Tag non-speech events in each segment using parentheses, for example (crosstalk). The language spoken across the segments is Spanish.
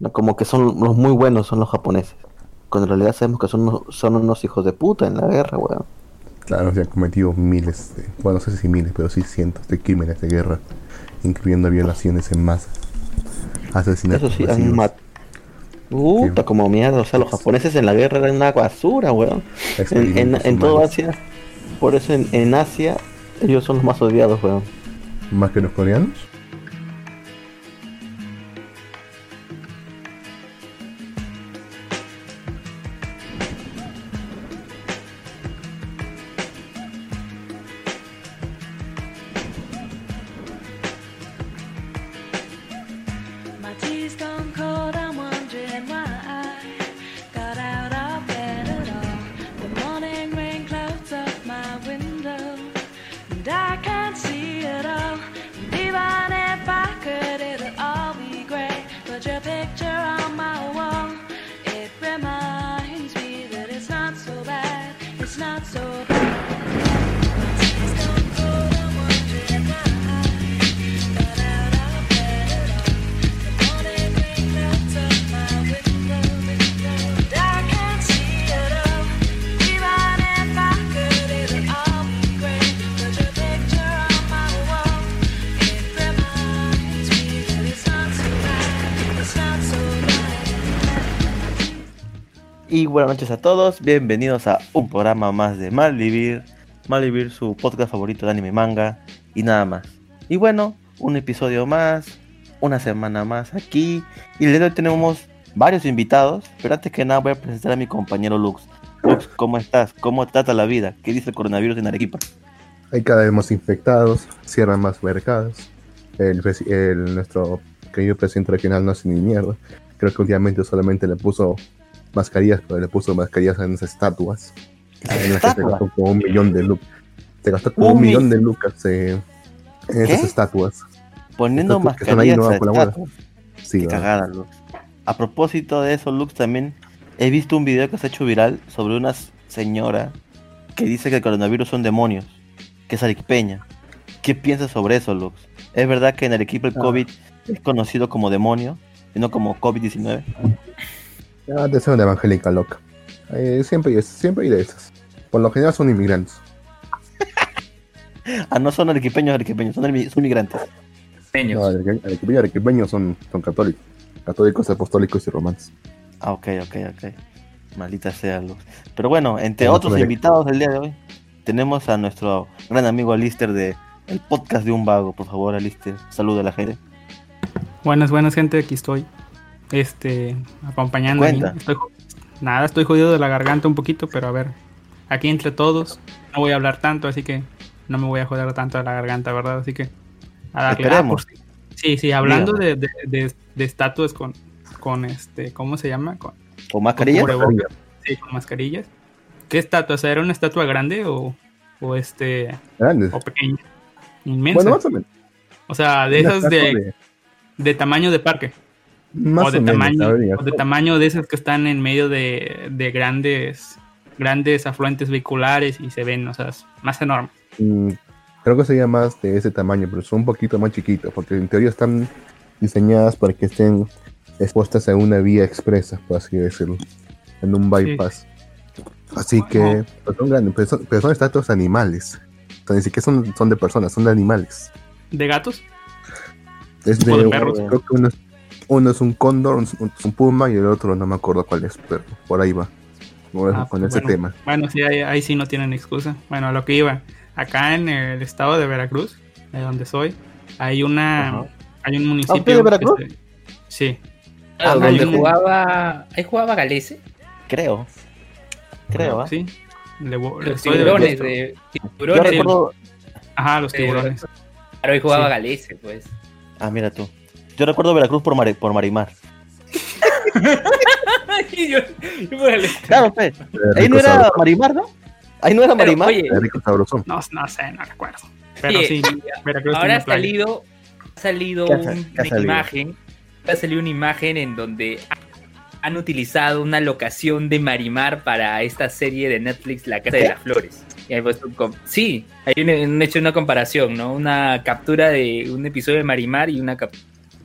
No, Como que son los muy buenos, son los japoneses. Cuando en realidad sabemos que son unos, son unos hijos de puta en la guerra, weón. Claro, se han cometido miles, de, bueno, no sé si miles, pero sí cientos de crímenes de guerra, incluyendo violaciones en masa, asesinatos Eso sí, han matado. Puta, como mierda, o sea, los japoneses en la guerra eran una basura, weón. En, en, todo. Asia, por eso en, en Asia, ellos son los más odiados, weón. Más que los coreanos. Bienvenidos a un programa más de Malvivir. Malvivir, su podcast favorito de anime y manga y nada más. Y bueno, un episodio más, una semana más aquí. Y el de hoy tenemos varios invitados, pero antes que nada voy a presentar a mi compañero Lux. Lux, ¿cómo estás? ¿Cómo trata la vida? ¿Qué dice el coronavirus en Arequipa? Hay cada vez más infectados, cierran más mercados. El, el- nuestro querido presidente regional no hace ni mierda. Creo que últimamente solamente le puso mascarillas, pero le puso mascarillas en esas estatuas. En las que se gastó como un millón de lucas. Se gastó como Un un millón mi- de lucas eh, en esas estatuas. Poniendo Estatuas que están ahí, mascarillas no, a. Sí, Qué cagada, Lux. A propósito de eso, Lux, también he visto un video que se ha hecho viral sobre una señora que dice que el coronavirus son demonios, que es arequipeña. ¿Qué piensas sobre eso, Lux? ¿Es verdad que en Arequipa el Ah. COVID es conocido como demonio y no como COVID-19? Ah, de ser una evangélica loca. Eh, siempre, hay- siempre hay de esas. Por lo general son inmigrantes. (laughs) Ah, no son arequipeños arequipeños, son, son migrantes. No, arequipeños, arequipeños son, son católicos. Católicos, apostólicos y romanos. Ah, ok, ok, ok. Maldita sea, Lux. Pero bueno, entre No, otros invitados del día de hoy, tenemos a nuestro gran amigo Alister de el podcast de un vago. Por favor, Alister, saluda a la gente. Buenas, buenas gente, aquí estoy. Este, acompañando. Estoy nada, estoy jodido de la garganta un poquito, pero a ver, aquí entre todos, no voy a hablar tanto, así que no me voy a joder tanto de la garganta, ¿verdad? Así que a darle. Esperemos. Ah, sí, sí, hablando de, de, de, de estatuas con, con este, ¿cómo se llama? Con, ¿O con mascarilla? cubrebocas. Sí, con mascarillas. ¿Qué estatua? O sea, ¿era una estatua grande o, o este, Grandes. o pequeña? Inmensa. Bueno, más o menos. o sea, de Una esas de, de tamaño de parque. Más o de o tamaño o de tamaño de esas que están en medio de, de grandes grandes afluentes vehiculares y se ven o sea más enorme Mm, creo que sería más de ese tamaño, pero son un poquito más chiquitos, porque en teoría están diseñadas para que estén expuestas a una vía expresa, por así decirlo, en un bypass. Así que pues son grandes, pero son, pero son estatuas animales. Ni siquiera son, son de personas, son de animales. de gatos Es de, perros. creo que uno es, uno es un cóndor, un, un puma y el otro no me acuerdo cuál es, pero por ahí va. Con, Ah, con pues ese bueno. tema. bueno sí ahí, ahí sí no tienen excusa bueno a lo que iba acá en el estado de Veracruz de donde soy hay una Ajá. hay un ¿Ah, municipio es de Veracruz? que se- sí Ah, Ah, donde un- jugaba. Ahí jugaba Galese. Creo. Creo, ¿ah? sí Le- Los tiburones de. Tiburones recuerdo. ajá los tiburones Claro, ahí jugaba sí. Galese, pues. Ah, mira tú. Yo recuerdo Veracruz por, Mari- por Marimar. (laughs) yo, yo por el- Claro, fe. Ahí no era sabroso, Marimar, ¿no? Ahí no era Pero, Marimar. oye, rico sabroso. no no sé no recuerdo pero Oye, sí Veracruz ahora ha salido, ha salido ¿Qué ha un- sa- qué ha una salido? imagen. Ha salido una imagen en donde ha- han utilizado una locación de Marimar para esta serie de Netflix, La Casa ¿Qué? de las Flores. Y un com- sí, hay un- han hecho una comparación, ¿no? Una captura de un episodio de Marimar y una cap-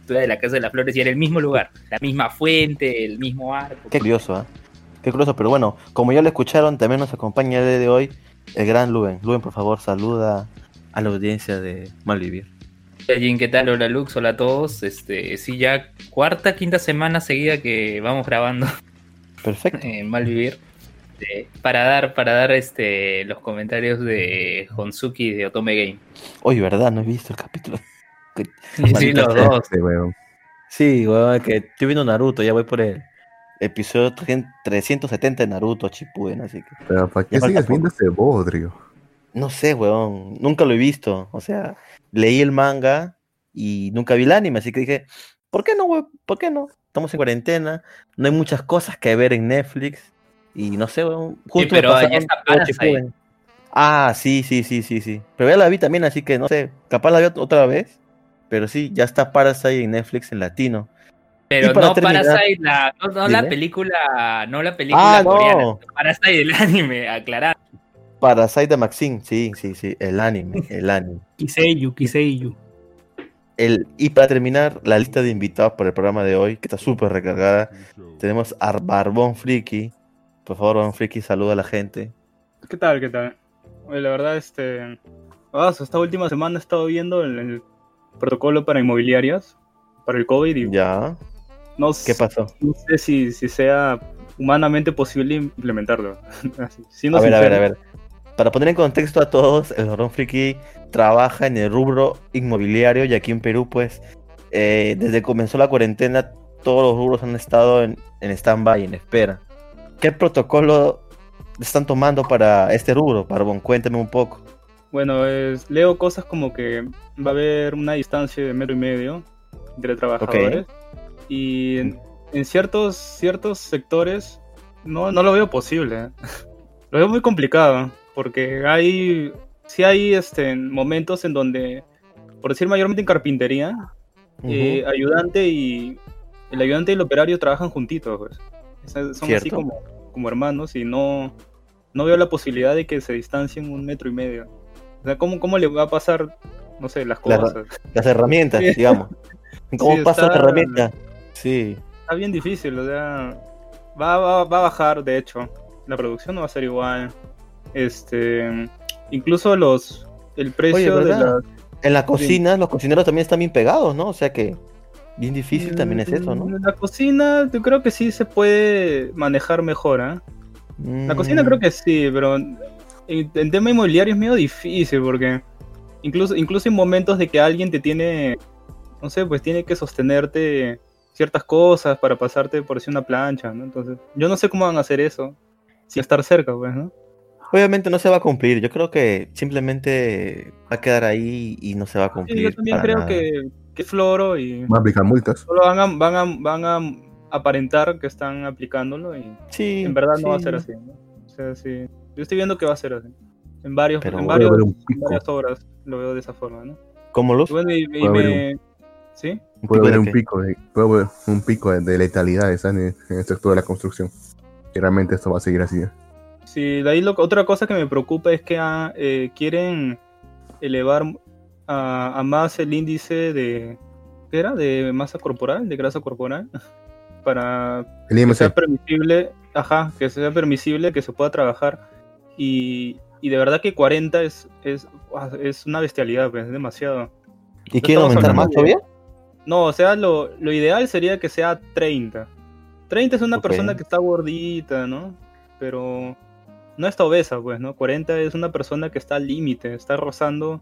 estructura de la Casa de las Flores y era el mismo lugar, la misma fuente, el mismo arco. Qué curioso, ¿ah? Qué curioso, pero bueno, como ya lo escucharon, también nos acompaña el día de hoy el gran Luben. Luben, por favor, saluda a la audiencia de Malvivir. Hola Jin, ¿qué tal? Hola Lux, hola a todos. Este, sí, ya cuarta, quinta semana seguida que vamos grabando (laughs) Perfecto. en Malvivir. Este, para dar, para dar este los comentarios de Honsuki de Otome Game. Hoy, ¿verdad? No he visto el capítulo. Que- Sí, los sea. dos. Sí, weón. Sí, weón, que estoy viendo Naruto, ya voy por el episodio 370 de Naruto Shippuden, así que... Pero ¿para qué sigues viendo ese bodrio? No sé, weón, nunca lo he visto. O sea, leí el manga y nunca vi el anime, así que dije, ¿por qué no, weón? ¿Por qué no? Estamos en cuarentena, no hay muchas cosas que ver en Netflix y no sé, weón. Justo pero está todo Parasite. Shippuden. Ah, sí, sí, sí, sí, sí. Pero ya la vi también, así que no sé, capaz la veo otra vez. Pero sí, ya está Parasite en Netflix en latino. Pero para no terminar- Parasite, la, no, no la película, no la película Ah, no. coreana, Parasite el anime, aclarar. Parasite de Maxine, sí, sí, sí, el anime, (laughs) el anime. Kiseiyu, Kiseiyu. El, y para terminar, la lista de invitados para el programa de hoy, que está súper recargada, tenemos a Barbón Friki. Por favor, Barbón Friki, saluda a la gente. ¿Qué tal? ¿Qué tal? Oye, la verdad, este. ah, esta última semana he estado viendo el, el protocolo para inmobiliarias, para el COVID, y Ya, no, ¿qué pasó? no sé si, si sea humanamente posible implementarlo. (laughs) Siendo A ver, a ver, a ver. Para poner en contexto a todos, el Barbón Friki trabaja en el rubro inmobiliario y aquí en Perú, pues, eh, desde que comenzó la cuarentena, todos los rubros han estado en, en stand-by, en espera. ¿Qué protocolo están tomando para este rubro, Barbón? Cuéntame un poco. Bueno, es- leo cosas como que va a haber una distancia de metro y medio entre trabajadores. Y en, en ciertos, ciertos sectores no, no lo veo posible. (laughs) lo veo muy complicado. Porque hay. Sí hay este, momentos en donde, por decir mayormente en carpintería, eh, ayudante y. El ayudante y el operario trabajan juntitos, pues. Son así como, como hermanos y no, no veo la posibilidad de que se distancien un metro y medio. O sea, ¿cómo, cómo le va a pasar, no sé, las La- cosas? Las herramientas, Sí. digamos. (laughs) ¿Cómo Sí, pasa la herramienta? Sí. Está bien difícil, o sea, va, va, va a bajar, de hecho. La producción no va a ser igual. Este, incluso los, el precio de las... En la cocina, los cocineros también están bien pegados, ¿no? O sea que bien difícil también es eso, ¿no? Mm, La cocina, yo creo que sí se puede manejar mejor, ¿ah? La cocina Mm, creo que sí, pero en, en tema inmobiliario es medio difícil porque incluso, incluso en momentos de que alguien te tiene, no sé, pues tiene que sostenerte ciertas cosas para pasarte por si una plancha, ¿no? Entonces, yo no sé cómo van a hacer eso sin estar cerca, pues, ¿no? Obviamente no se va a cumplir. Yo creo que simplemente va a quedar ahí y no se va a Sí, cumplir. yo también creo nada. que, que floro y Van a aplicar multas. solo van a, van a, van a aparentar que están aplicándolo y Sí, en verdad no va a sí. ser así, ¿no? O sea, sí. Yo estoy viendo que va a ser así. En varios, Pero en varios, ver en varias obras lo veo de esa forma, ¿no? ¿Cómo luz? Y bueno, y, y Puede haber me... ¿Sí? ¿Un pico haber de un pico de, haber un pico de, de letalidad ¿sabes? en, en el sector de la construcción. Y realmente esto va a seguir así. ¿eh? Sí, de ahí lo, otra cosa que me preocupa es que ah, eh, quieren elevar a, a más el índice de... ¿Qué era? De masa corporal, de grasa corporal, (laughs) para El que sea permisible, ajá, que sea permisible, que se pueda trabajar. Y, y de verdad que 40 es, es, es una bestialidad, pues, es demasiado. ¿Y quieren aumentar más todavía? No, o sea, lo, lo ideal sería que sea 30. 30 es una persona que está gordita, ¿no? Pero no está obesa, pues, ¿no? 40 es una persona que está al límite, está rozando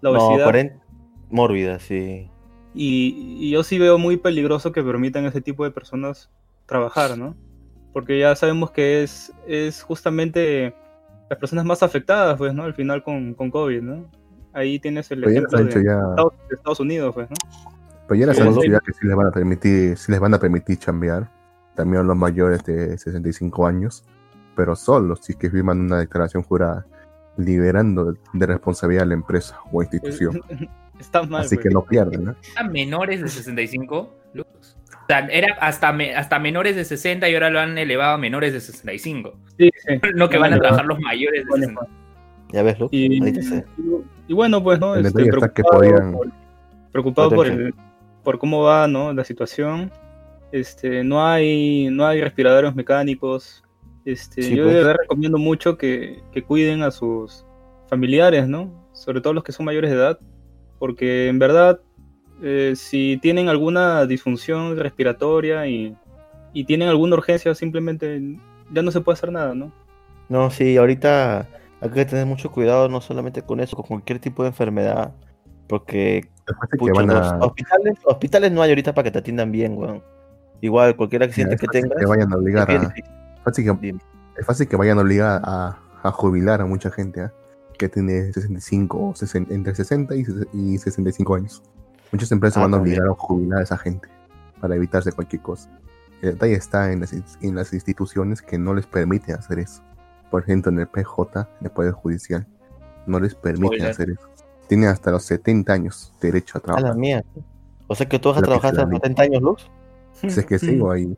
la No, obesidad. 40. Mórbida, sí. Y, y yo sí veo muy peligroso que permitan a ese tipo de personas trabajar, ¿no? Porque ya sabemos que es, es justamente las personas más afectadas, pues, ¿no? Al final con, con COVID, ¿no? Ahí tienes el pero ya les ejemplo de ya, Estados, de Estados Unidos, pues, ¿no? pero ya les Sí, han sí. dicho ya que sí les van a permitir, sí les van a permitir chambear. También a los mayores de 65 años. Pero solo si es que firman una declaración jurada liberando de responsabilidad a la empresa o institución. (laughs) Está mal. Así pues. que no pierden, ¿no? ¿A menores de 65? Luz? Sea, era hasta, me- hasta menores de 60 y ahora lo han elevado a menores de 65. Sí, sí. No que van a trabajar los mayores de bueno, 60. ¿Ya ves, Lu? Y, Ahí te sé. y bueno, pues, ¿no? Este, que preocupado podían- por, preocupado por el, por por cómo va, ¿no? La situación. Este, no hay, no hay respiradores mecánicos. Este, Sí, yo pues. de verdad recomiendo mucho que, que cuiden a sus familiares, ¿no? Sobre todo los que son mayores de edad, porque en verdad, eh, si tienen alguna disfunción respiratoria y, y tienen alguna urgencia, simplemente ya no se puede hacer nada, ¿no? No, sí, ahorita hay que tener mucho cuidado, no solamente con eso, con cualquier tipo de enfermedad. Porque de que van los a, hospitales, hospitales no hay ahorita para que te atiendan bien, weón. Igual, cualquier accidente que tengas. que vayan a es obligar a, fácil que- es fácil que vayan a obligar a, a jubilar a mucha gente ¿ah? que tiene 65 o 60 entre 60 y, y 65 años. Muchas empresas Ah, van a también. obligar a jubilar a esa gente para evitarse cualquier cosa. El detalle está en las, en las instituciones que no les permiten hacer eso. Por ejemplo, en el PJ, en el Poder Judicial, no les permiten hacer eso. Tienen hasta los 70 años derecho a A la trabajar. mía. O sea que tú vas a trabajar hasta los 70 años. Si es que (laughs) sigo ahí,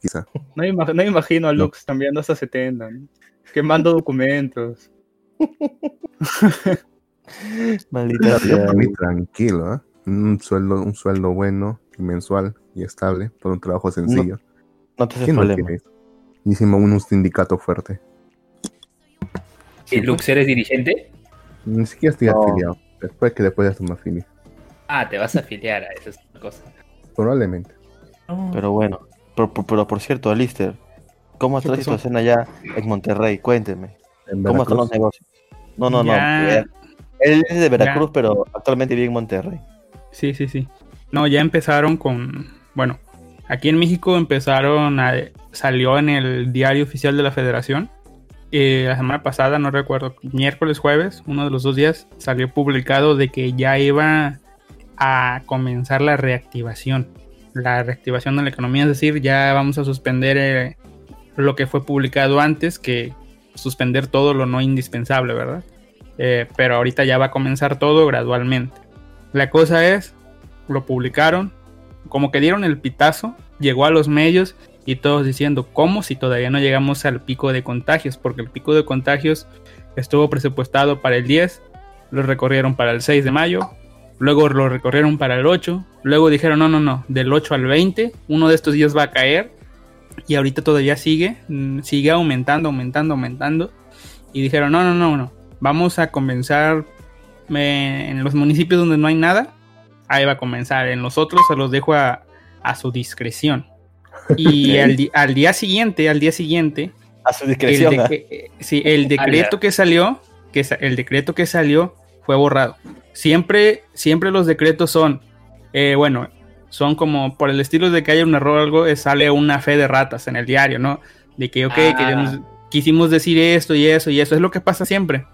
quizá. (laughs) No me, imag- no imagino a No. Lux cambiando hasta 70, ¿no? quemando documentos. (laughs) Maldita sea. mí tranquilo, ¿ah? Un sueldo, un sueldo bueno, y mensual y estable, por un trabajo sencillo. No te haces ¿Quién no problema. quiere eso? Y encima un, un sindicato fuerte. ¿Y Lux, eres dirigente? Ni siquiera estoy No. afiliado. Después que después de me. Ah, te vas a afiliar a esa es una cosa. Probablemente. Pero bueno, pero, pero- pero por cierto, Alister, ¿cómo está la situación allá en Monterrey? Cuénteme. En ¿Cómo están los negocios? No, no, Ya. no. Él es de Veracruz, Ya. pero actualmente vive en Monterrey. Sí, sí, sí. No, ya empezaron con. Bueno, aquí en México empezaron a. Salió en el diario oficial de la Federación. eh, la semana pasada, no recuerdo, miércoles, jueves, uno de los dos días, salió publicado de que ya iba a comenzar la reactivación. La reactivación de la economía, es decir, ya vamos a suspender eh, lo que fue publicado antes, que suspender todo lo no indispensable, ¿verdad? Eh, pero ahorita ya va a comenzar todo gradualmente. La cosa es, lo publicaron, como que dieron el pitazo, llegó a los medios y todos diciendo, ¿cómo si todavía no llegamos al pico de contagios? Porque el pico de contagios estuvo presupuestado para el 10, lo recorrieron para el 6 de mayo, luego lo recorrieron para el 8, luego dijeron, no, no, no, del 8 al 20, uno de estos días va a caer y ahorita todavía sigue, mm, sigue aumentando, aumentando, aumentando. Y dijeron, no, no, no, no, vamos a comenzar eh, en los municipios donde no hay nada, ahí va a comenzar. En los otros se los dejo a, a su discreción. Y (laughs) al, al día siguiente, al día siguiente, A su el, discreción. de- ¿ah? eh, sí, el decreto Ala. que salió, que el decreto que salió fue borrado. Siempre, siempre los decretos son, eh, bueno, son como por el estilo de que haya un error o algo, eh, sale una fe de ratas en el diario, ¿no? De que, ok, Ah. queremos- quisimos decir esto y eso y eso, es lo que pasa siempre.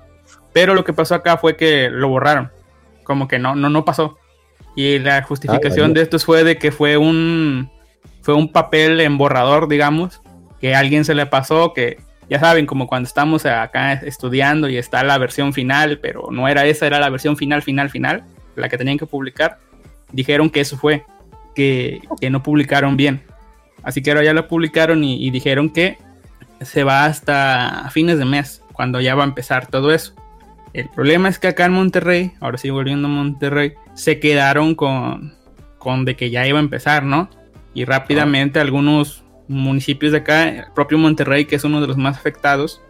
Pero lo que pasó acá fue que lo borraron, como que no, no, no pasó. Y la justificación vaya. de estos fue de que fue un, fue un papel en borrador, digamos, que a alguien se le pasó, que ya saben, como cuando estamos acá estudiando y está la versión final, pero no era esa, era la versión final, final, final, la que tenían que publicar. Dijeron que eso fue, que, que no publicaron bien. Así que ahora ya la publicaron y, y dijeron que se va hasta fines de mes, cuando ya va a empezar todo eso. El problema es que acá en Monterrey, ahora sí volviendo a Monterrey, se quedaron con, con de que ya iba a empezar, ¿no? Y rápidamente algunos municipios de acá, el propio Monterrey, que es uno de los más afectados,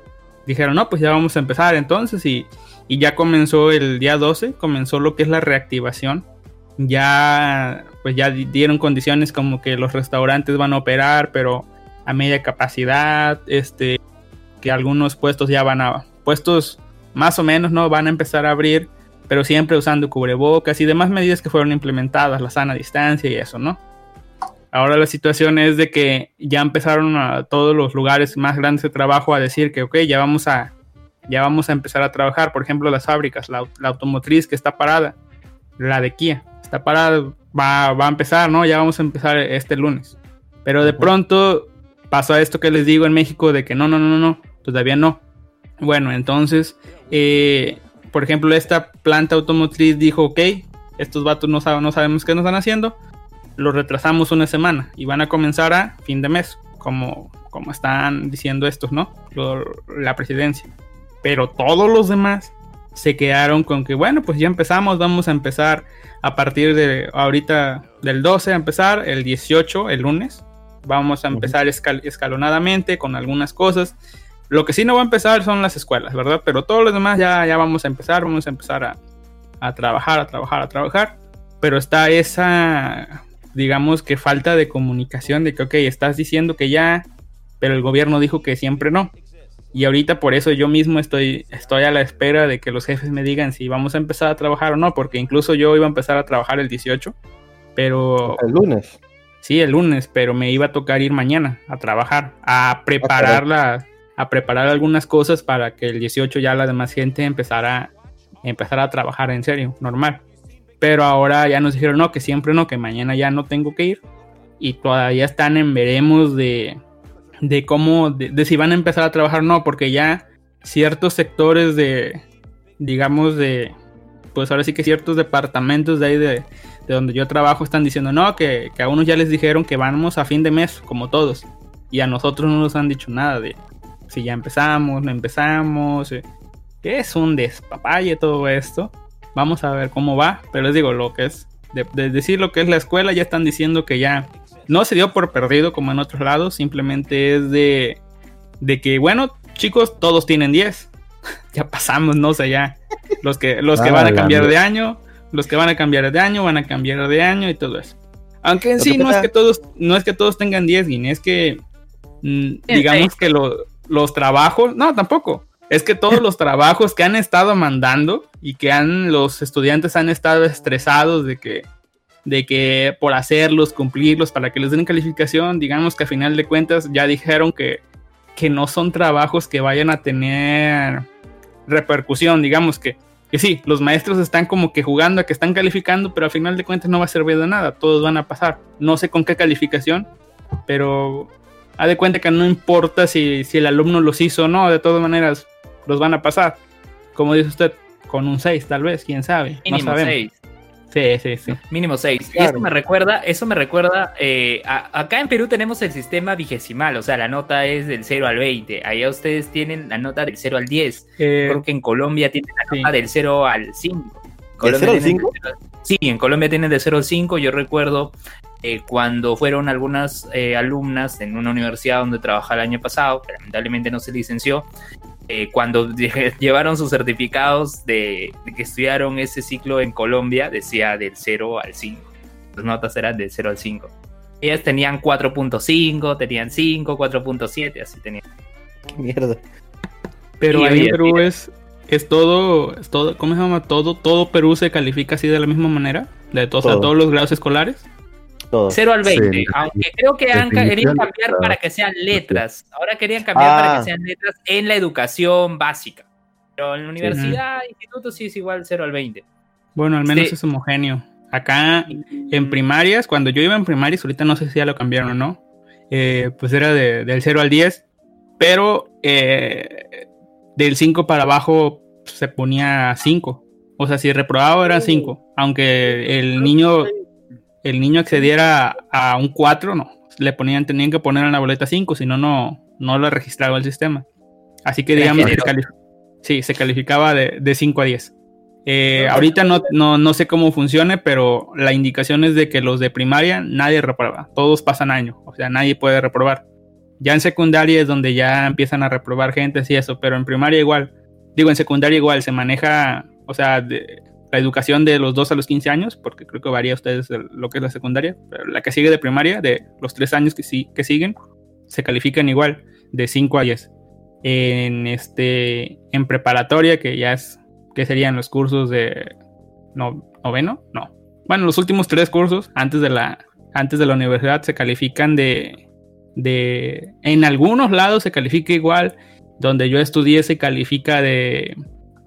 dijeron, no, pues ya vamos a empezar entonces y, y ya comenzó el día 12, comenzó lo que es la reactivación. Ya, pues ya di- dieron condiciones como que los restaurantes van a operar, pero a media capacidad, este, que algunos puestos ya van a, puestos más o menos, ¿no? Van a empezar a abrir, pero siempre usando cubrebocas y demás medidas que fueron implementadas, la sana distancia y eso, ¿no? Ahora la situación es de que ya empezaron a todos los lugares más grandes de trabajo a decir que, ok, ya vamos a, ya vamos a empezar a trabajar. Por ejemplo, las fábricas, la, la automotriz que está parada, la de Kia, está parada, va, va a empezar, ¿no? Ya vamos a empezar este lunes. Pero de pronto pasó esto que les digo en México de que no, no, no, no, no, todavía no. Bueno, entonces, eh, por ejemplo, esta planta automotriz dijo, ok, estos vatos no, no sabemos qué nos están haciendo, lo retrasamos una semana y van a comenzar a fin de mes, como, como están diciendo estos, ¿no? Lo- la presidencia. Pero todos los demás se quedaron con que, bueno, pues ya empezamos, vamos a empezar a partir de ahorita del 12 a empezar, el 18, el lunes. Vamos a empezar escal- escalonadamente con algunas cosas. Lo que sí no va a empezar son las escuelas, ¿verdad? Pero todos los demás ya, ya vamos a empezar, vamos a empezar a, a trabajar, a trabajar, a trabajar. Pero está esa, digamos que falta de comunicación de que, ok, estás diciendo que ya, pero el gobierno dijo que siempre no. Y ahorita por eso yo mismo estoy, estoy a la espera de que los jefes me digan si vamos a empezar a trabajar o no, porque incluso yo iba a empezar a trabajar el 18, pero El lunes. sí, el lunes, pero me iba a tocar ir mañana a trabajar, a preparar la- a preparar algunas cosas para que el 18 ya la demás gente empezara, empezara a trabajar en serio, normal. Pero ahora ya nos dijeron no, que siempre no, que mañana ya no tengo que ir. Y todavía están en veremos de, de cómo, de, si van a empezar a trabajar o no, porque ya ciertos sectores de, digamos, de, pues ahora sí que ciertos departamentos de ahí de, de donde yo trabajo están diciendo, no, que, que a unos ya les dijeron que vamos a fin de mes, como todos. Y a nosotros no nos han dicho nada de si ya empezamos, no empezamos. eh, que es un despapalle todo esto. Vamos a ver cómo va. Pero les digo, lo que es, de, de decir lo que es la escuela, ya están diciendo que ya no se dio por perdido como en otros lados. Simplemente es de, de que, bueno, chicos, todos tienen 10. (laughs) ya pasamos, no sé, ya. Los que, los que Ah, van a cambiar de año, los que van a cambiar de año, van a cambiar de año y todo eso. Aunque en Lo sí que no es que todos, no es que todos tengan 10, Guin, es que mm, digamos que lo- los trabajos, no, tampoco. Es que todos los (laughs) trabajos que han estado mandando y que han los estudiantes han estado estresados de que de que por hacerlos, cumplirlos para que les den calificación, digamos que a final de cuentas ya dijeron que que no son trabajos que vayan a tener repercusión, digamos que que sí, los maestros están como que jugando a que están calificando, pero a final de cuentas no va a servir de nada, todos van a pasar. No sé con qué calificación, pero ha de cuenta que no importa si, si el alumno los hizo o no, de todas maneras los van a pasar. Como dice usted, con un 6 tal vez, quién sabe. no Mínimo sabemos. 6. Sí, sí, sí. Mínimo 6. Y Claro. eso me recuerda, eso me recuerda, eh, a- acá en Perú tenemos el sistema vigesimal, o sea, la nota es del 0 al 20. Allá ustedes tienen la nota del 0 al 10. Eh, Creo que en Colombia tienen la sí. nota del 0 al 5. Colombia 0 al tienen 5? del 0 al- Sí, en Colombia tienen de 0 al 5. Yo recuerdo eh, cuando fueron algunas eh, alumnas en una universidad donde trabajaba el año pasado, que lamentablemente no se licenció, eh, cuando (laughs) lle- llevaron sus certificados de, de que estudiaron ese ciclo en Colombia, decía del 0 al 5. Las notas eran del 0 al 5. Ellas tenían 4.5, tenían 5, 4.7, así tenían. Qué mierda. pero ahí en Perú es, es todo, es todo, ¿cómo se llama? Todo, todo Perú se califica así de la misma manera, de todos, o sea, Todo. todos los grados escolares. Todo. 0 al 20, Sí, aunque creo que han querido cambiar claro. para que sean letras. Ahora querían cambiar Ah. para que sean letras en la educación básica. Pero en la universidad, instituto sí es igual 0 al 20. Bueno, al menos Sí. es homogéneo. Acá en primarias, cuando yo iba en primarias, ahorita no sé si ya lo cambiaron o no, eh, pues era de- del 0 al 10, pero eh, del 5 para abajo se ponía 5. O sea, si reprobaba era 5, aunque el niño el niño accediera a un 4, no, le ponían tenían que poner en la boleta 5, si no no no lo registraba el sistema. Así que digamos que sí, se calificaba de, de 5 a 10. Eh, ahorita no, no, no sé cómo funcione, pero la indicación es de que los de primaria nadie reprueba, todos pasan año, o sea, nadie puede reprobar. Ya en secundaria es donde ya empiezan a reprobar gente y eso, pero en primaria igual, digo, en secundaria igual se maneja, o sea, de- la educación de los 2 a los 15 años, porque creo que varía a ustedes lo que es la secundaria, pero la que sigue de primaria, de los 3 años que, sí, que siguen, se califican igual, de 5 a 10. En, este, en preparatoria, que ya es que serían los cursos de no, noveno, no. Bueno, los últimos tres cursos antes de la antes de la universidad se califican de de en algunos lados se califica igual, donde yo estudié se califica de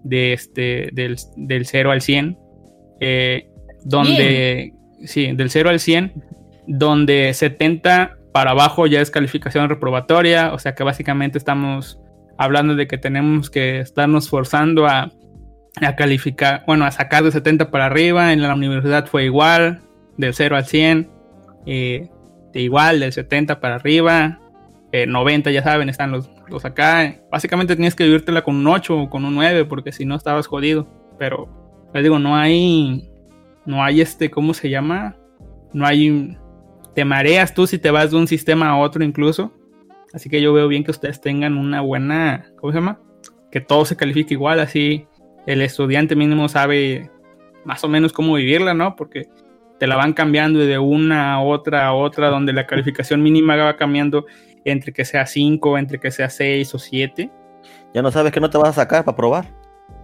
de este del, del 0 al 100 eh, donde sí, del 0 al 100 donde 70 para abajo ya es calificación reprobatoria, o sea que básicamente estamos hablando de que tenemos que estarnos forzando a a calificar, bueno, a sacar de 70 para arriba. En la universidad fue igual, del 0 al 100, eh, de igual, del 70 para arriba. eh, 90, ya saben, están los, los acá. Básicamente tienes que vivírtela con un 8 o con un 9, porque si no estabas jodido. Pero, les digo, no hay, no hay este, ¿cómo se llama? No hay, te mareas tú si te vas de un sistema a otro incluso. Así que yo veo bien que ustedes tengan una buena, ¿cómo se llama? Que todo se califique igual, así el estudiante mínimo sabe más o menos cómo vivirla, ¿no? Porque te la van cambiando de una a otra a otra, donde la calificación mínima va cambiando entre que sea 5, entre que sea 6 o 7. Ya no sabes que no te vas a sacar para probar.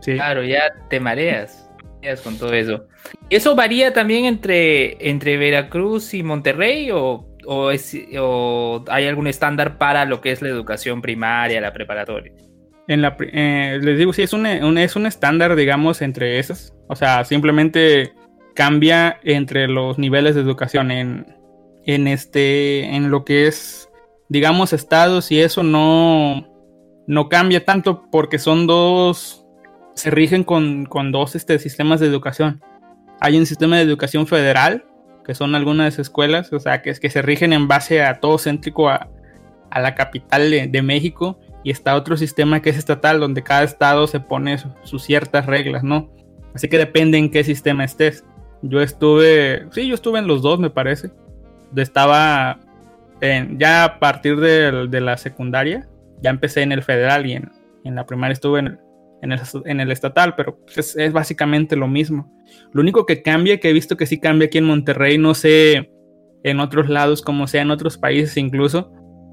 Sí. Claro, ya te mareas, mareas con todo eso. ¿Eso varía también entre, entre Veracruz y Monterrey o, o, es- o hay algún estándar para lo que es la educación primaria, la preparatoria? En la, eh, les digo, sí, es un, un- es un estándar, digamos, entre esas. O sea, simplemente cambia entre los niveles de educación en, en este, en lo que es, digamos, estados y eso no, no cambia tanto porque son dos, se rigen con, con dos este, sistemas de educación. Hay un sistema de educación federal, que son algunas escuelas, o sea, que, que se rigen en base a todo céntrico a, a la capital de, de México y está otro sistema que es estatal, donde cada estado se pone su- sus ciertas reglas, ¿no? Así que depende en qué sistema estés. Yo estuve, sí, yo estuve en los dos, me parece. Estaba en- ya a partir de, la secundaria, ya empecé en el federal y en, la primaria estuve en el, estatal, pero es, es básicamente lo mismo. Lo único que cambia, que he visto que sí cambia aquí en Monterrey, no sé en otros lados, como sea en otros países incluso,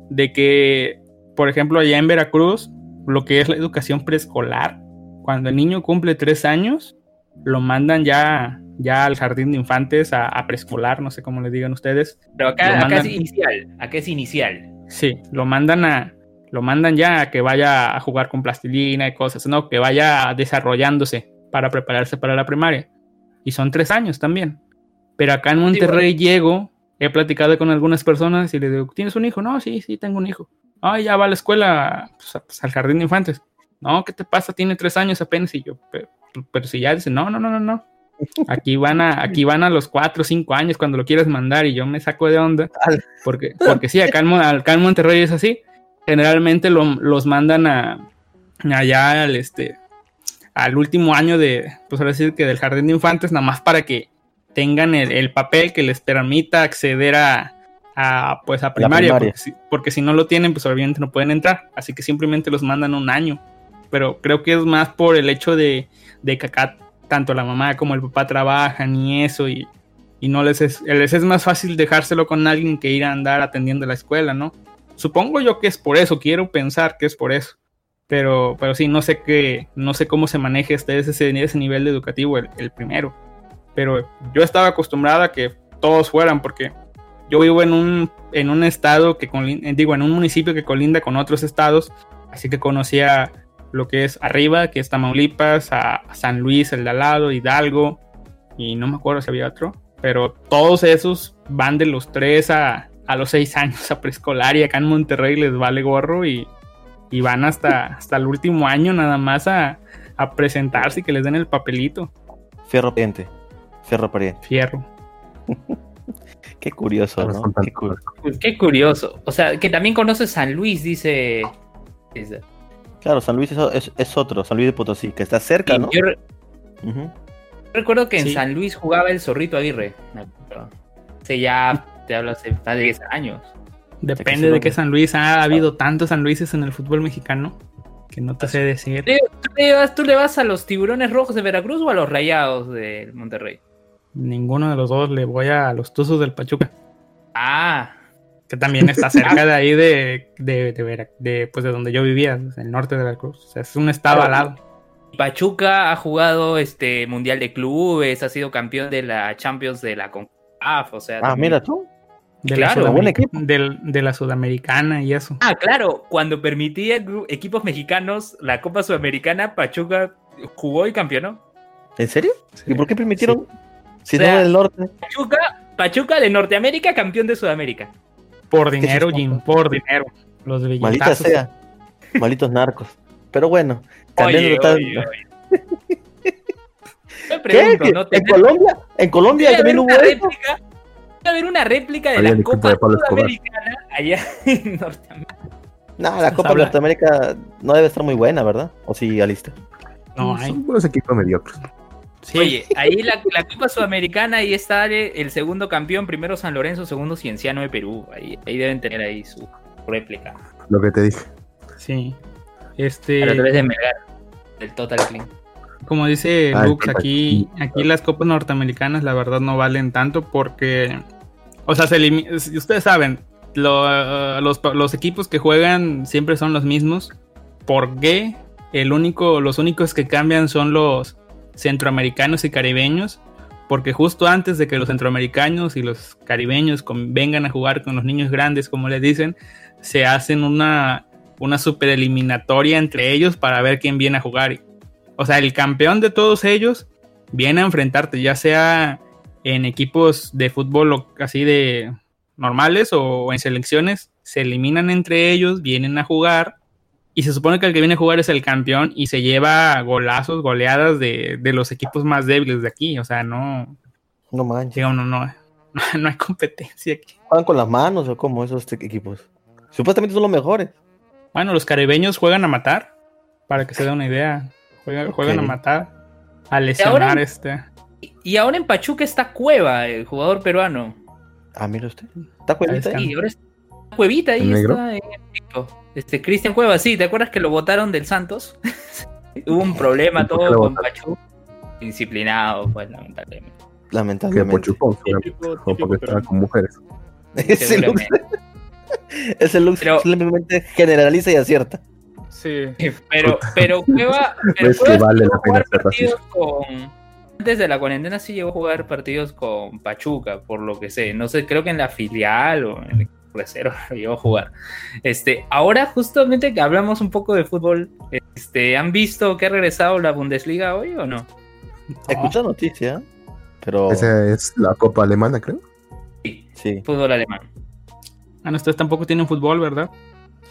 de que, por ejemplo, allá en Veracruz, lo que es la educación preescolar, cuando el niño cumple tres años, lo mandan ya, ya al jardín de infantes, a, a preescolar, no sé cómo le digan ustedes. Pero acá, acá mandan- es inicial, acá es inicial. Sí, lo mandan a, lo mandan ya a que vaya a jugar con plastilina y cosas, no, que vaya desarrollándose para prepararse para la primaria. Y son tres años también. Pero acá en Monterrey llego, he platicado con algunas personas y le digo, ¿tienes un hijo? No, sí, sí, tengo un hijo. Ah, ya va a la escuela, pues, a- pues, al jardín de infantes. No, ¿qué te pasa? Tiene tres años apenas. Y yo, pero, pero si ya dice, no, no, no, no, no. Aquí van a, aquí van a los cuatro o cinco años cuando lo quieras mandar y yo me saco de onda. Porque, porque sí, acá en, acá en Monterrey es así. Generalmente lo- los mandan a allá al este al último año de, pues ahora decir que del jardín de infantes, nada más para que tengan el, el papel que les permita acceder a, a, pues a primaria, primaria. Porque, si, porque si no lo tienen, pues obviamente no pueden entrar. Así que simplemente los mandan un año. Pero creo que es más por el hecho de, de que acá tanto la mamá como el papá trabajan y eso, y, y no les es, les es más fácil dejárselo con alguien que ir a andar atendiendo la escuela, ¿no? Supongo yo que es por eso, quiero pensar que es por eso. Pero, pero sí, no sé qué, no sé cómo se maneja este, ese, ese nivel educativo, el, primero. Pero yo estaba acostumbrada a que todos fueran, porque yo vivo en un, en un estado que eh, digo, en un municipio que colinda con otros estados, así que conocía lo que es arriba, que es Tamaulipas, a, San Luis, el de al lado, Hidalgo, y no me acuerdo si había otro, pero todos esos van de los 3 a, a los 6 años a preescolar y acá en Monterrey les vale gorro y, y van hasta, (laughs) hasta el último año nada más a, a presentarse y que les den el papelito, Fierro pariente. Fierro pariente. fierro. (laughs) Qué curioso, Qué cu- Uy, Qué curioso. O sea, que también conoce San Luis, dice. dice. Claro, San Luis es, es- es otro, San Luis de Potosí, que está cerca, ¿no? Yo re- recuerdo que en Sí. San Luis jugaba el Zorrito Aguirre. Hace ya, te hablo hace más de 10 años. Depende de qué San Luis. Ha habido tantos San Luises en el fútbol mexicano que no te sé decir. ¿Tú le, vas, ¿Tú le vas a los tiburones rojos de Veracruz o a los rayados de Monterrey? Ninguno de los dos le voy a los Tuzos del Pachuca, Ah, que también está cerca (laughs) de ahí de, de, de, Vera- de, pues de donde yo vivía, el norte de Veracruz. O sea, es un estado al lado. Pachuca ha jugado este Mundial de Clubes, ha sido campeón de la Champions de la CONCACAF, o sea... Ah, también- mira tú. De, Claro, la buen de la Sudamericana y eso. Ah, claro, cuando permitía equipos mexicanos la Copa Sudamericana, Pachuca jugó y campeonó. ¿En serio? ¿Y por qué permitieron? Si O sea- no del norte. Pachuca, Pachuca de Norteamérica, campeón de Sudamérica. Por ¿Qué dinero, Jim, por dinero. Los Maldita sea. Malditos narcos. Pero bueno, Oye, total- oye, oye. Me ¿Qué? pregunto, ¿no? ¿En ¿Tener- Colombia? ¿En Colombia también hubo una eso? réplica? a haber una réplica de Había la Copa de. Sudamericana allá (laughs) en Norteamérica. No, la Copa Norteamérica no debe estar muy buena, ¿verdad? ¿O sí, Alista? No hay. Son buenos equipos mediocres. Sí. Oye, ahí la, la Copa Sudamericana, ahí está el segundo campeón, primero San Lorenzo, segundo Cienciano de Perú. Ahí, ahí deben tener ahí su réplica. Lo que te dije. Sí. A Este, través de Melgar, del Total Clean. como dice Ay, Lux, aquí, aquí las copas norteamericanas la verdad no valen tanto porque, o sea, se ustedes saben, lo- los, los equipos que juegan siempre son los mismos. ¿Por qué? El único, los únicos que cambian son los centroamericanos y caribeños. Porque justo antes de que los centroamericanos y los caribeños vengan a jugar con los niños grandes, como les dicen, se hacen una, una super eliminatoria entre ellos para ver quién viene a jugar. O sea, el campeón de todos ellos viene a enfrentarte, ya sea en equipos de fútbol así de normales o en selecciones, se eliminan entre ellos, vienen a jugar y se supone que el que viene a jugar es el campeón y se lleva golazos, goleadas de, de los equipos más débiles de aquí. O sea, no, No manches. digamos, no, no, (laughs) no hay competencia aquí. ¿Juegan con las manos o cómo esos te- equipos? Supuestamente son los mejores. Bueno, los caribeños juegan a matar, para que se dé una idea. Juegan, juegan a matar, a lesionar ahora- este. Y- ahora en Pachuca está Cueva, el jugador peruano. Ah, mira usted. ¿Está cuevita. Y ahora está Cuevita ahí está en el equipo. Este, Cristian Cueva, sí, ¿te acuerdas que lo votaron del Santos? (laughs) Hubo un problema ¿Por qué todo con votaron? Pachuca. Indisciplinado, pues, lamentablemente. Que Lamentablemente. Típico porque estaba con mujeres. (laughs) Ese (laughs) Pero- simplemente generaliza y acierta. Sí. Pero, pero Cueva, pero Cueva que vale la pena ser con. Antes de la cuarentena sí llegó a jugar partidos con Pachuca, por lo que sé. No sé, creo que en la filial o en el reserva (laughs) a jugar. Este, ahora justamente que hablamos un poco de fútbol, este, ¿han visto que ha regresado la Bundesliga hoy o no? Escucha noticia, pero Esa es la Copa Alemana, creo. Sí, sí. fútbol alemán. Ah, no, ustedes tampoco tienen fútbol, ¿verdad?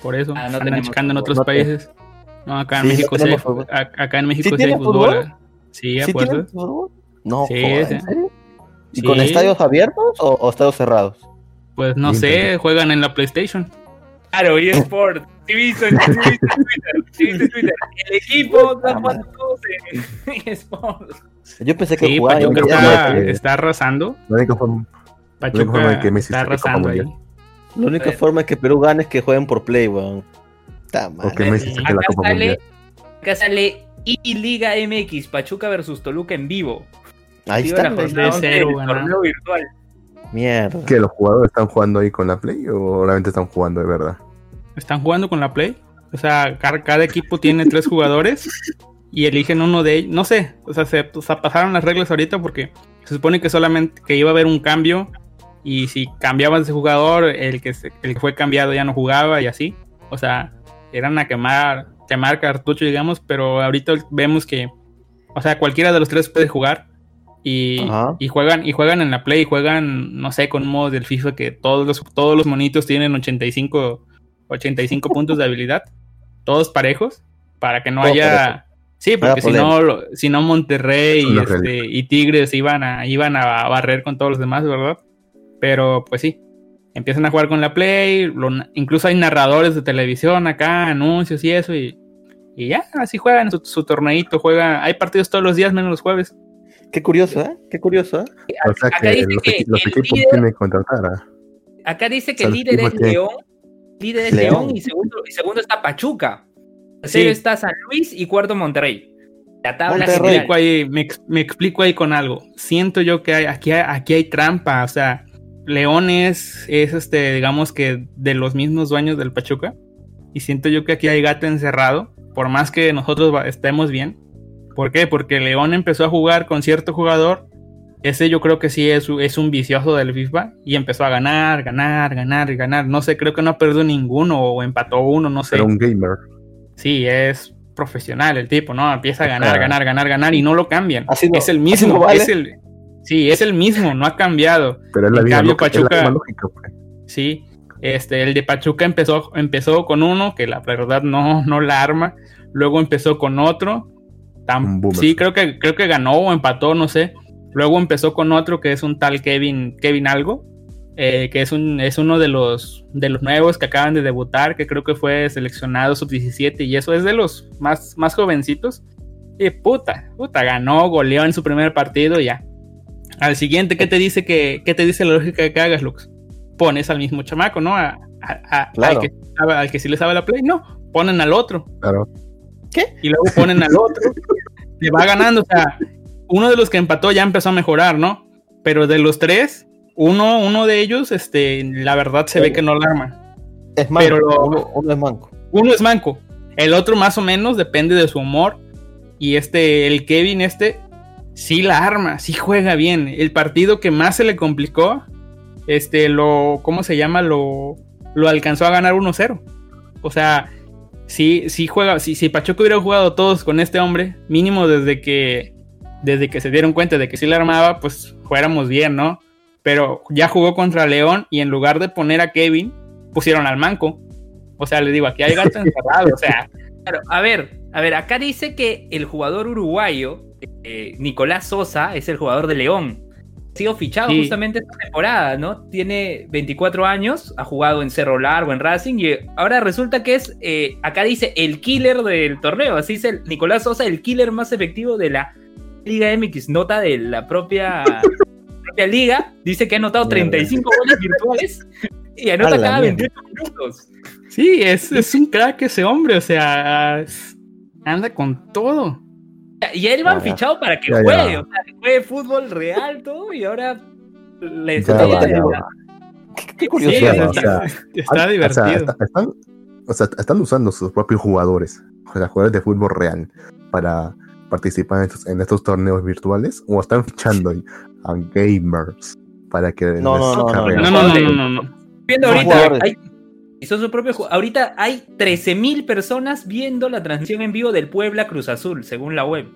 Por eso. Ah, no andan tenemos checando en otros No países. No, acá en Sí, México sí. fútbol. Acá en México ¿Sí sí hay fútbol. fútbol? Sí, ¿Sí fútbol? No, Sí, joder, sí. ¿en serio? ¿Y Sí. con estadios abiertos o, o estadios cerrados? Pues no sé, juegan en la PlayStation. Claro, y Sport. Sí, visto en Twitter. sí visto en Twitter. El equipo está jugando todos en Sport. Yo pensé que Sí, jugaban. yo Pachuca está, que- está arrasando. La única forma, Pachuca forma de que Messi está arrasando ahí. La única forma es que Perú gane es que jueguen por Play, weón. Está mal. porque Messi saque la Acá Copa sale, Mundial. acá sale I Liga MX, Pachuca versus Toluca en vivo. Ahí está. la torneo virtual. Mierda. ¿Que los jugadores están jugando ahí con la Play o realmente están jugando de verdad? Están jugando con la Play. O sea, cada, cada equipo tiene tres jugadores y eligen uno de ellos. No sé, o sea, se o sea, pasaron las reglas ahorita porque se supone que solamente que iba a haber un cambio y si cambiabas de jugador, el que, se- el que fue cambiado ya no jugaba y así. O sea, eran a quemar, quemar cartucho, digamos, pero ahorita vemos que, o sea, cualquiera de los tres puede jugar y, juegan y juegan en la Play, juegan, no sé, con un modo del FIFA que todos los, todos los monitos tienen 85, 85 (laughs) puntos de habilidad, todos parejos, para que no Todo haya... Sí, porque si no, si no Monterrey y, este, y Tigres iban a, iban a barrer con todos los demás, ¿verdad? Pero pues sí, empiezan a jugar con la Play, lo- incluso hay narradores de televisión acá, anuncios y eso, y, y ya, así juegan su, su torneito, juega, hay partidos todos los días menos los jueves. Qué curioso, ¿eh? Qué curioso, ¿eh? O sea Acá que dice los, que los equipos líder- tienen que contratar a... Acá dice que O sea, el los líder es León. Líder es León. León y segundo, y segundo está Pachuca. Tercero Sí. está San Luis y cuarto Monterrey. La tabla Monterrey, general. explico ahí, me, ex- me explico ahí con algo. Siento yo que hay, aquí, hay, aquí hay trampa. O sea, León es, es este, digamos que de los mismos dueños del Pachuca. Y siento yo que aquí hay gato encerrado. Por más que nosotros estemos bien. ¿Por qué? Porque León empezó a jugar con cierto jugador. Ese yo creo que sí es, un vicioso del FIFA. Y empezó a ganar, ganar, ganar y ganar. No sé, creo que no ha perdido ninguno o empató uno, no sé. Pero un gamer. Sí, es profesional el tipo, ¿no? Empieza a ganar, ganar, ganar, ganar y no lo cambian. Así no- es el así mismo, no vale. es el, sí, es el mismo, no ha cambiado. Pero es la misma cambio, lógica, es la Pachuca- misma lógica, pues. Sí, este, el de Pachuca empezó, empezó con uno que la verdad no, no la arma. Luego empezó con otro. Boomer. sí, creo que, creo que ganó o empató, no sé. Luego empezó con otro que es un tal Kevin, Kevin algo. eh, que es, un, es uno de los, de los nuevos que acaban de debutar, que creo que fue seleccionado sub-17 y eso es de los más, más jovencitos. Y puta, puta, ganó, goleó en su primer partido y ya. Al siguiente, ¿qué te dice que, qué te dice la lógica que hagas, Lux? Pones al mismo chamaco, ¿no? A- a- a- Claro. al, que, al que sí le sabe la play, no, ponen al otro. Claro. ¿Qué? Y luego ponen al otro. Le va ganando, o sea, uno de los que empató ya empezó a mejorar, ¿no? Pero de los tres, uno, uno de ellos, este, la verdad se ve que no la arma. Es manco. Pero lo- uno, uno es manco. Uno es manco, el otro más o menos depende de su humor. Y este, el Kevin, este, sí la arma, sí juega bien. El partido que más se le complicó, este, lo, ¿cómo se llama? Lo, lo alcanzó a ganar 1-0. O sea, sí, sí juega, si, si Pachuco hubiera jugado todos con este hombre, mínimo desde que, desde que se dieron cuenta de que sí la armaba, pues fuéramos bien, ¿no? Pero ya jugó contra León y en lugar de poner a Kevin, pusieron al manco. O sea, le digo, aquí hay gato (laughs) encerrado, o sea, Claro, a ver, a ver, acá dice que el jugador uruguayo, eh, Nicolás Sosa, es el jugador de León. Sido fichado Sí. justamente esta temporada, ¿no? Tiene 24 años, ha jugado en Cerro Largo, en Racing, y ahora resulta que es, eh, acá dice, el killer del torneo. Así dice el- Nicolás Sosa, el killer más efectivo de la Liga MX. Nota de la propia, (laughs) propia liga. Dice que ha anotado Mierda. 35 goles virtuales y anota cada mierda. 28 minutos. sí, es, es un crack ese hombre, o sea, anda con todo. Y a él lo han fichado para que Ya, ya. juegue, o sea, juegue fútbol real, todo, y ahora le. Qué, curioso. Sí, o sea, o sea, está, divertido. O sea, está- están, o sea, están usando sus propios jugadores, o sea, jugadores de fútbol real, para participar en estos, en estos torneos virtuales, o están fichando a gamers para que No, no, les no, no, carguen. no, no, no, no, no, no. Viendo Son ahorita, jugadores. hay, y son sus propios ju- ahorita hay 13.000 personas viendo la transmisión en vivo del Puebla Cruz Azul, según la web.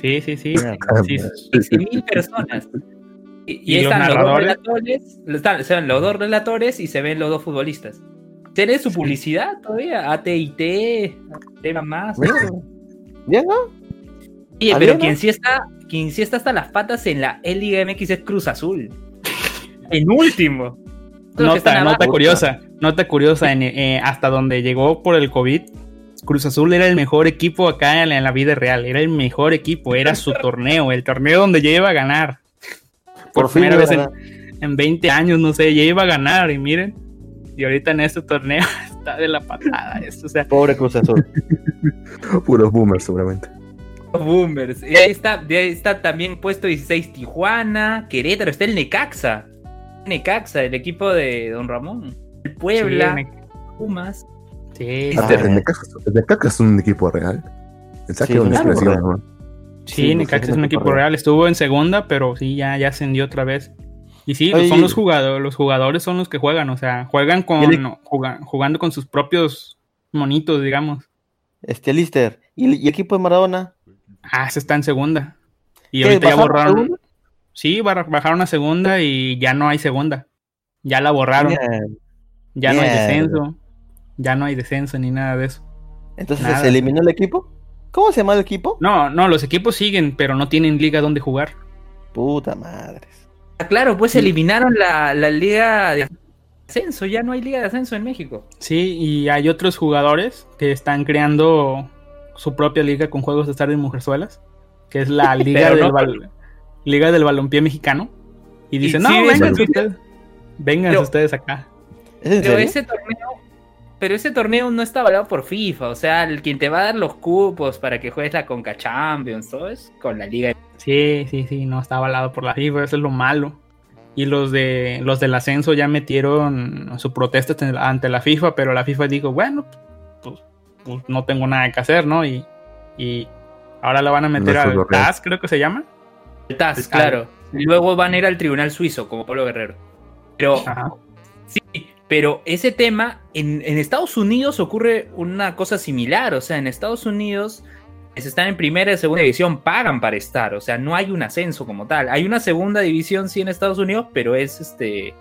Sí, sí, sí. Mierda. sí. 13.000 personas. Y, y ¿Y los están los, dos relatores, están, están los dos relatores y se ven los dos futbolistas. ¿Tiene su publicidad todavía? AT&T, tema más. ¿Ya no? Oye, ¿Había, pero quien sí está, quien sí está hasta las patas en la Liga MX es Cruz Azul. En último. Nota, nota curiosa, nota curiosa, en, eh, hasta donde llegó por el COVID, Cruz Azul era el mejor equipo acá en la, en la vida real, era el mejor equipo, era su (laughs) torneo, el torneo donde ya iba a ganar. Por, Por fin primera vez en, ganar. en 20 años, no sé, ya iba a ganar y miren, y ahorita en este torneo (laughs) está de la patada esto, o sea, Pobre Cruz Azul. (laughs) Puros boomers, seguramente. Los Boomers. Y ahí está, ahí está también puesto 16 Tijuana, Querétaro, está el Necaxa. Necaxa, el equipo de Don Ramón. El Puebla, sí, Pumas. sí, Ah, Este, el Necaxa el Necaxa es un equipo real. Pensaba Sí, claro, real. ¿no? Sí, Sí, Necaxa es un equipo real. real. Estuvo en segunda, pero sí, ya, ya ascendió otra vez. Y sí, Oye, son los jugadores, los jugadores son los que juegan, o sea, juegan con, el- no, jugando con sus propios monitos, digamos. Este, Lister. ¿Y, el- y el equipo de Maradona? Ah, se está en segunda. Y ¿Qué, ahorita ya borraron. Sí, bajaron a segunda y ya no hay segunda. Ya la borraron. Bien. ya no hay descenso. Ya no hay descenso ni nada de eso. Entonces, Nada. ¿se eliminó el equipo? ¿Cómo se llama el equipo? No, no, los equipos siguen, pero no tienen liga donde jugar. Puta madre. Ah, claro, pues Sí. eliminaron la, la liga de ascenso. Ya no hay liga de ascenso en México. Sí, y hay otros jugadores que están creando su propia liga con juegos de estar en mujerzuelas, que es la (laughs) liga del no- liga del balompié mexicano. Y dicen, Y no, sí, vengan ustedes, vengan Pero- ustedes acá. ¿Es en Pero ese torneo, pero ese torneo no está avalado por FIFA. O sea, el quien te va a dar los cupos para que juegues la Conca Champions, todo es con la liga. Sí, sí, sí, no está avalado por la FIFA, eso es lo malo. Y los de los del ascenso ya metieron su protesta ante- la FIFA, pero la FIFA dijo, bueno, pues, pues no tengo nada que hacer, ¿no? Y, y ahora la van a meter No al. TAS, creo que se llama. El TAS, claro. Y luego van a ir al Tribunal Suizo, como Pablo Guerrero. Pero Ajá. Sí, pero ese tema, en, en Estados Unidos ocurre una cosa similar, o sea, en Estados Unidos, si están en primera y segunda división, pagan para estar, o sea, no hay un ascenso como tal. Hay una segunda división, sí, en Estados Unidos, pero es este,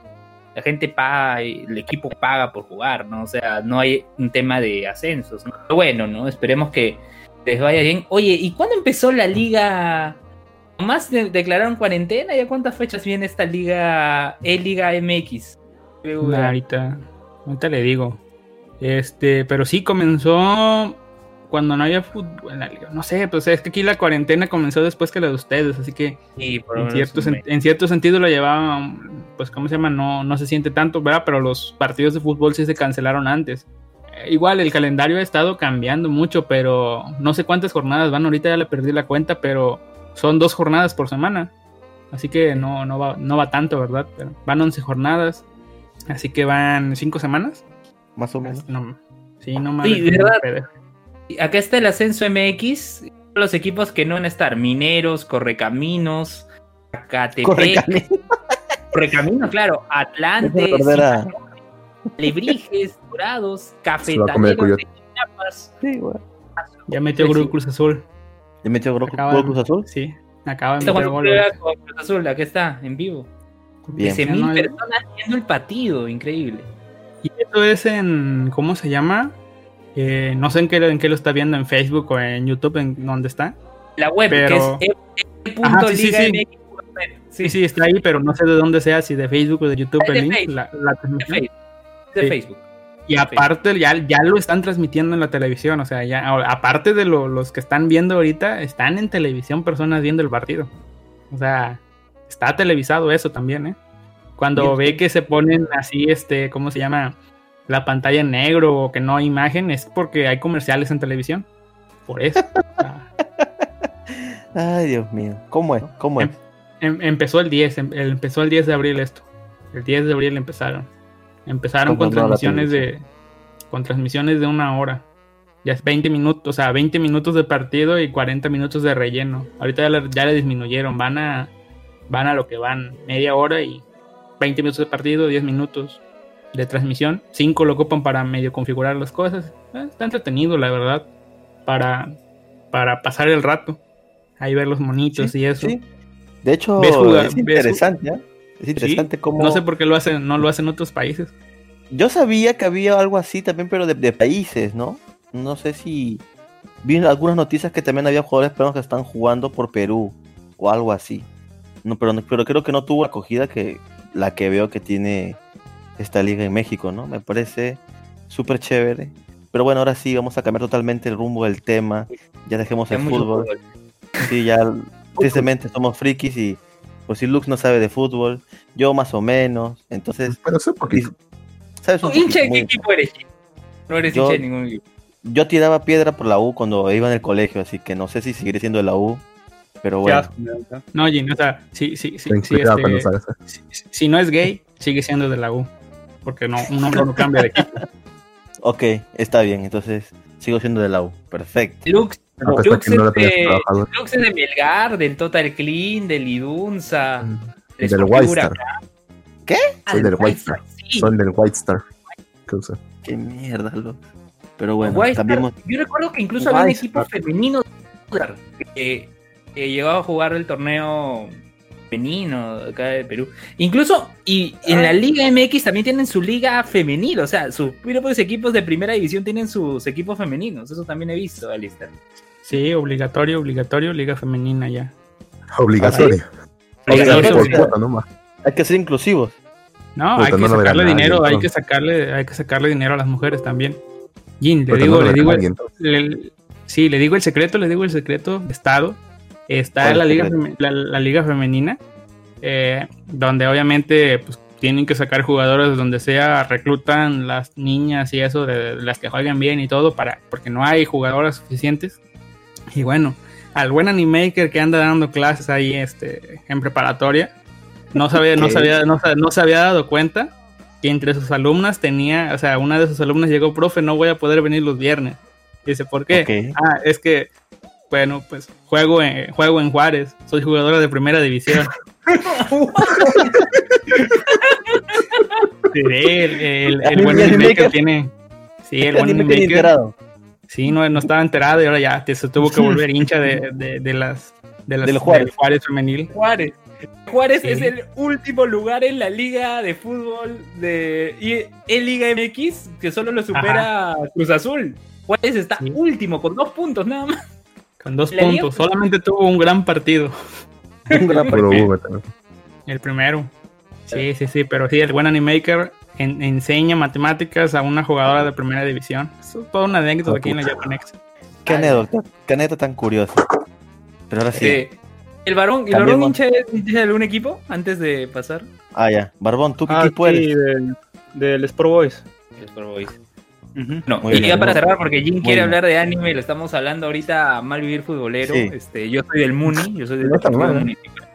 la gente paga, el equipo paga por jugar, ¿no? O sea, no hay un tema de ascensos, ¿no? Pero bueno, ¿no? Esperemos que les vaya bien. Oye, ¿y cuándo empezó la liga? ¿Más de- declararon cuarentena? ¿Ya cuántas fechas viene esta liga, E-Liga MX? BBVA. Ahorita, ahorita le digo. Este, pero sí comenzó cuando no había fútbol en la liga. No sé, pues es que aquí la cuarentena comenzó después que la de ustedes, así que Sí, en cierto, sen- en cierto sentido lo llevaban, pues, ¿cómo se llama? No, no se siente tanto, ¿verdad? Pero los partidos de fútbol sí se cancelaron antes. Eh, igual el calendario ha estado cambiando mucho, pero no sé cuántas jornadas van. Ahorita ya le perdí la cuenta, pero son dos jornadas por semana. Así que no, no, va, no va tanto, ¿verdad? Pero van 11 jornadas. Así que van 5 semanas. Más o menos. No, sí, no Sí, mames. ¿verdad? Y Acá está el ascenso MX. Los equipos que no van a estar: Mineros, Correcaminos, Acatepec. Correcaminos. (laughs) Correcaminos, claro. Atlante, Lebrijes, Dorados, Cafetaleros de. Chiapas. Sí, güey. Ya metió Sí. Grupo Cruz Azul. ¿Le metió Gol Cruz Azul? Sí, acaba de meter gol. Cruz Azul, aquí está, en vivo. Bien. 13.000 Ya no hay- personas viendo el partido, increíble. Y esto es en, ¿cómo se llama? Eh, no sé en qué, en qué lo está viendo, en Facebook o en YouTube, en dónde está. La web, Pero- que es e- Ajá, sí, sí, sí. Sí, sí, está ahí, pero no sé de dónde sea, si de Facebook o de YouTube Es de el link. Facebook. la- la de. Facebook. De Sí. Facebook. Y aparte, ya, ya lo están transmitiendo en la televisión. O sea, ya, aparte de lo- los que están viendo ahorita, están en televisión personas viendo el partido. O sea, está televisado eso también, ¿eh? Cuando ve que se ponen así, este, ¿cómo se llama? La pantalla en negro o que no hay imagen, es porque hay comerciales en televisión. Por eso. (laughs) O sea, Ay, Dios mío. ¿Cómo es? ¿Cómo es? Em- empezó el 10, em- empezó el 10 de abril esto. El 10 de abril empezaron. Empezaron con ¿Cómo no la transmisiones de con transmisiones de una hora. Ya es 20 minutos, o sea, 20 minutos de partido y 40 minutos de relleno. Ahorita ya le, ya le disminuyeron, van a van a lo que van, media hora y 20 minutos de partido, 10 minutos de transmisión. 5 lo ocupan para medio configurar las cosas. Eh, está entretenido, la verdad, para para pasar el rato. Ahí ver los monitos y eso. Sí. De hecho, es ves- interesante, ¿eh? Es interesante cómo... No sé por qué lo hacen, no lo hacen otros países. Yo sabía que había algo así también, pero de, de países, ¿no? No sé si... Vi algunas noticias que también había jugadores peruanos que están jugando por Perú o algo así. No, pero, pero creo que no tuvo acogida que la que veo que tiene esta liga en México, ¿no? Me parece súper chévere. Pero bueno, ahora sí, vamos a cambiar totalmente el rumbo del tema. Ya dejemos el fútbol. fútbol. Sí, ya (laughs) tristemente somos frikis y pues si Lux no sabe de fútbol, yo más o menos. Entonces, Pero sé poquito. ¿sabes? un ¿Tú hincha de poquito, qué muy- equipo eres? No eres Yo- hincha de ningún equipo. Yo tiraba piedra por la U cuando iba en el colegio, así que no sé si seguiré siendo de la U, pero bueno. ¿no? Jin, o sea, sí, sí, sí, Ten sí, cuidado este, si, si no es gay, sigue siendo de la U. Porque no, un hombre no cambia de equipo. Ok, está bien, entonces sigo siendo de la U. Perfecto. Lux, No lo es tengas de- es de Melgar, del Total Clean, del Idunza. Del Sportivo White Star. ¿Qué? Soy del White Star, sí. Son del White Star. ¿Qué usa? Qué mierda, Lux. Pero bueno, White Star, cambiemos. Yo recuerdo que incluso había un White equipo Star. femenino que, que llegó a jugar el torneo femenino de acá de Perú. Incluso, y en la Liga MX también tienen su liga femenil, o sea, sus propios equipos de primera división tienen sus equipos femeninos. Eso también he visto, Alistair. Sí, obligatorio, obligatorio, liga femenina ya. Obligatorio. Nomás. Hay que ser inclusivos. No, Puta, hay que no sacarle nadie, dinero, hay ¿no? que sacarle, hay que sacarle dinero a las mujeres también. Jin, le Puta, digo, no le digo, le- sí, le digo el secreto, le digo el secreto de Estado. Está ¿Cuál la liga, la, la liga femenina, eh, donde obviamente pues, tienen que sacar jugadores de donde sea, reclutan las niñas y eso, de, de las que jueguen bien y todo, para, porque no hay jugadoras suficientes. Y bueno, al buen animaker que anda dando clases ahí este, en preparatoria, no, sabía, no, Ok. sabía, no, no se había dado cuenta que entre sus alumnas tenía, o sea, una de sus alumnas llegó, profe, no voy a poder venir los viernes. Dice, ¿por qué? Ok. Ah, es que, bueno, pues juego en, juego en Juárez, soy jugadora de primera división. (laughs) Sí, el, el, el buen ¿El animaker Animaker? tiene... Sí, el buen enterado. Sí, no, no estaba enterado y ahora ya te- se tuvo que volver hincha de, de, de las... De las Del Juárez. del Juárez femenil. Juárez. Juárez Sí. es el último lugar en la liga de fútbol de y en Liga MX que solo lo supera Cruz Azul. Juárez está Sí. último con dos puntos nada más. Con dos puntos. Solamente tuvo un gran partido. (laughs) Un gran partido. El primero. Sí, sí, sí, pero sí, el buen Animaker en- enseña matemáticas a una jugadora de primera división. Eso es toda una anécdota aquí en la Japanex. Qué anécdota, qué anécdota tan curiosa. Pero ahora sí. Eh, ¿El varón, el varón hincha, de algún equipo antes de pasar? Ah, ya. Barbón, ¿tú qué Ah, equipo eres? del, del Sport Boys. El Sport Boys. Ujú. No, Muy y bien, ya para cerrar, porque Jim quiere bien. hablar de anime, lo estamos hablando ahorita a mal vivir futbolero. Sí. Este, yo soy del Muni, yo soy del No mal, municipal.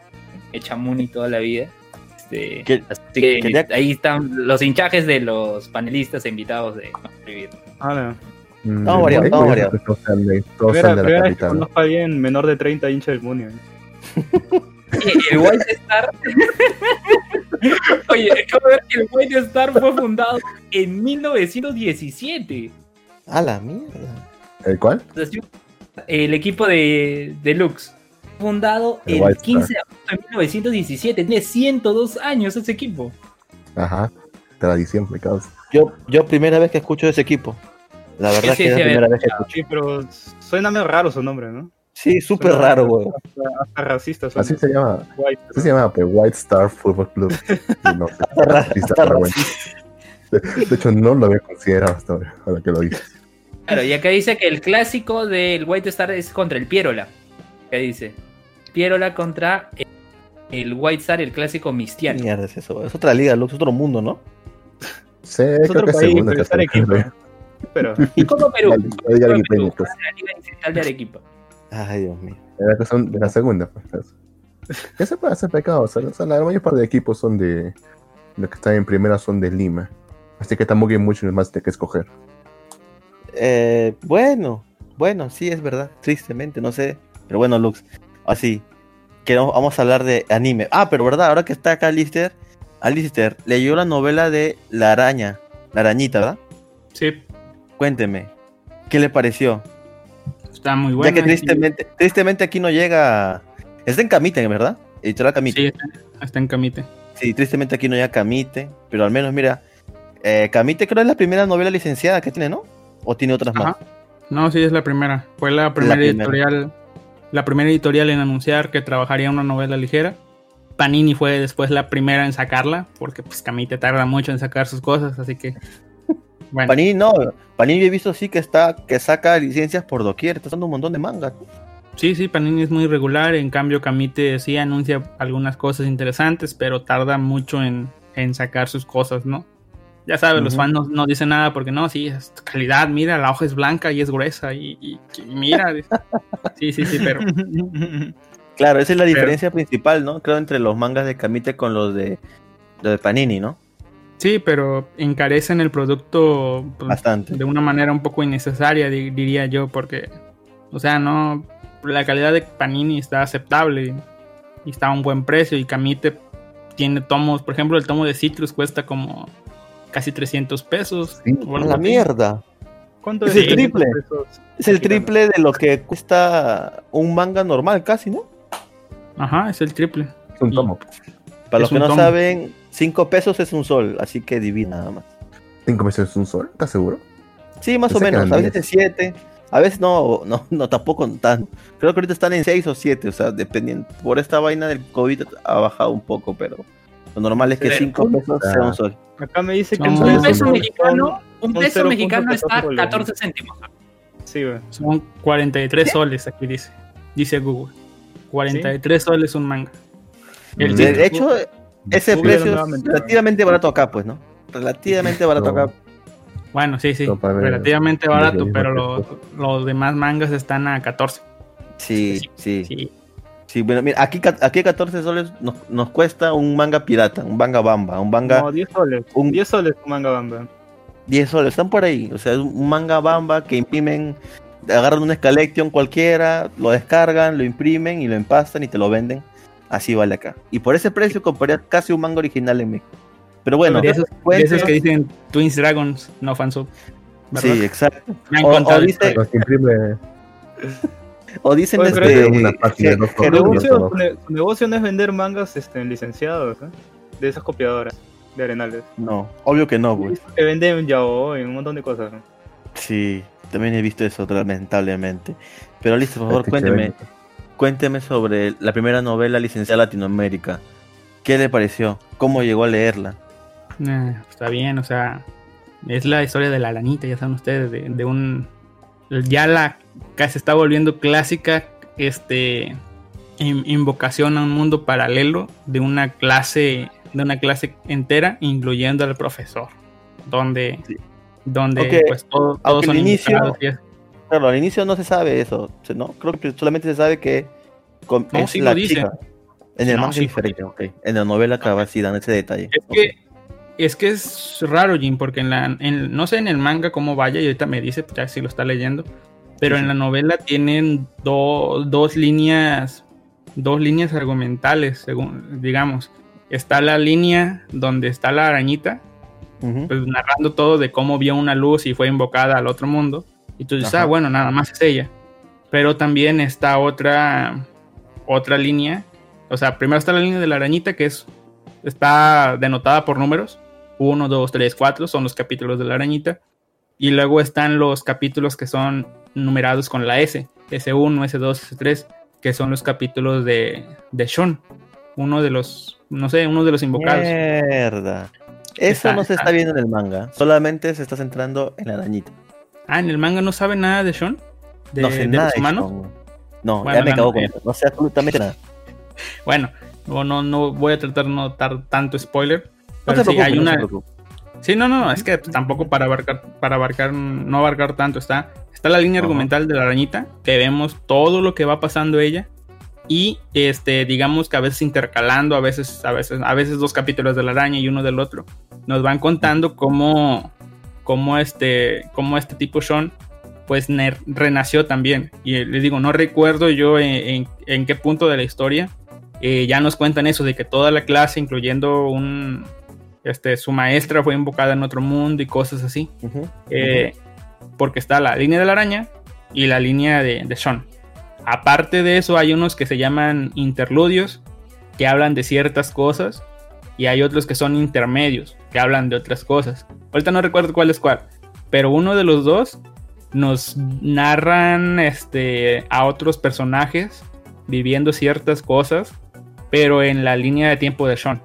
Hecha Muni toda la vida. Este, Que- así que quería- ahí están los hinchajes de los panelistas e invitados de Mal Vivir. Ah, no. Mm, variando. Todos sean de, todos Primera, primera vez que conozco a alguien menor de 30 hincha del Muni. ¿eh? (laughs) Oye, el White Star. (laughs) Oye, acabo de ver que el White Star fue fundado en 1917. A la mierda. ¿El cuál? El equipo de, de Lux. Fundado El el White 15 de agosto de 1917. Tiene 102 años ese equipo. Ajá. Tradición, me causa. Yo, yo primera vez que escucho de ese equipo. La verdad Sí, que es sí, la ver. primera vez que escucho. Sí, pero suena medio raro su nombre, ¿no? Sí, súper raro, weón. Hasta, hasta racista suena. Así se llama. White, Así se llama, pues, White Star Football Club. (laughs) No, Hasta racista. de, de hecho, no lo había considerado hasta ahora, ahora que lo dices. Claro, y acá dice que el clásico del White Star es contra el Pierola. ¿Qué dice? Pierola contra el, el White Star, el clásico ¿Qué mistiano. mierda es eso? Es otra liga, es otro mundo, ¿no? Sí, Es creo otro que es país, segunda pero ¿Y cómo Perú? (laughs) La. Arequipeña, pues. La Liga de Arequipa. Ay, Dios mío. Que de la segunda, pues. eso. ¿Qué se puede hacer pecado? O sea, o sea, la mayor parte de equipos son de. Los que están en primera son de Lima. Así que tampoco hay mucho más de qué escoger. Eh, bueno, bueno, sí, es verdad. Tristemente, no sé. Pero bueno, Lux, así. Que no- vamos a hablar de anime. Ah, pero verdad, ahora que está acá Lister, Alistair leyó la novela de La Araña, La Arañita, ¿verdad? Sí, Cuénteme, ¿qué le pareció? Está muy bueno. ya que tristemente, tristemente aquí no llega. Está en Camite, ¿verdad? Editorial Camite. Sí, está, está en Camite. Sí, tristemente aquí no llega Camite, pero al menos mira, eh, Camite creo es la primera novela licenciada que tiene, ¿no? ¿O tiene otras más? Ajá. No, sí, es la primera. Fue la primera primera. editorial. La primera editorial en anunciar que trabajaría una novela ligera. Panini fue después la primera en sacarla, porque pues Camite tarda mucho en sacar sus cosas, así que. Bueno, Panini no, Panini he visto sí que está, que saca licencias por doquier, está dando un montón de mangas. sí, sí, Panini es muy regular. En cambio, Camite sí anuncia algunas cosas interesantes, pero tarda mucho en, en sacar sus cosas, ¿no? Ya sabes, los fans no, no dicen nada porque no, sí, es calidad, mira, la hoja es blanca y es gruesa y, y- y mira. sí, sí, sí, pero. (laughs) Claro, esa es la Pero- diferencia principal, ¿no? Creo entre los mangas de Camite con los de, los de Panini, ¿no? Sí, pero encarecen el producto pues, Bastante. de una manera un poco innecesaria, di- diría yo, porque, o sea, no, la calidad de Panini está aceptable y, está a un buen precio y Camite tiene tomos, por ejemplo, el tomo de Citrus cuesta como casi 300 pesos. Sí, la mierda. ¿Cuánto Es es el triple. Pesos? Es el triple de lo que cuesta un manga normal, casi, ¿no? Ajá, es el triple. Es un Y- tomo. Para los que no tomo. saben, 5 pesos es un sol, así que divina nada más. ¿Cinco meses es un sol? ¿Estás seguro? Sí, más o Pensé menos. A veces es 7, a veces no, no, no tampoco tan. Creo que ahorita están en 6 o 7, o sea, dependiendo. Por esta vaina del COVID ha bajado un poco, pero lo normal es que Sí. 5 pesos sea un sol. Acá me dice que un peso, mexicano, un peso mexicano está 0.14 soles. 14 céntimos. Sí, güey. Son 43 soles, aquí dice. Dice Google. 43 soles un manga. El. De, Citrus- de hecho, ese precio es relativamente barato acá, pues, ¿no? Relativamente barato No. acá. Bueno, sí, sí, relativamente barato, pero los, los demás mangas están a 14. Sí, sí. Sí, Sí, bueno, mira, aquí, aquí 14 soles nos, nos cuesta un manga pirata, un manga bamba, un manga No, 10 soles. un- 10 soles un manga bamba. 10 soles, están por ahí. O sea, es un manga bamba que imprimen, agarran una escalection cualquiera, lo descargan, lo imprimen y lo empastan y te lo venden. Así vale acá. Y por ese precio compraría casi un manga original en México. Pero bueno, de, esos, de cuente- esos que dicen Twins Dragons, no fansub. ¿verdad? sí, exacto. Me han o- contado o dice- historias. Los que imprime O dicen Oye, este, es una página Pero Jerónimo- negocio, su negocio no es vender mangas este, licenciados, ¿eh? De esas copiadoras de arenales. No, obvio que no, pues. Que venden yaoi y un montón de cosas. ¿no? Sí, también he visto eso, lamentablemente. Pero listo, por favor, Este cuénteme. chévere. Cuénteme sobre la primera novela licenciada Latinoamérica. ¿Qué le pareció? ¿Cómo llegó a leerla? Eh, está bien, o sea, es la historia de la arañita, ya saben ustedes, de, de un... Ya la se está volviendo clásica, este... in- invocación a un mundo paralelo de una clase de una clase entera incluyendo al profesor donde Sí. donde pues todo- todos son inicio- es- Claro, al inicio no se sabe eso, ¿no? Creo que solamente se sabe que con- No, es sí la lo chica. En el No, manga sí, diferente, ok. En la novela acaba así dan ese detalle. Es que es que es raro, Jim, porque en la en- no sé en el manga cómo vaya y ahorita me dice ya si lo está leyendo, pero Sí, en la novela tienen do- dos líneas dos líneas argumentales, según digamos. Está la línea donde está la arañita, pues narrando todo de cómo vio una luz y fue invocada al otro mundo. Y tú dices, Ajá. ah, bueno, nada más es ella. Pero también está otra, otra línea. O sea, primero está la línea de la arañita que es, está denotada por números. 1, 2, 3, 4 son los capítulos de la arañita. Y luego están los capítulos que son numerados con la S. S1, S2, S3, que son los capítulos de, de Sean. Uno de los, no sé, uno de los invocados. Mierda. Eso Está- no se está está- viendo en el manga. Solamente se está centrando en la arañita. Ah, en el manga no sabe nada de Sean. De, no sé de nada los de humanos. No, Bueno, ya me cago con novela. eso. No sé absolutamente nada. (laughs) Bueno, no, no, no voy a tratar de no dar tanto spoiler. No Pero se sí, preocupe, hay no una. preocupe. Sí, no, no, es que tampoco para abarcar, para abarcar, no abarcar tanto está. Está la línea argumental de la arañita, que vemos todo lo que va pasando ella. Y este, digamos que a veces intercalando, a veces, a veces, a veces dos capítulos de la araña y uno del otro. Nos van contando cómo, cómo este, cómo este tipo Sean, pues renació también. Y eh, les digo, no recuerdo yo en, en- en qué punto de la historia. eh, ya nos cuentan eso de que toda la clase, incluyendo un, este, su maestra fue invocada en otro mundo y cosas así. Eh, porque está la línea de la araña y la línea de, de Sean. Aparte de eso, hay unos que se llaman interludios, que hablan de ciertas cosas, y hay otros que son intermedios, que hablan de otras cosas. Ahorita no recuerdo cuál es cuál, pero uno de los dos nos narran este, a otros personajes viviendo ciertas cosas, pero en la línea de tiempo de Sean.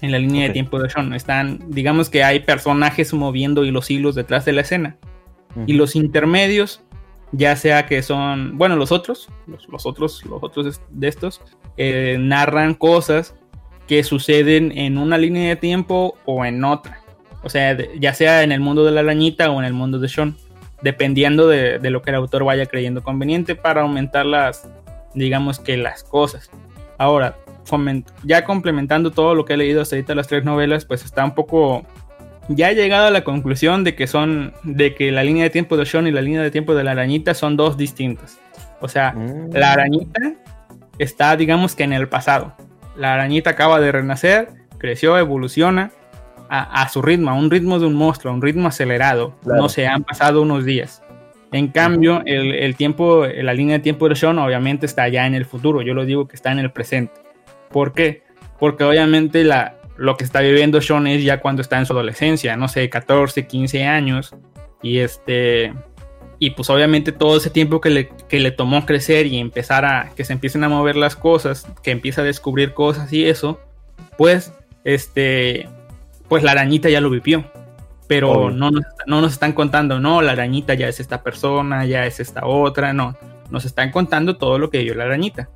En la línea de tiempo de Sean están, digamos que hay personajes moviendo y los hilos detrás de la escena. Y los intermedios, ya sea que son, bueno, los otros, los, los otros, los otros de estos, eh, narran cosas que suceden en una línea de tiempo o en otra. O sea, ya sea en el mundo de la arañita o en el mundo de Sean, dependiendo de, de lo que el autor vaya creyendo conveniente para aumentar las, digamos que las cosas. Ahora, ya complementando todo lo que he leído hasta ahorita las tres novelas, pues está un poco ya he llegado a la conclusión de que son de que la línea de tiempo de Sean y la línea de tiempo de la arañita son dos distintas. O sea, Mm. la arañita está, digamos que en el pasado. La arañita acaba de renacer, creció, evoluciona a, a su ritmo, a un ritmo de un monstruo, a un ritmo acelerado. Claro. No se han pasado unos días. En cambio, el, el tiempo, la línea de tiempo de Sean obviamente está ya en el futuro. Yo lo digo que está en el presente. ¿Por qué? Porque obviamente la, lo que está viviendo Sean es ya cuando está en su adolescencia, no sé, 14, 15 años. Y este. Y pues obviamente todo ese tiempo que le, que le tomó crecer y empezar a. que se empiecen a mover las cosas, que empieza a descubrir cosas y eso, pues, este. Pues la arañita ya lo vivió. Pero no nos, no nos están contando, no, la arañita ya es esta persona, ya es esta otra, no. Nos están contando todo lo que vio la arañita.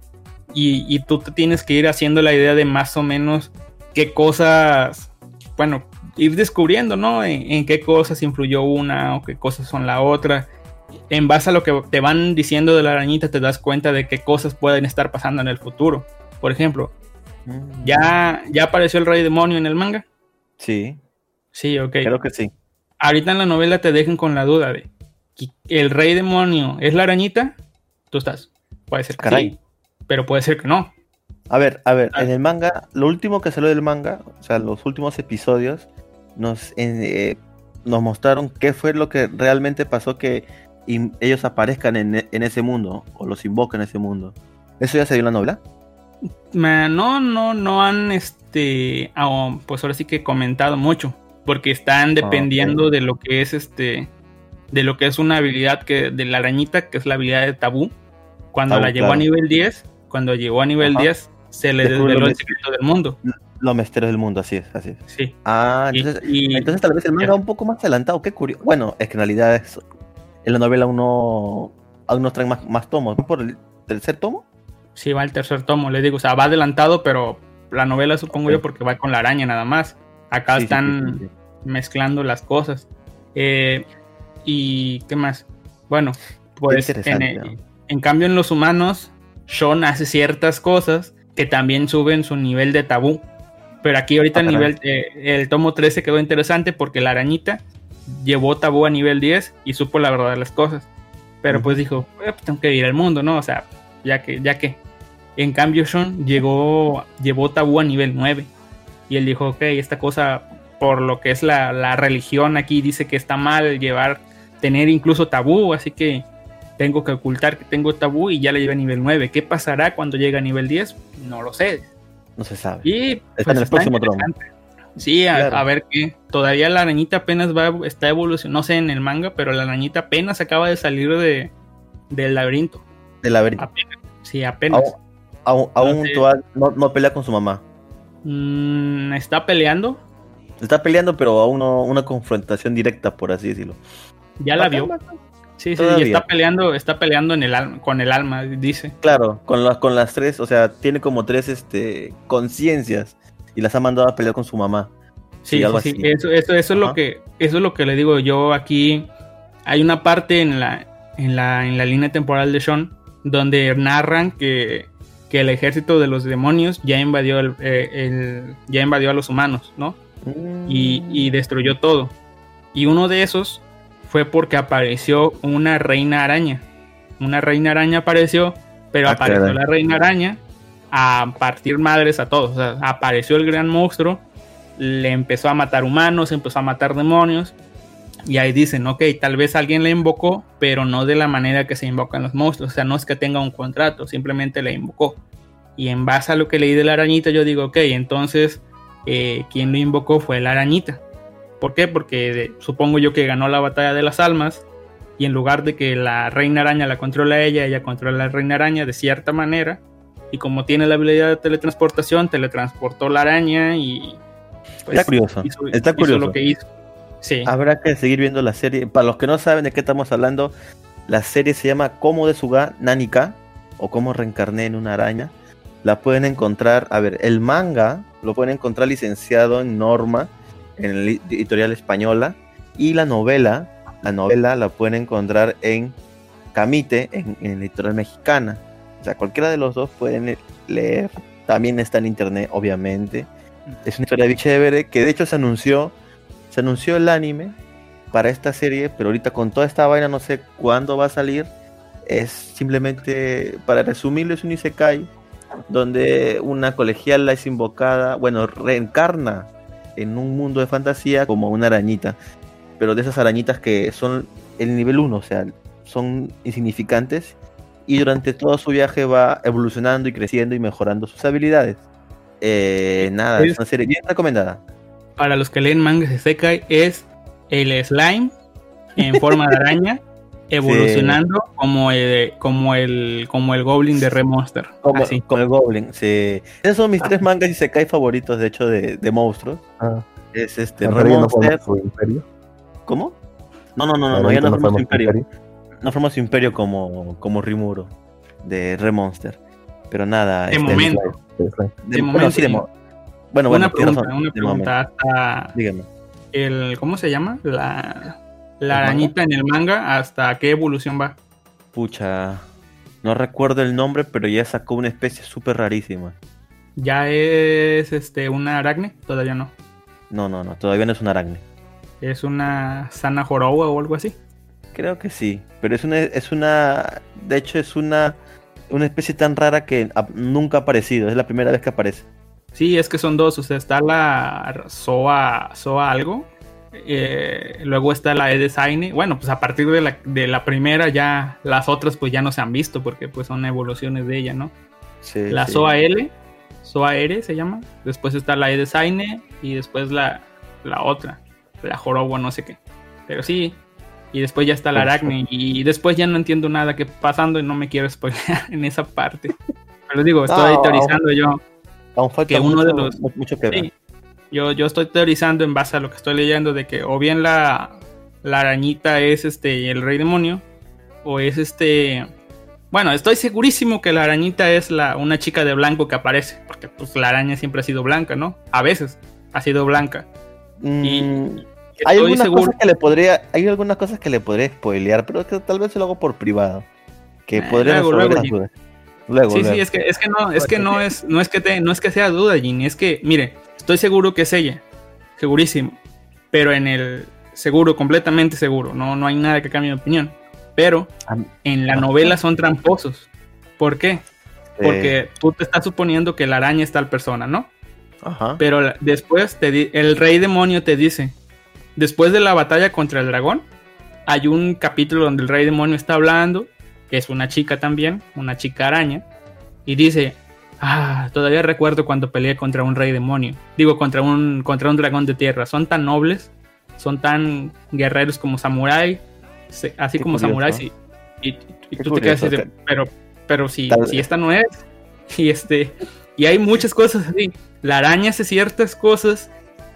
Y, y tú te tienes que ir haciendo la idea de más o menos qué cosas, bueno, ir descubriendo, ¿no? En, en qué cosas influyó una o qué cosas son la otra. En base a lo que te van diciendo de la arañita, te das cuenta de qué cosas pueden estar pasando en el futuro. Por ejemplo, Mm. ¿ya, ya apareció el rey demonio en el manga? Sí, Sí, ok. creo que sí. Ahorita en la novela te dejan con la duda de ¿el rey demonio es la arañita? Tú estás. Puede ser que Caray. sí, pero puede ser que no. A ver, a ver, Ah. en el manga, lo último que salió del manga, o sea, los últimos episodios, nos, eh, nos mostraron qué fue lo que realmente pasó que im- ellos aparezcan en, en ese mundo, o los invoquen en ese mundo. ¿Eso ya se dio en la novela? No, no, no han, este, ah, pues ahora sí que comentado mucho, porque están dependiendo de lo que es, este, de lo que es una habilidad que de la arañita, que es la habilidad de tabú. Cuando Tabú, la llevó a nivel 10, cuando llegó a nivel Ajá. 10, se le desveló el secreto del mundo. Los misterios del mundo, así es, así es. Sí. Ah, Y- entonces, y- entonces tal vez el manga un poco más adelantado, qué curioso. Bueno, es que en realidad es, en la novela aún no, aún nos traen más, más tomos. ¿No por el tercer tomo? Sí, va el tercer tomo, les digo, o sea, va adelantado, pero la novela supongo yo porque va con la araña nada más. Acá Sí, están sí, sí, sí. mezclando las cosas. Eh, ¿Y qué más? Bueno, pues en, interesante, el- ¿no? en cambio en los humanos, Sean hace ciertas cosas que también suben su nivel de tabú. Pero aquí ahorita Ah, el caray. nivel, eh, el tomo 13 quedó interesante porque la arañita llevó tabú a nivel 10 y supo la verdad de las cosas. Pero pues dijo, "Eh, pues tengo que ir al mundo, ¿no? O sea, ya que, ya que. En cambio, Sean llegó, llevó tabú a nivel 9. Y él dijo, ok, esta cosa, por lo que es la, la religión aquí, dice que está mal llevar, tener incluso tabú, así que tengo que ocultar que tengo tabú y ya le llevé a nivel 9. ¿Qué pasará cuando llegue a nivel 10? No lo sé. No se sabe. Y pues, en el próximo tomo. Sí, a, Claro. a ver qué. Todavía la arañita apenas va, está evolucionando, no sé en el manga, pero la arañita apenas acaba de salir de, del laberinto. Del laberinto. Apenas. Sí, apenas. Aún, aún, aún sé. todavía no, no pelea con su mamá. Mm, está peleando, Está peleando, pero aún no una confrontación directa, por así decirlo. ya la vio. Sí, sí, y está peleando, está peleando en el alma, con el alma, dice. Claro, con las, con las tres, o sea, tiene como tres este, conciencias y las ha mandado a pelear con su mamá. Sí, Sí, sí, algo sí, así. Eso, eso, eso es lo que, eso es lo que le digo yo aquí. Hay una parte en la, en la, en la línea temporal de Sean donde narran que, que el ejército de los demonios ya invadió el, eh, el- ya invadió a los humanos, ¿no? y, y destruyó todo. Y uno de esos fue porque apareció una reina araña. Una reina araña apareció, pero Ah, apareció caray. la reina araña a partir madres a todos. Apareció el gran monstruo, le empezó a matar humanos, empezó a matar demonios. Y ahí dicen, ok, tal vez alguien le invocó, pero no de la manera que se invocan los monstruos. O sea, no es que tenga un contrato, simplemente le invocó. Y en base a lo que leí de la arañita, yo digo, ok, entonces eh, quien lo invocó fue la arañita. ¿Por qué? Porque de- supongo yo que ganó la batalla de las almas y en lugar de que la reina araña la controla ella, ella controla a la reina araña de cierta manera. Y como tiene la habilidad de teletransportación, teletransportó la araña y... pues, Está curioso, hizo- está hizo curioso. lo que hizo. Sí. Habrá que seguir viendo la serie. Para los que no saben de qué estamos hablando, la serie se llama Como de Suga Nanika o Cómo reencarné en una araña. La pueden encontrar, a ver, el manga lo pueden encontrar licenciado en Norma, en la editorial española, y la novela, la novela la pueden encontrar en Camite, en, en la editorial mexicana. O sea, cualquiera de los dos pueden leer. También está en internet, obviamente. Es una historia bien chévere que de hecho se anunció, se anunció el anime para esta serie, pero ahorita con toda esta vaina no sé cuándo va a salir. Es simplemente, para resumirlo, es un isekai donde una colegiala es invocada, bueno, reencarna en un mundo de fantasía como una arañita, pero de esas arañitas que son el nivel 1, o sea, son insignificantes y durante todo su viaje va evolucionando y creciendo y mejorando sus habilidades. Eh, nada, es una serie bien recomendada. Para los que leen mangas de Sekai es el slime en forma de araña (laughs) evolucionando como el como el como el goblin de Re Monster. Como, Así. como el Goblin, sí. Esos son mis tres mangas y Sekai favoritos, de hecho, de, de monstruos. Ah, Es este, pero ya no Remonster. ¿Cómo? No, no, no, no, ya no su imperio. imperio. No forma su imperio como, como Rimuro de Remonster. Pero nada. De este, momento. De- de bueno, momento, sí, de Bueno, bueno, una tienes pregunta, razón, una momento. pregunta. Hasta el ¿cómo se llama? La arañita en el manga, ¿hasta qué evolución va? Pucha. No recuerdo el nombre, pero ya sacó una especie súper rarísima. ¿Ya es este una aracne? Todavía no. No, no, no, todavía no es un aragne. ¿Es una sana joroba o algo así? Creo que sí, pero es una, es una, de hecho es una, una especie tan rara que nunca ha aparecido, es la primera vez que aparece. Sí, es que son dos. O sea, está la Soa, Soa algo. eh, luego está la E-Design. Bueno, pues a partir de la, de la primera ya las otras pues ya no se han visto porque pues son evoluciones de ella, ¿no? Sí, La sí. Soa L, Soa R se llama. Después está la E-Design y después la, la otra, la Joroba, no sé qué. Pero sí. Y después ya está la Perfecto. Aracne. Y después ya no entiendo nada que pasando y no me quiero spoilear (laughs) en esa parte. Pero digo, estoy No. teorizando yo. Aún falta que uno mucho, de los- mu- mucho que. Sí. Yo, yo estoy teorizando en base a lo que estoy leyendo de que o bien la, la arañita es este el rey demonio o es este bueno estoy segurísimo que la arañita es la una chica de blanco que aparece porque pues la araña siempre ha sido blanca no a veces ha sido blanca Mm, y hay algunas seguro cosas que le podría, hay algunas cosas que le podría spoilear, pero que tal vez se lo hago por privado. Que Eh, podría luego, resolver luego, las dudas. Luego, sí luego. sí es que es que no es que no es no es que te, no es que sea duda Ginny es que mire estoy seguro que es ella segurísimo pero en el seguro completamente seguro no no hay nada que cambie mi opinión pero Am- en la Ajá. novela son tramposos ¿por qué? Porque tú te estás suponiendo que la araña es tal persona, ¿no? ajá. Pero después te di- el rey demonio te dice, después de la batalla contra el dragón, hay un capítulo donde el rey demonio está hablando, que es una chica también, una chica araña, y dice, ah, todavía recuerdo cuando peleé contra un rey demonio, digo, contra un, contra un dragón de tierra, son tan nobles, son tan guerreros como samurái, así Qué como samuráis, y, y- y Qué tú te quedas así pero, pero si, si esta no es, (laughs) y este, y hay muchas cosas así. La araña hace ciertas cosas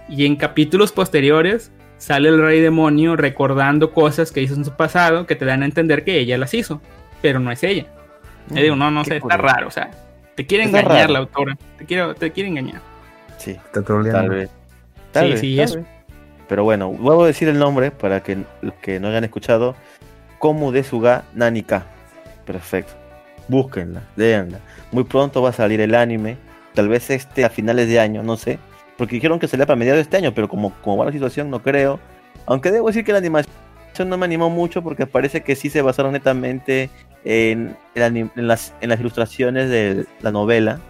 y en capítulos posteriores sale el rey demonio recordando cosas que hizo en su pasado que te dan a entender que ella las hizo, pero no es ella. Yo digo, no, no Mm, sé, está raro, o sea, te quiere Está engañar raro. la autora, te quiere, te quiere engañar. Sí, Está tal vez. Tal Sí, vez, sí, tal eso. vez. Pero bueno, vuelvo a decir el nombre para que los que no hayan escuchado. Komu de Suga Nanika. Perfecto. Búsquenla, léanla. Muy pronto va a salir el anime. Tal vez este a finales de año, no sé. Porque dijeron que salía para mediados de este año, pero como, como va la situación, no creo. Aunque debo decir que la animación no me animó mucho porque parece que sí se basaron netamente en, las, en las ilustraciones de la novela.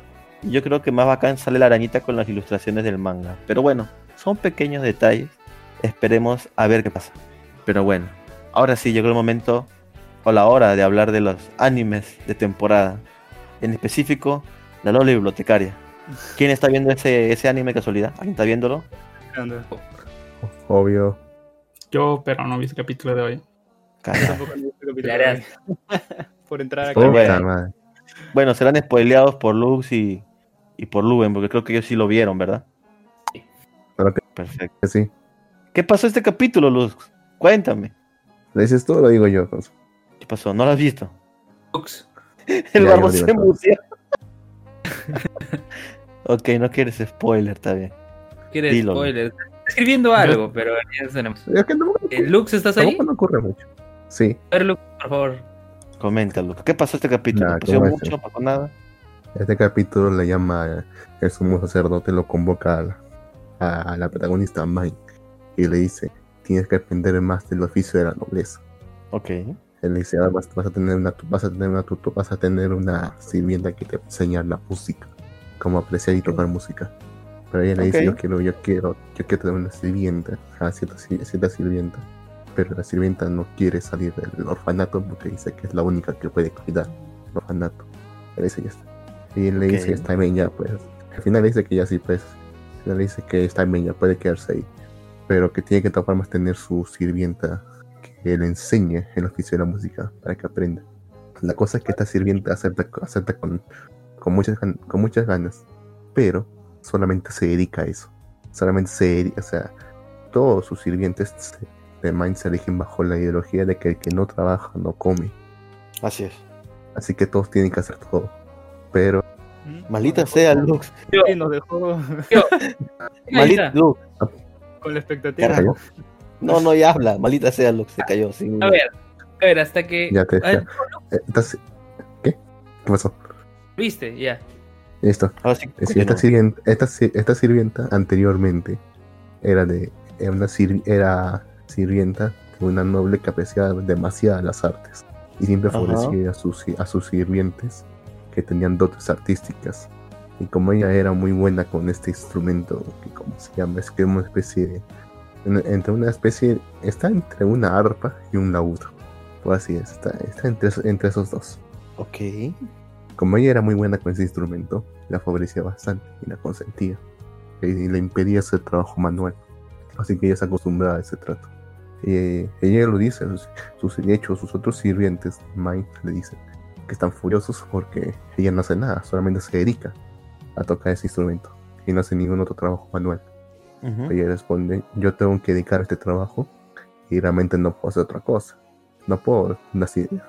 Yo creo que más bacán sale la arañita con las ilustraciones del manga. Pero bueno, son pequeños detalles. Esperemos a ver qué pasa. Pero bueno, ahora sí llegó el momento o la hora de hablar de los animes de temporada. En específico, la Lola Bibliotecaria. ¿Quién está viendo ese, ese anime de casualidad? ¿Alguien está viéndolo? Obvio. Yo, pero no vi ese capítulo de hoy. Carajo. Tampoco visto el capítulo de hoy. (laughs) Por entrar acá. Bueno. madre. Bueno, serán spoileados por Lux y, y por Luben, porque creo que ellos sí lo vieron, ¿verdad? Que Perfecto. sí. ¿Qué pasó este capítulo, Lux? Cuéntame. ¿Le dices tú o lo digo yo? Consu? ¿Qué pasó? ¿No lo has visto? Lux. (laughs) El yo digo se todo. Ok, no quieres spoiler, está bien. ¿Quieres Dilo. spoiler? Estoy escribiendo algo, pero ya tenemos. Es que no, Eh, Lux, ¿estás ahí? no ocurre mucho. Sí, A ver, Lux, por favor. Coméntalo. ¿Qué pasó este capítulo? Nah, ¿Pasó ¿cómo es mucho? eso? ¿Pasó nada? este capítulo le llama el sumo sacerdote, lo convoca a la, a- a la protagonista Mai y le dice, tienes que aprender más del oficio de la nobleza. Ok. Él le dice, "Ah, vas, vas a tener una, vas a tener una, vas a tener una sirvienta que te va a enseñar la música, cómo apreciar y tocar música. Pero ella le dice, Ok. yo quiero, yo quiero, yo quiero tener una sirvienta, a cierta, si- cierta sirvienta. Pero la sirvienta no quiere salir del orfanato porque dice que es la única que puede cuidar el orfanato. Él dice, ya está. Y él le dice, está bien, ya pues. Al final le dice que ya sí, pues. Al final le dice que está bien, ya puede quedarse ahí. Pero que tiene que de todas formas tener su sirvienta que le enseñe el oficio de la música para que aprenda. La cosa es que esta sirvienta acepta, acepta con, con, muchas, con muchas ganas, pero solamente se dedica a eso. Solamente se dedica, o sea, todos sus sirvientes se- de Mind se eligen bajo la ideología de que el que no trabaja no come. Así es. Así que todos tienen que hacer todo. Pero Maldita sea, Lux. Sí, nos dejó (laughs) está. Lux. con la expectativa. Carajo. No, no, ya habla. Maldita sea, Lux. Se cayó. sí. A ver, a ver, hasta que. ya te eh, ¿Qué? ¿Qué pasó? ¿Viste? Ya. Listo. Ahora sí. Es esta, sirvienta, esta, esta sirvienta anteriormente era de era una sir- era sirvienta de una noble que apreciaba demasiado las artes y siempre favorecía a sus, a sus sirvientes que tenían dotes artísticas. Y como ella era muy buena con este instrumento, que como se llama, es que una especie de. en- Entre una especie. Está entre una arpa y un laúd. O así es, está, está entre, esos- entre esos dos. Ok. Como ella era muy buena con ese instrumento, la favorecía bastante y la consentía. Y le impedía hacer trabajo manual. Así que ella se acostumbraba a ese trato. Y ella lo dice, sus, sus, de hecho, sus otros sirvientes, Mai, le dicen que están furiosos porque ella no hace nada, solamente se dedica. a tocar ese instrumento y no hace ningún otro trabajo manual. Ujú. Ella responde, yo tengo que dedicar a este trabajo y realmente no puedo hacer otra cosa. No puedo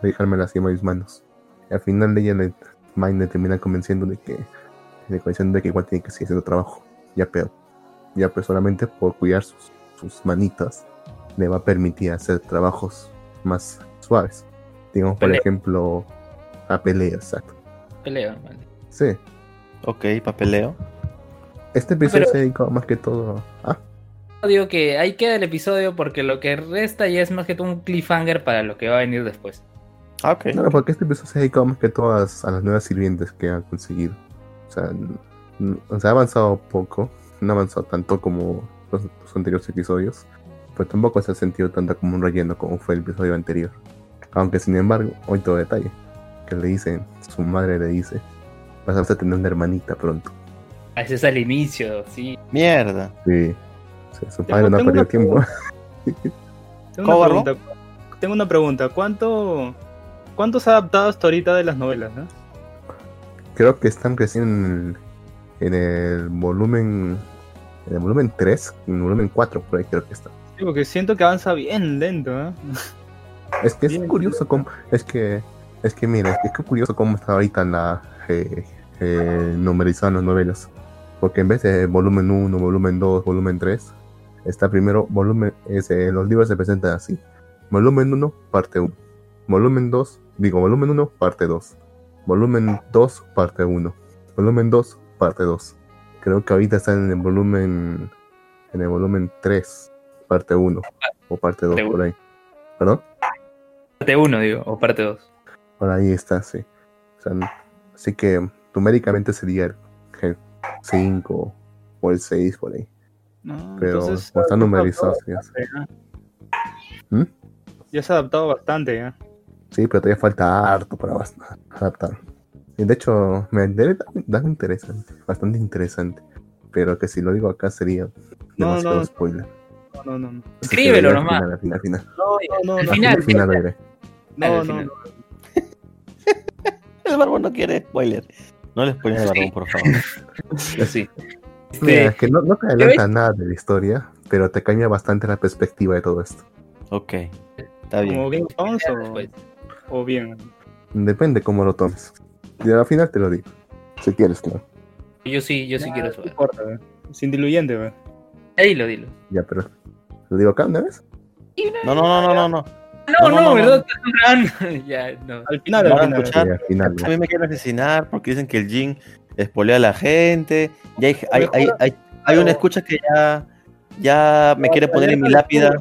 dejarme así en mis manos. Y al final ella le, Mine le termina convenciendo de que, de, convenciendo de que igual tiene que seguir haciendo trabajo. Ya pero, ya pero solamente por cuidar sus, sus manitas le va a permitir hacer trabajos más suaves. Digamos, por ejemplo, a pelea, exacto. Pelea, vale. Sí, Ok, papeleo. este episodio Pero- se dedica más que todo a... Digo que ahí queda el episodio porque lo que resta ya es más que todo un cliffhanger para lo que va a venir después. Ah. No, porque este episodio se ha dedicado más que todas a las nuevas sirvientes que han conseguido. O sea, o ha avanzado poco, no ha avanzado tanto como los, los anteriores episodios, pero tampoco se ha sentido tanto como un relleno como fue el episodio anterior. Aunque sin embargo, hoy todo detalle, que le dicen, su madre le dice, vas a tener una hermanita pronto. Ah, Ese es al inicio, sí. Mierda. Sí, su Tengo- padre no ha perdido tiempo. (laughs) Tengo ¿Cómo, una, pregunta, tengo una pregunta. ¿Cuánto, ¿Cuánto se ha adaptado hasta ahorita de las novelas? no? Creo que están creciendo en el, en el volumen, en el volumen 3, en el volumen 4, por ahí creo que está. Sí, porque siento que avanza bien lento. ¿eh? Es que es Bien, curioso cómo. Es que. Es que mira, es que es curioso cómo está ahorita la. Eh, eh, las novelas. Porque en vez de volumen 1, volumen 2, volumen 3, está primero volumen. Es, eh, los libros se presentan así: volumen 1, parte 1. Volumen 2, digo, volumen 1, parte 2. Volumen 2, parte 1. Volumen 2, parte 2. Creo que ahorita están en el volumen. En el volumen 3, parte 1. O parte 2, Parte por ahí. ¿Perdón? Parte 1, digo, o parte 2. Por ahí está, sí. O sea, así que numéricamente sería el 5 o el 6 por ahí. No, Pero entonces, está ya se ha numerizado, adaptado sí, bastante, ¿Mm? ¿eh? Ya se ha adaptado bastante. ¿eh? Sí, pero todavía falta harto para adaptar. Y de hecho, me enteré da interesante, bastante interesante. Pero que si lo digo acá sería demasiado no. spoiler. No, no, no. Escríbelo nomás. final, al final, al final. No, no, Al no. final, Al final diré. No, no, final. no. El barbón no quiere spoiler. No le spoilen al barbón, por favor. (laughs) Sí. Mira, Este, es que no, no te adelanta nada de la historia, pero te cambia bastante la perspectiva de todo esto. Ok. Está bien. ¿Como Game of Thrones o, después. O bien? Depende cómo lo tomes. Y al final te lo digo. Si quieres, claro. Yo sí, yo sí quiero No saber. importa, ¿eh? Sin diluyente, ¿eh? Dilo, dilo. Ya, pero. ¿Lo digo acá una vez? No, no, no, no, no, no. No, No, no, no, no, (laughs) ya. Al final, al final. escuchar. Sí, al final. A mí me quieren asesinar porque dicen que el Jin espolea a la gente. Y hay, hay, hay, hay, hay una escucha que ya, ya me quiere poner en mi lápida.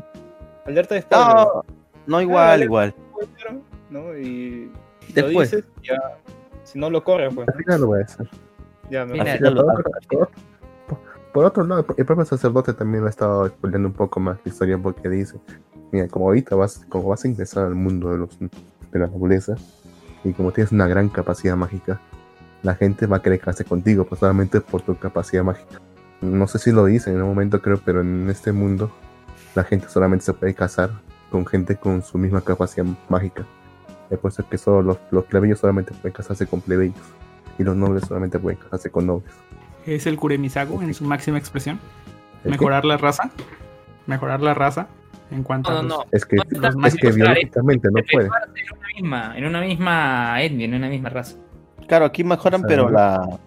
Alerta de spoiler. No, no igual, igual. ¿No? Y lo Después. dices, ya. Si no lo corres, pues. Al final lo voy a hacer. Ya, me Final. Al final lo- Por otro, por- por otro lado, el propio sacerdote también lo ha estado spoileando un poco más la historia porque dice: Mira, como ahorita vas, como vas a ingresar al mundo de, los, de la nobleza y como tienes una gran capacidad mágica, la gente va a querer casarse contigo, pues solamente por tu capacidad mágica. No sé si lo dicen en un momento, creo, pero en este mundo la gente solamente se puede casar con gente con su misma capacidad mágica. Es por eso que solo los, los plebeyos solamente pueden casarse con plebeyos y los nobles solamente pueden casarse con nobles. Es el Kuremisago en su máxima expresión. ¿El qué? Mejorar la raza. Mejorar la raza en cuanto No, a no, los- no. Es que, No, los es que biológicamente no puede. En una misma, en una misma etnia, en una misma raza. Claro, aquí mejoran, O sea, pero la,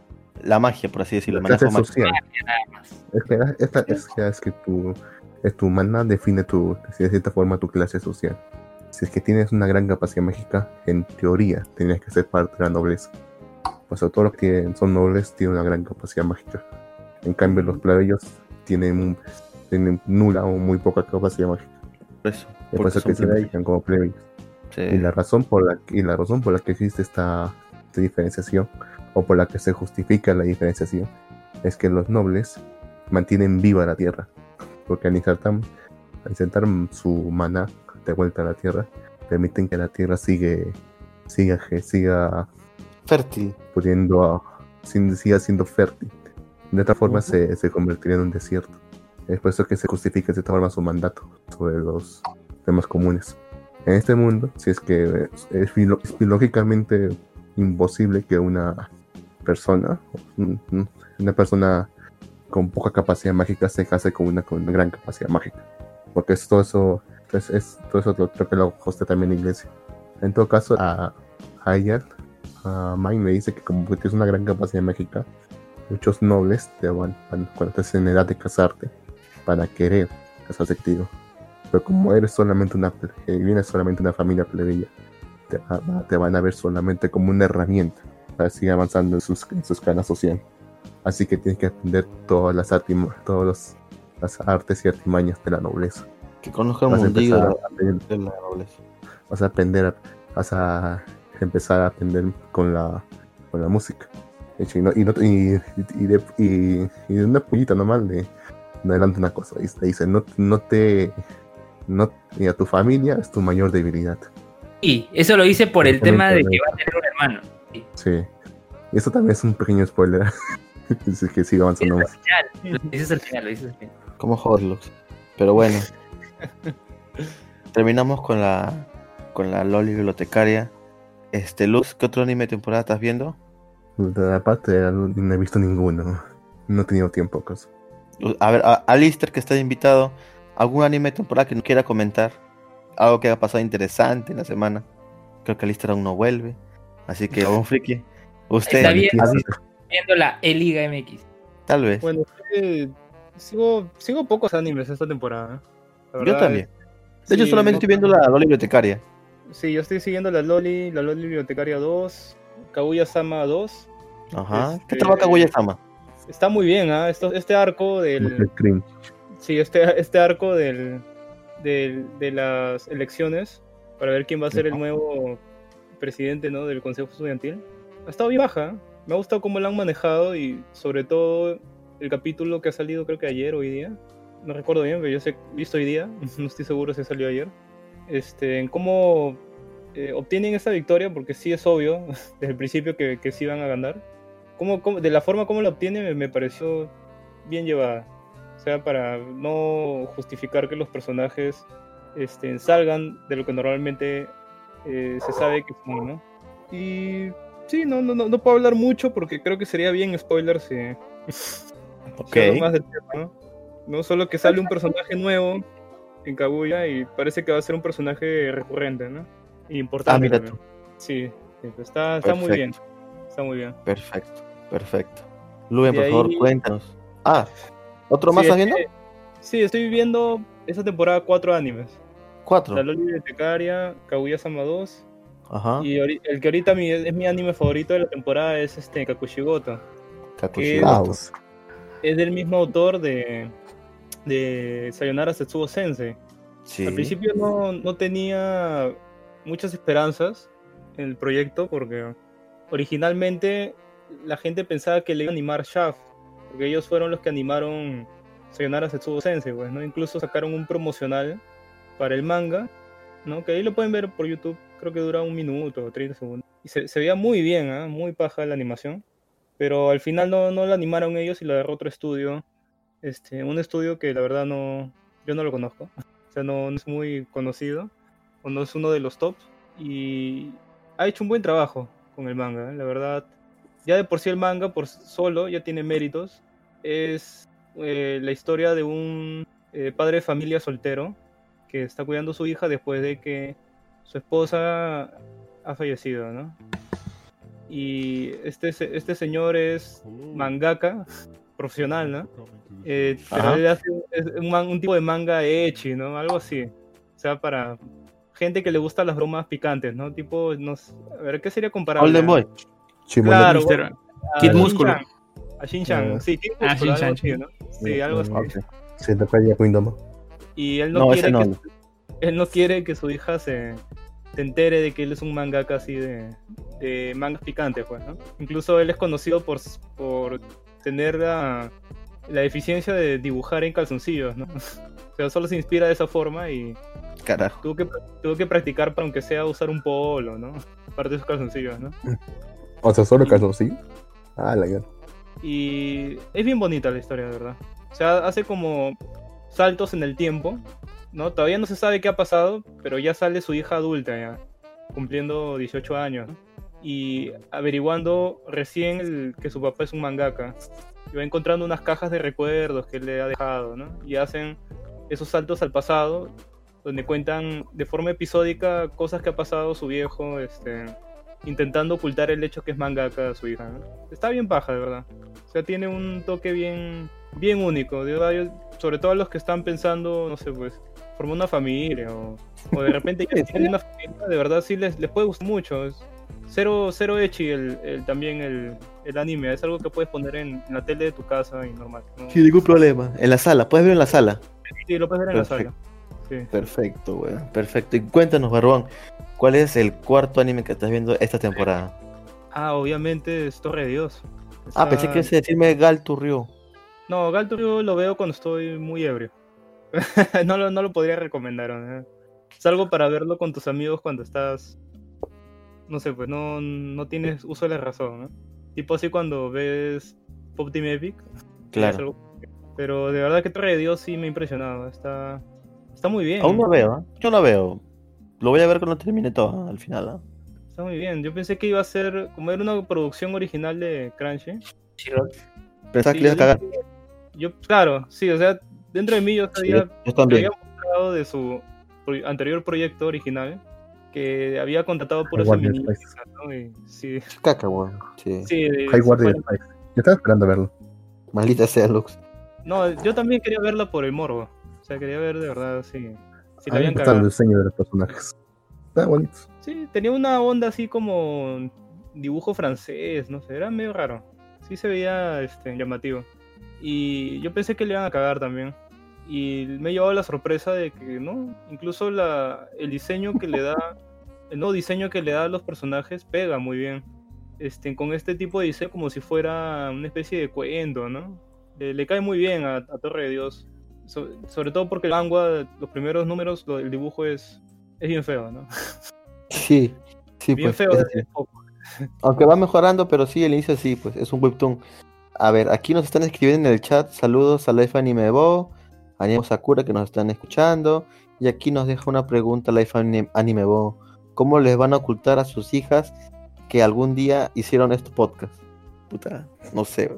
la magia, por así decirlo. La mágico. social. Nada más. Es que, esta, es, que, es que tu, es tu mana define tu, de cierta forma tu clase social. Si es que tienes una gran capacidad mágica, en teoría tienes que ser parte de la nobleza. Pues todos los que tienen- son nobles tienen una gran capacidad mágica. En cambio, los plebeyos tienen, tienen nula o muy poca capacidad mágica. Eso. Es por eso que se identifican como plebeyos. Sí. Y la razón por la y la razón por la que existe esta, esta diferenciación o por la que se justifica la diferenciación es que los nobles mantienen viva la tierra porque al insertar, al insertar su maná de vuelta a la tierra permiten que la tierra sigue siga siga Fértil. pudiendo a- sin- siga siendo fértil de otra forma Ujú. se, se convertiría en un desierto es por eso que se justifica de cierta forma su mandato sobre los temas comunes en este mundo, si es que es, biológicamente imposible que una persona, un- un- una persona con poca capacidad mágica se case con una con una gran capacidad mágica. Porque es todo eso, es, es- todo eso lo, creo que lo hoste también la iglesia. En todo caso, a, a ella, a Mine le dice que como tienes una gran capacidad mágica, muchos nobles te van, van- cuando estés en edad de casarte, para querer casarse contigo. Pero como eres solamente una, eh, vienes solamente una familia plebeya, te, va- te van a ver solamente como una herramienta para seguir avanzando en sus, en su escala social. Así que tienes que aprender todas las, artima- todos los- las artes y artimañas de la nobleza. Que conozca el Vas a mundillo de la, de la nobleza. vas a aprender, a- vas a empezar a aprender con la, con la música. De hecho, y, no- y, no- y- y de, y- y de una puñita normal de, de adelante una cosa. Dice, dice, no, no te... No, y a tu familia es tu mayor debilidad. Y eso lo hice por el tema de que va a tener un hermano. Sí. Sí. Y eso también es un pequeño spoiler. Así (laughs) que sigue avanzando más. Lo dices al final, lo dices al final. Como Horlux. Pero bueno. (laughs) (laughs) Terminamos con la con la Loli bibliotecaria. Este, Luz, ¿qué otro anime de temporada estás viendo? De la parte de no he visto ninguno. No he tenido tiempo, A ver, a, Alistair, que está invitado, ¿algún anime de temporada que no quiera comentar? Algo que haya pasado interesante en la semana. Creo que Alistair aún no vuelve. Así que, un friki. Usted, Está. Viendo la E-Liga MX. Tal vez. Bueno, eh, sigo, sigo pocos animes esta temporada. Yo también. De hecho, sí, solamente no- estoy viendo la Loli bibliotecaria. Sí, yo estoy siguiendo la Loli, la Loli Bibliotecaria 2, Kaguya Sama 2. Ajá. ¿Qué Este- tal va Kaguya-sama? Está muy bien, ¿ah? Esto- este arco del. Sí, este, este arco del, del- de las elecciones para ver quién va a ser el nuevo presidente ¿no? del Consejo Estudiantil. Ha estado bien baja. Me ha gustado cómo la han manejado y sobre todo el capítulo que ha salido creo que ayer o hoy día. No recuerdo bien, pero yo sé visto hoy día. (laughs) No estoy seguro si salió ayer. Este, en cómo eh, obtienen esta victoria, porque sí es obvio (laughs) desde el principio que, que sí van a ganar. Cómo, cómo- de la forma como la obtienen me, me pareció bien llevada. O sea, para no justificar que los personajes este, salgan de lo que normalmente eh, se sabe que son, ¿no? Y sí, no, no, no, no puedo hablar mucho porque creo que sería bien spoiler si, (laughs) Ok. si más del tema, ¿no? No solo que sale un personaje nuevo en Kaguya y parece que va a ser un personaje recurrente, ¿no? Y importante. Ah, mira también. Sí, sí, está, está muy bien. Está muy bien. Perfecto, perfecto. Luven, por favor, cuéntanos. Ah, ¿otro más estás es viendo? que- sí, estoy viendo esta temporada cuatro animes. Cuatro. La Loli Bibliotecaria, Kaguya Sama 2. Ajá. Y el que ahorita mi- es mi anime favorito de la temporada es este Kakushigoto. Kakushigoto. House. Es del mismo autor de, de Sayonara Setsubo Sensei. Sí. Al principio no, no tenía muchas esperanzas en el proyecto porque originalmente la gente pensaba que le iba a animar Shaft, porque ellos fueron los que animaron Sayonara Setsubo Sensei, pues, ¿no? Incluso sacaron un promocional para el manga, ¿no? Que ahí lo pueden ver por YouTube, creo que dura un minuto o 30 segundos. Y se, se veía muy bien, ¿ah? muy paja la animación, pero al final no, no la animaron ellos y la agarró otro estudio, este, un estudio que la verdad no, yo no lo conozco. O sea, no, no es muy conocido, o no es uno de los tops. Y ha hecho un buen trabajo con el manga, ¿eh? la verdad. Ya de por sí el manga, por solo, ya tiene méritos. Es eh, la historia de un eh, padre de familia soltero que está cuidando a su hija después de que su esposa ha fallecido, ¿no? Y este, este señor es mangaka profesional, ¿no? Eh, pero él hace un, man- tipo de manga ecchi, ¿no? Algo así. O sea, para gente que le gustan las bromas picantes, ¿no? Tipo, no sé, a ver, ¿qué sería comparable? Golden Boy. Claro, bueno, Kid. Músculo. A Shin-Chan, Ah. sí, Kid Ah, Músculo, algo Shin-chan, así, ¿no? Sí, algo así. Se te Kingdom. Y él no, No, quiere ese no. que, él no quiere que su hija se, se entere de que él es un mangaka así de, de mangas picantes, pues, ¿no? Incluso él es conocido por, por tener la, la eficiencia de dibujar en calzoncillos, ¿no? (laughs) O sea, solo se inspira de esa forma y Carajo. tuvo que, tuvo que practicar para aunque sea usar un polo, ¿no? (laughs) Parte de sus calzoncillos, ¿no? (laughs) O sea, solo calzoncillo. Ah, la ya. Y es bien bonita la historia, de verdad. O sea, hace como saltos en el tiempo, ¿no? Todavía no se sabe qué ha pasado, pero ya sale su hija adulta ya, cumpliendo 18 años. ¿no? Y averiguando recién el- que su papá es un mangaka. Y va encontrando unas cajas de recuerdos que él le ha dejado, ¿no? Y hacen esos saltos al pasado, donde cuentan de forma episódica cosas que ha pasado su viejo, este, intentando ocultar el hecho que es mangaka a su hija. ¿no? Está bien paja, de verdad. O sea, tiene un toque bien, bien único. De verdad, yo- sobre todo a los que están pensando, no sé, pues, formar una familia o, o de repente (laughs) una familia, de verdad sí les, les puede gustar mucho. Es cero, cero echi el, el- también el, el anime. Es algo que puedes poner en, en la tele de tu casa y normal. ¿no? Sin ningún problema. En la sala, puedes ver en la sala. Sí, lo puedes ver en la sala. Sí. Perfecto, weón. Perfecto. Y cuéntanos, Barbón, ¿cuál es el cuarto anime que estás viendo esta temporada? Ah, obviamente es Torre de Dios. Ah, pensé que ibas a decirme Gal Turrió. No, Galturio lo veo cuando estoy muy ebrio. (laughs) no, lo, no lo podría recomendar. ¿no? Es algo para verlo con tus amigos cuando estás. No sé, pues no, no tienes uso de la razón. ¿no? Tipo así cuando ves Pop Team Epic. Claro. algo- Pero de verdad que Torre de Dios sí me ha impresionado. Está, está muy bien. Aún no veo, ¿eh? Yo no veo. Lo voy a ver cuando termine todo, ¿eh? al final. ¿eh? Está muy bien. Yo pensé que iba a ser. Como era una producción original de Crunchy. Pensaba Sí, que le iba a yo- cagar. Yo, claro, sí, o sea, dentro de mí yo Sí, sabía yo que había mostrado de su anterior proyecto original que había contratado Guardian feministas, ¿no? Y sí, Caca, weón. Sí. sí, High se Guardian fue- Spice. Yo estaba esperando verlo. Maldita sea, Lux. No, yo también quería verla por el morbo. O sea, quería ver de verdad si, si me habían gusta el cagado. diseño de los personajes. Está bonito. Sí, tenía una onda así como dibujo francés, no sé, era medio raro. Sí se veía este, llamativo. Y yo pensé que le iban a cagar también. Y me llevó la sorpresa de que, ¿no? Incluso la, el diseño que le da, el nuevo diseño que le da a los personajes pega muy bien. Este, con este tipo de diseño como si fuera una especie de cuento, ¿no? Le, le cae muy bien a, a Torre de Dios. So- sobre todo porque el manga, los primeros números, lo- el dibujo es, es bien feo, ¿no? Sí, sí, Bien pues. feo es desde poco. Aunque va mejorando, pero sí, el inicio sí, pues es un webtoon. A ver, aquí nos están escribiendo en el chat. Saludos a Life Anime Bo, a Nemo Sakura que nos están escuchando. Y aquí nos deja una pregunta Life Anime, Anime Bo. ¿Cómo les van a ocultar a sus hijas que algún día hicieron este podcast? Puta, no sé.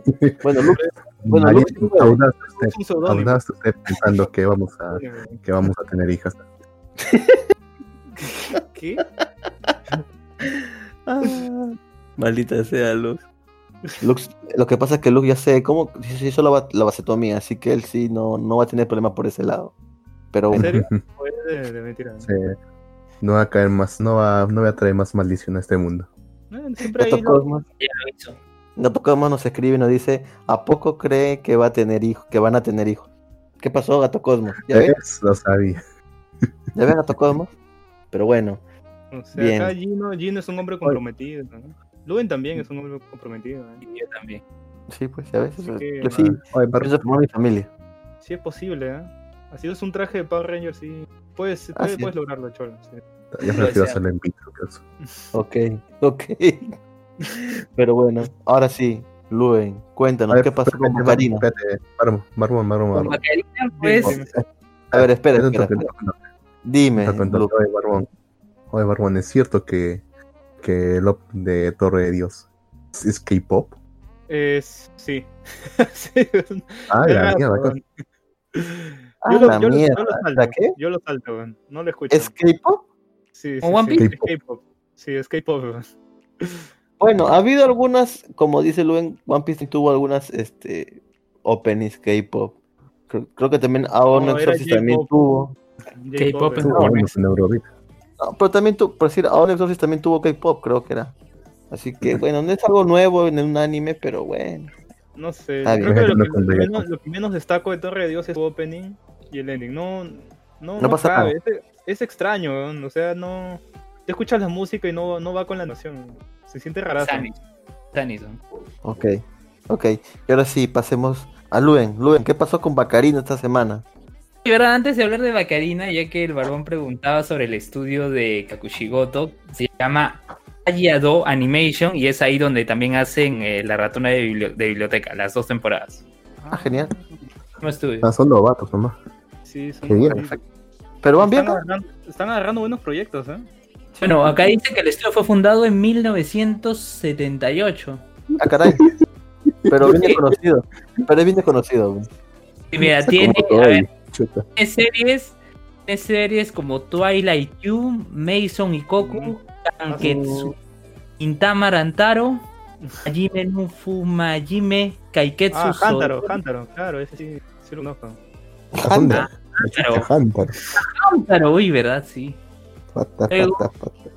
Bueno, (laughs) Bueno, Luke, audaz Es usted, audaz usted pensando que vamos a que vamos a tener hijas. ¿Qué? (laughs) Ah, maldita sea Lux. Lo que pasa es que Lux ya sé cómo se hizo la, va- la vasectomía, así que él sí no, no va a tener problema por ese lado. Pero ¿En serio? De, de mentira. Sí. No va a caer más, no va, no va a traer más maldición a este mundo. Eh, Siempre hay Cosmos, lo. Gato Cosmos nos escribe y nos dice, ¿a poco cree que va a tener hijos, que van a tener hijos? ¿Qué pasó, Gato Cosmos? ¿Ya ves? ¿Ves? Lo sabía. ¿Ya ves, Gato Cosmos? (laughs) Pero bueno, O sea, Bien. acá Gino, Gino es un hombre comprometido. ¿no? Luen también es un hombre comprometido. ¿no? Y yo también. sí, pues. Así que- Yo sí oye, Bar- pienso formar mi familia. Sí es posible, ¿eh? Así es un traje de Power Ranger, sí. Puedes, Ah, puedes, sí. puedes lograrlo, cholo. sí. yo prefiero hacerlo en vitro que eso. Ok, ok. Pero bueno, ahora sí, Luen, cuéntanos, A ver, ¿qué pasó con Karina? Espérate, Con Barbón. Macarena, pues. A ver, espera, espera, espera. Dime, Oye, Barbón. Oye, Barbón, ¿es cierto que, que el op de Torre de Dios es K-pop? Es, sí. (laughs) sí. Ah, la raro, mierda. Ah, Yo lo, la yo lo- yo mierda. lo salto. Yo lo salto. No lo escucho. ¿Es K-pop? Sí, sí, ¿O One sí, Piece? es K-pop. Sí, es K-pop, weón. Bueno, ha habido algunas, como dice Luen, One Piece tuvo algunas este, openings K-pop. Creo, creo que también Aon No, Exorcist también tuvo. K-pop japonés. No, pero también tuvo, por decir, Aon Exorcist también tuvo K-pop, creo que era. Así que bueno, no es algo nuevo en un anime, pero bueno. No sé. Creo que lo, No que, lo que menos, lo que menos destaco de Torre de Dios es su opening y el ending. No, no, No no, pasa nada. Es, es extraño, weón. o sea, no. Te escuchas la música y no, no va con la noción. Se siente rarazo. Sanis. Sanis, ¿no? Ok, ok. Y ahora sí, pasemos a Luen. Luen, ¿qué pasó con Bacarina esta semana? Y verdad, antes de hablar de Bacarina, ya que el barbón preguntaba sobre el estudio de Kakushigoto, se llama Ayado Animation y es ahí donde también hacen eh, La ratona de, bibli- de biblioteca, las dos temporadas. Ah, genial. No estudio. Ah, son novatos nomás. Sí, son buenos. Pero van bien, agarrando, están agarrando buenos proyectos, ¿eh? Bueno, acá dice que el estudio fue fundado en 1978. Ah, caray. Pero bien conocido. Pero es bien conocido. güey. Y mira, tiene, a ver, chuta. tiene series, tiene series como Twilight You, Mason y Koku, Kanketsu, Intama Rantaro, Hajime no Fumajime, Kaiketsu Ah, Hantaro, Hantaro, claro, ese sí, sí lo conozco. Hunter. Claro. Hunter. Hantaro, uy, ¿verdad? Sí. Pata, pata, pata.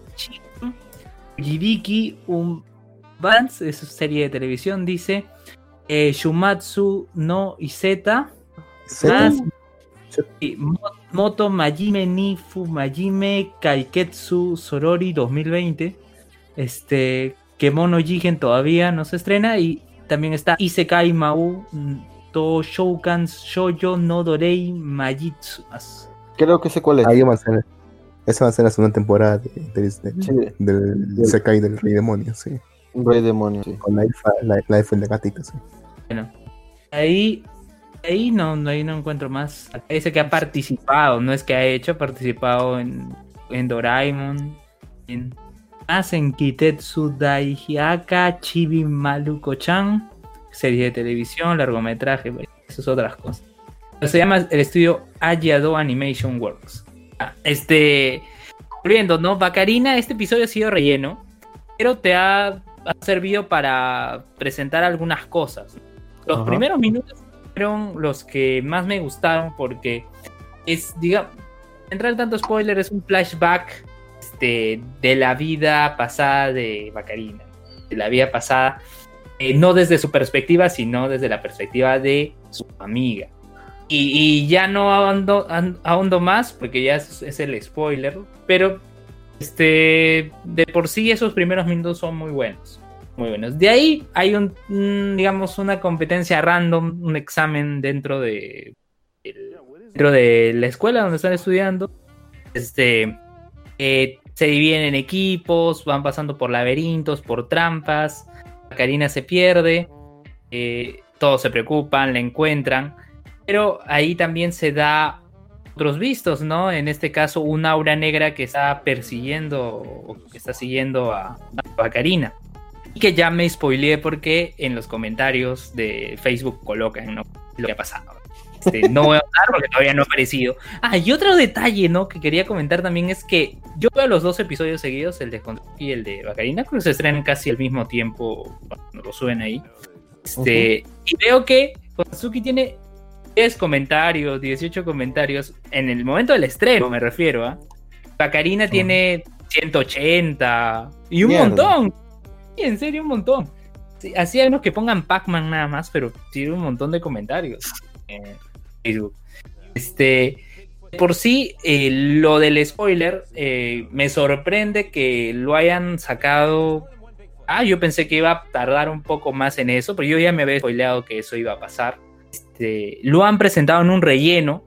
Jibiki un Vance, es su serie de televisión, dice eh, Shumatsu no Iseta, Zeta. más Mo- Moto Majime ni Fumajime Kaiketsu Sorori 2020. Este, Kemono Jigen todavía no se estrena. Y también está Isekai Mau mm, To Shoukan Shoujo no Dorei Majitsu. Creo que sé cuál es. Ahí va a ser. Esa va a ser la segunda temporada de, de- de- Sí, del Sekai del Rey Demonio, sí. rey demonio. Sí. Con la de gatita, sí. Bueno, ahí, ahí no, no, ahí no encuentro más. Dice que ha participado, no es que ha hecho, ha participado en, en Doraemon, en, más en Kitetsu Daihyaka, Chibi Maluko-chan, serie de televisión, largometraje, esas otras cosas. Pero se llama el estudio Ayado Animation Works. Ah, Este, volviendo, ¿no? Bacarina, este episodio ha sido relleno, pero te ha, ha servido para presentar algunas cosas. Los Ajá. primeros minutos fueron los que más me gustaron porque es, digamos, entrar en tanto spoiler, es un flashback este, de la vida pasada de Bacarina. De la vida pasada, eh, no desde su perspectiva, sino desde la perspectiva de su amiga. Y, ya no ahondo más, porque ya es, es el spoiler, pero este, de por sí esos primeros minutos son muy buenos. Muy buenos. De ahí hay un, digamos, una competencia random, un examen dentro de, dentro de la escuela donde están estudiando. Este, eh, se dividen en equipos, van pasando por laberintos, por trampas. Karina se pierde, eh, todos se preocupan, la encuentran, pero ahí también se da otros vistos, ¿no? En este caso, un aura negra que está persiguiendo o que está siguiendo a Karina. Y que ya me spoileé porque en los comentarios de Facebook colocan ¿no? lo que ha pasado. Este, no voy a hablar porque todavía no ha aparecido. Ah, y otro detalle, ¿no? Que quería comentar también es que yo veo los dos episodios seguidos, el de Konsuki y el de Bacarina, creo que se estrenan casi al mismo tiempo cuando lo suben ahí. Este, Y veo que Konsuki tiene 10 comentarios, 18 comentarios en el momento del estreno, me refiero, ¿ah? Bacarina tiene 180 y un Mierda. montón. En serio, un montón. Sí, así hay unos que pongan Pac-Man nada más, pero tiene un montón de comentarios en Facebook. Este, por sí, eh, lo del spoiler eh, me sorprende que lo hayan sacado. Ah, yo pensé que iba a tardar un poco más en eso, pero yo ya me había spoileado que eso iba a pasar. Este, lo han presentado en un relleno,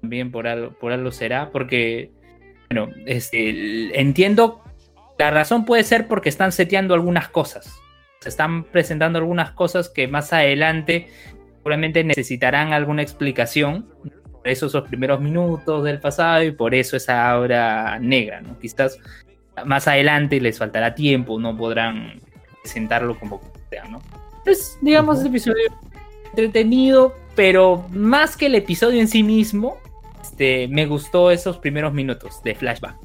también por algo, por algo será, porque, bueno, este, entiendo, la razón puede ser porque están seteando algunas cosas. Se están presentando algunas cosas que más adelante seguramente necesitarán alguna explicación. Por eso esos primeros minutos del pasado y por eso esa aura negra, ¿no? Quizás más adelante les faltará tiempo, no podrán presentarlo como sea, ¿no? Es, digamos, este episodio entretenido, pero más que el episodio en sí mismo, este, me gustó esos primeros minutos de flashback.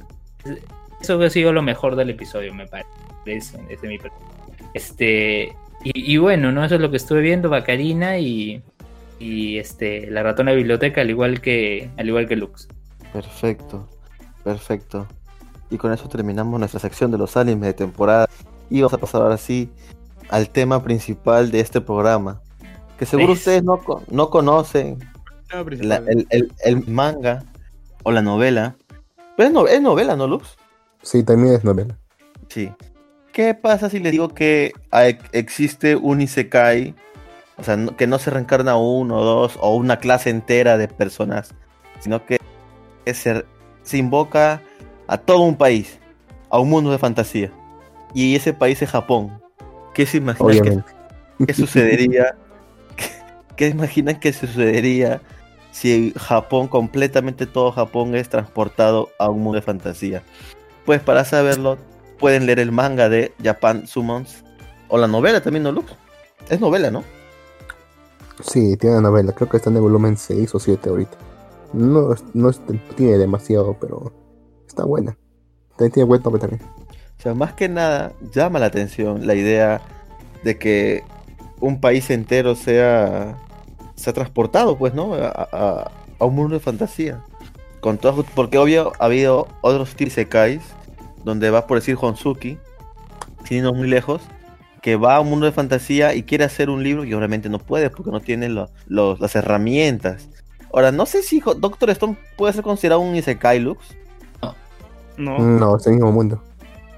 Eso ha sido lo mejor del episodio, me parece. Desde, mi este, y, y bueno, ¿no? Eso es lo que estuve viendo, Bacarina y, y este, la ratona de biblioteca, al igual que, al igual que Lux. Perfecto, perfecto. Y con eso terminamos nuestra sección de los animes de temporada. Y vamos a pasar ahora sí al tema principal de este programa. Que seguro ¿Ves? ustedes no, co- no conocen la- el- el manga o la novela. Pero es, no- es novela, ¿no, Lux? Sí, también es novela. Sí. ¿Qué pasa si les digo que existe un Isekai? O sea, que no se reencarna uno o dos o una clase entera de personas, sino que, se, se invoca a todo un país, a un mundo de fantasía. Y ese país es Japón. ¿Qué se imaginan que, sucedería? (laughs) ¿Qué, qué imaginan que sucedería si Japón, completamente todo Japón, es transportado a un mundo de fantasía? Pues para saberlo, pueden leer el manga de Japan Summons o la novela también, ¿no, Lux? Es novela, ¿no? Sí, tiene una novela, creo que está en el volumen 6 o 7 ahorita. No, no tiene demasiado, pero está buena. También tiene buen nombre también. O sea, más que nada llama la atención la idea de que un país entero sea, sea transportado, pues, ¿no? A, a- a un mundo de fantasía. Con todas- porque obvio ha habido otros tipos de Sekais donde va por decir Honsuki, sin irnos muy lejos, que va a un mundo de fantasía y quiere hacer un libro y obviamente no puede porque no tiene lo- los- las herramientas. Ahora, no sé si Doctor Stone puede ser considerado un Isekai Lux, No. No, es el mismo mundo.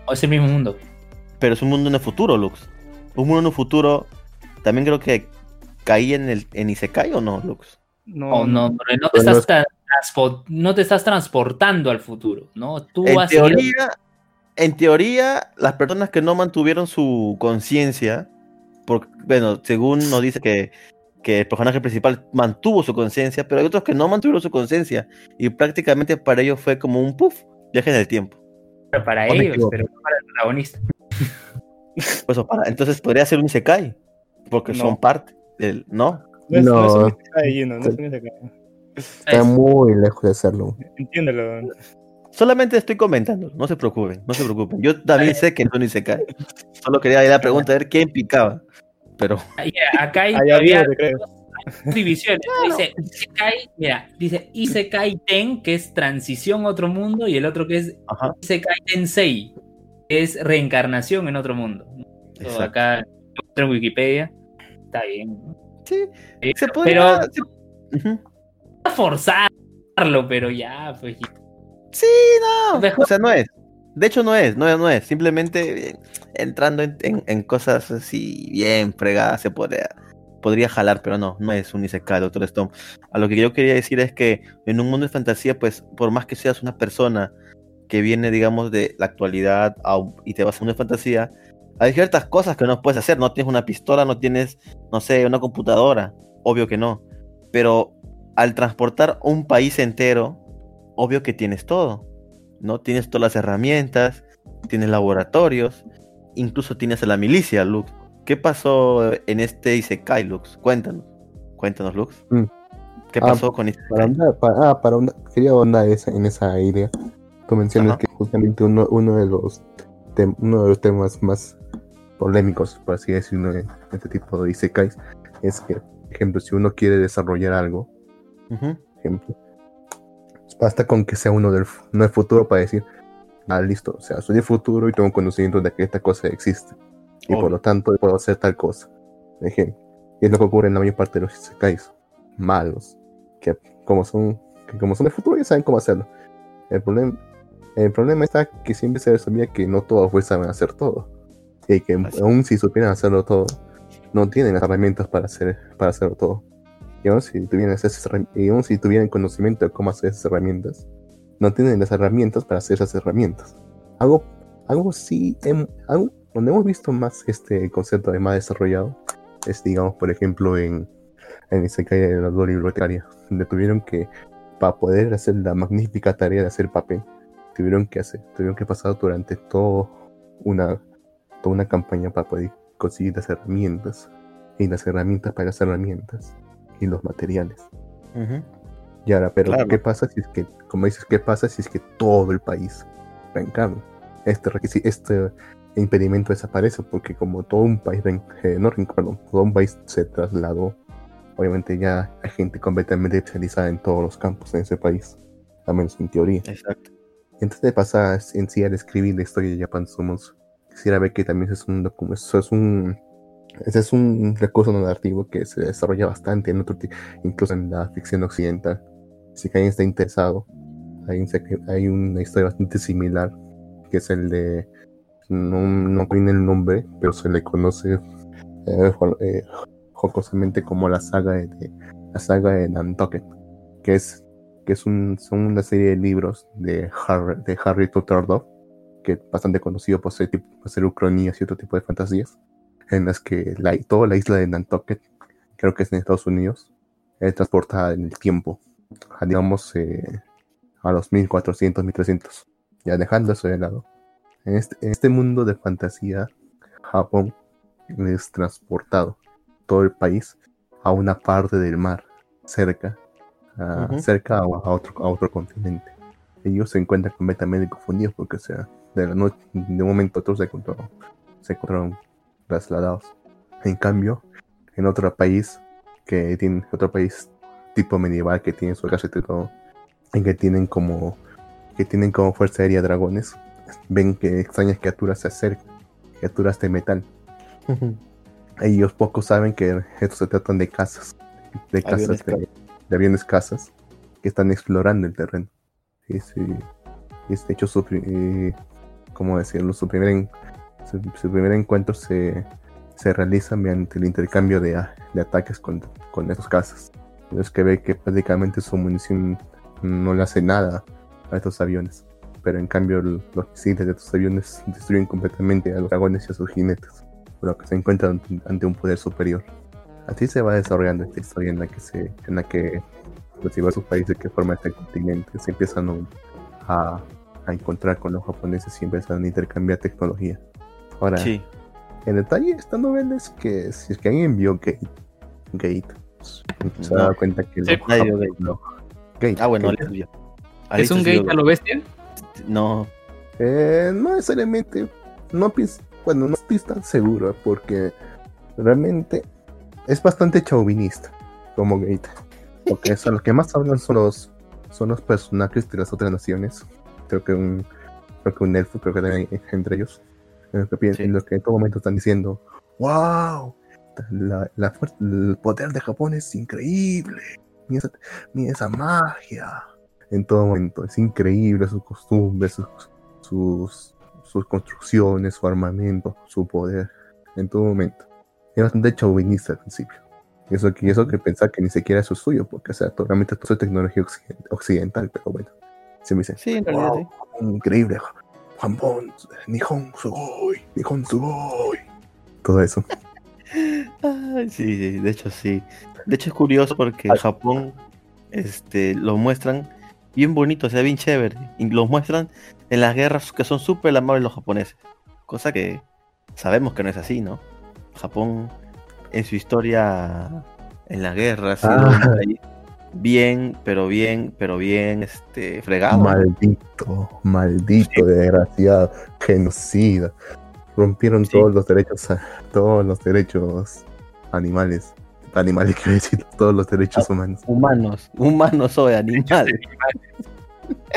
O es el mismo mundo. pero es un mundo en el futuro, Lux. Un mundo en el futuro también creo que caía en el en Isekai o no, Lux. No, O no, no, no te estás no te estás transportando al futuro, ¿no? Tú En has ido- teoría, en teoría, las personas que no mantuvieron su conciencia, porque, bueno, según nos dice que, que el personaje principal mantuvo su conciencia, pero hay otros que no mantuvieron su conciencia y prácticamente para ellos fue como un puff, viaje en el tiempo. pero para No ellos, equivoco. pero no para el protagonista. (laughs) Pues, para, entonces podría ser un Isekai, porque No. son parte del, ¿no? No es, no es un Isekai, no es un Isekai. Está Es- muy lejos de hacerlo. Entiéndelo. Solamente estoy comentando, no se preocupen, no se preocupen. Yo también sé que no es un Isekai. Solo quería ir a la pregunta a ver quién picaba. Pero Ahí- Acá hay creo. dos divisiones. Dice Isekai, mira, dice Isekai Ten, que es transición a otro mundo, y el otro que es Ajá. Isekai Tensei, que es reencarnación en otro mundo. Todo acá en Wikipedia. Está bien. sí, Eh, se podría. Pero se- Ujú. Forzarlo, pero ya, pues. Sí, no. Mejor- O sea, no es. De hecho, no es, no es, no es. Simplemente eh, entrando en, en- en cosas así bien fregadas se podría, podría jalar, pero no, no es un Isekai, Doctor Stone. A lo que yo quería decir es que en un mundo de fantasía, pues, por más que seas una persona que viene, digamos, de la actualidad a y te vas a un mundo de fantasía, hay ciertas cosas que no puedes hacer. No tienes una pistola, no tienes, no sé, una computadora. Obvio que no. Pero al transportar un país entero, obvio que tienes todo. ¿no? Tienes todas las herramientas, tienes laboratorios, incluso tienes a la milicia, Lux. ¿Qué pasó en este Isekai, Lux? Cuéntanos. Cuéntanos, Lux. Mm. ¿Qué Ah, pasó con Isekai? Para andar, para, ah, para ahondar- quería ahondar esa, en esa idea. Tú mencionas Ajá. que justamente uno, uno de los tem- uno de los temas más polémicos, por así decirlo, en este tipo de isekais, es que, por ejemplo, si uno quiere desarrollar algo, Ujú. por ejemplo, basta con que sea uno del, no del futuro para decir, ah, listo, o sea, soy del futuro y tengo conocimiento de que esta cosa existe. Y Obvio. por lo tanto puedo hacer tal cosa. Ejemplo, y es lo que ocurre en la mayor parte de los isekais malos, que como son, que como son del futuro ya saben cómo hacerlo. El problema, el problema está que siempre se sabía que no todos pues saben hacer todo. Y que Así. aún si supieran hacerlo todo, no tienen las herramientas para hacer, para hacerlo todo. Y aún si tuvieran esas y aún si tuvieran conocimiento de cómo hacer esas herramientas, no tienen las herramientas para hacer esas herramientas. Algo, algo sí, em- algo donde hemos visto más este concepto de más desarrollado es, digamos, por ejemplo, en, en Isekai de la bibliotecaria, donde tuvieron que, para poder hacer la magnífica tarea de hacer papel, tuvieron que hacer, tuvieron que pasar durante todo una, toda una campaña para poder conseguir las herramientas, y las herramientas para las herramientas, y los materiales. Ujú. Y ahora, pero Claro. ¿qué pasa si es que, como dices, qué pasa si es que todo el país reencarna? Este este impedimento desaparece porque como todo un país, eh, no perdón, todo un país se trasladó, obviamente ya hay gente completamente especializada en todos los campos en ese país, al menos en teoría. Exacto. Antes de pasar en sí al escribir la historia de Japan Summons, quisiera ver que también es un docu- eso es un ese es un recurso narrativo que se desarrolla bastante en otro incluso en la ficción occidental. Si alguien está interesado, hay, hay una historia bastante similar, que es el de no, no tiene el nombre, pero se le conoce eh, eh, jocosamente como la saga de, de- la saga de Nantucket, que es que es un, son una serie de libros de Harry, de Harry Tutordov, que es bastante conocido por ser, por ser ucronías y otro tipo de fantasías, en las que la, toda la isla de Nantucket, creo que es en Estados Unidos, es transportada en el tiempo, a, digamos, eh, a los 1400, 1300. ya dejando eso de lado, en este, en este mundo de fantasía, Japón es transportado todo el país a una parte del mar, cerca, a- cerca a, a otro, a otro continente. Ellos se encuentran completamente confundidos porque, o sea, de la noche, de un momento a otro se encontraron, se encontraron trasladados. En cambio, en otro país, que tiene otro país tipo medieval que tiene su ejército y todo, en que tienen como que tienen como fuerza aérea dragones, ven que extrañas criaturas se acercan, criaturas de metal. Ellos pocos saben que estos se tratan de casas, de Aviones casas, de, de aviones casas, que están explorando el terreno. Y sí, y de hecho, su, eh, ¿cómo decirlo? Su primer, en- su, primer encuentro se, se realiza mediante el intercambio de, a- de ataques con, con esos casas. Es que ve que prácticamente su munición no le hace nada a estos aviones. Pero en cambio los misiles de estos aviones destruyen completamente a los dragones y a sus jinetes. Por lo que se encuentran ante- un poder superior. Así se va desarrollando esta historia en la que se, en la que los diversos países que forman este continente se empiezan a, a encontrar con los japoneses y empiezan a intercambiar tecnología. Ahora, Sí. el detalle de esta novela es que si es que alguien vio Gate, Gate se No. da cuenta que Sí. los no. Gate, Ah, bueno, Gate. Alex vio. ¿Es un gate a lo bestia? No, Eh, no necesariamente, no bueno, no estoy tan seguro porque realmente es bastante chauvinista como Gate. Porque eso, lo que más hablan son los, son los personajes de las otras naciones. Creo que un, creo que un elfo, creo que hay entre ellos. En lo que, piensan- Sí. en lo que en todo momento están diciendo, wow, la, la el poder de Japón es increíble. Mira esa, mira esa magia. En todo momento, es increíble sus costumbres, sus, sus, sus construcciones, su armamento, su poder, en todo momento. Es bastante chauvinista al principio. Y eso, que- y eso que pensar que ni siquiera eso es suyo, porque o sea, realmente todo es tecnología occiden- occidental, pero bueno. Se me dice, sí, en realidad wow, increíble, Japón, Nihon Sugoi, Nihon Sugoi. Todo eso. sí. De hecho sí. De hecho es curioso porque Japón este, lo muestran bien bonito, o sea, bien chévere. Y los muestran en las guerras que son súper amables los japoneses. Cosa que sabemos que no es así, ¿no? Japón en su historia en la guerra ha sido Ah. Bien, pero bien, pero bien este, fregado. Maldito, maldito, desgraciado, genocida. Rompieron Sí. todos los derechos, a- todos los derechos animales. Animales, (laughs) quiero decir, todos los derechos Ah. humanos. Humanos, humanos soy animales.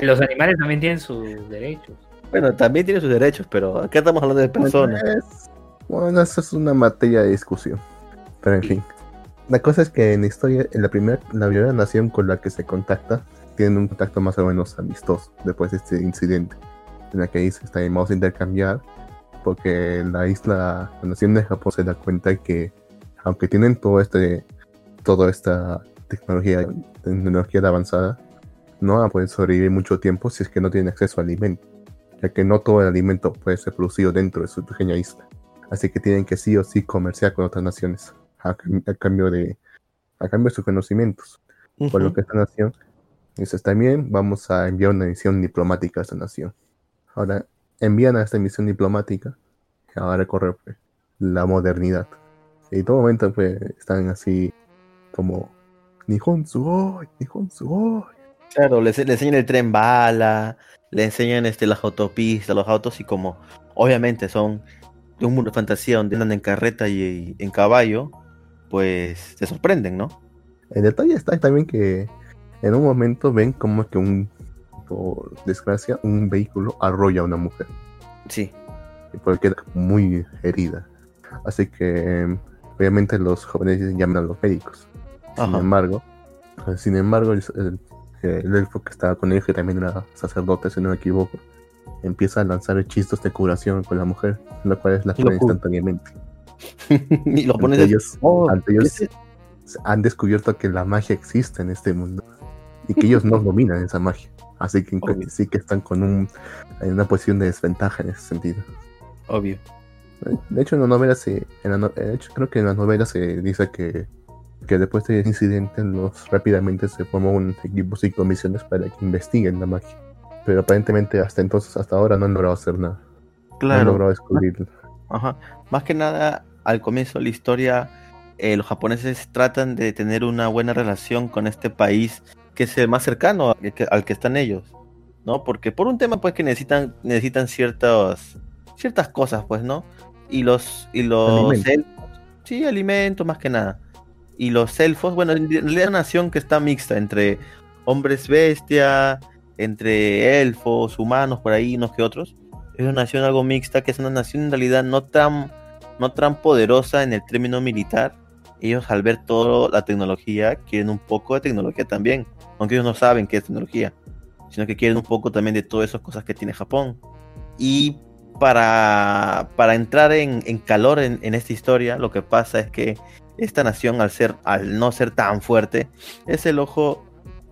Los animales también tienen sus derechos. Bueno, también tiene sus derechos, pero acá estamos hablando de personas. Es- Bueno, eso es una materia de discusión. Pero en fin. La cosa es que en la historia, en la primera, la primera nación con la que se contacta, tienen un contacto más o menos amistoso después de este incidente. En la que dice, está vamos a intercambiar, porque la isla, la nación de Japón se da cuenta que, aunque tienen todo este, toda esta tecnología, tecnología avanzada, no van a poder sobrevivir mucho tiempo si es que no tienen acceso a alimento, ya que no todo el alimento puede ser producido dentro de su pequeña isla. Así que tienen que sí o sí comerciar con otras naciones a, a cambio de a cambio de sus conocimientos. Por lo que esta nación dice, está bien, vamos a enviar una misión diplomática a esta nación. Ahora, envían a esta misión diplomática ahora corre pues, la modernidad. Y todo momento pues están así como Nihon Sugoi, Nihon Sugoi. Claro, le, le enseñan el tren bala, le enseñan este, las autopistas, los autos y como obviamente son de un mundo de fantasía donde andan en carreta y, y en caballo, pues se sorprenden, ¿no? El detalle está también que en un momento ven como que un, por desgracia, un vehículo arrolla a una mujer. Sí. y pues queda muy herida. Así que obviamente los jóvenes llaman a los médicos. Sin Ajá. embargo, sin embargo, el, el- el elfo que estaba con ellos, que también era sacerdote, si no me equivoco, empieza a lanzar hechizos de curación con la mujer, lo cual es la cura. instantáneamente. (laughs) y Ante ellos, oh, ante ¿qué ellos es han descubierto que la magia existe en este mundo y que ellos no (laughs) dominan esa magia. Así que Obvio. sí que están con un, en una posición de desventaja en ese sentido. Obvio. De hecho, en la novela se, en la de hecho, creo que en la novela se dice que, que después de ese incidente los rápidamente se formó un equipo sin comisiones para que investiguen la magia. pero aparentemente hasta entonces, hasta ahora no han logrado hacer nada. No han logrado descubrir. Ajá. Más que nada, al comienzo de la historia, eh, los japoneses tratan de tener una buena relación con este país que es el más cercano al que, al que están ellos, ¿no? Porque por un tema, pues, que necesitan, necesitan ciertas, ciertas cosas, pues, ¿no? Y los, y los Alimentos. elfos, sí, alimentos más que nada. Y los elfos, bueno, en realidad es una nación que está mixta entre hombres bestia, entre elfos, humanos, por ahí, unos que otros es una nación algo mixta, que es una nación en realidad no tan, no tan poderosa en el término militar. Ellos al ver toda la tecnología quieren un poco de tecnología también, aunque ellos no saben qué es tecnología, sino que quieren un poco también de todas esas cosas que tiene Japón. Y para, para entrar en, calor en, en esta historia, lo que pasa es que esta nación, al, ser, al no ser tan fuerte, es el ojo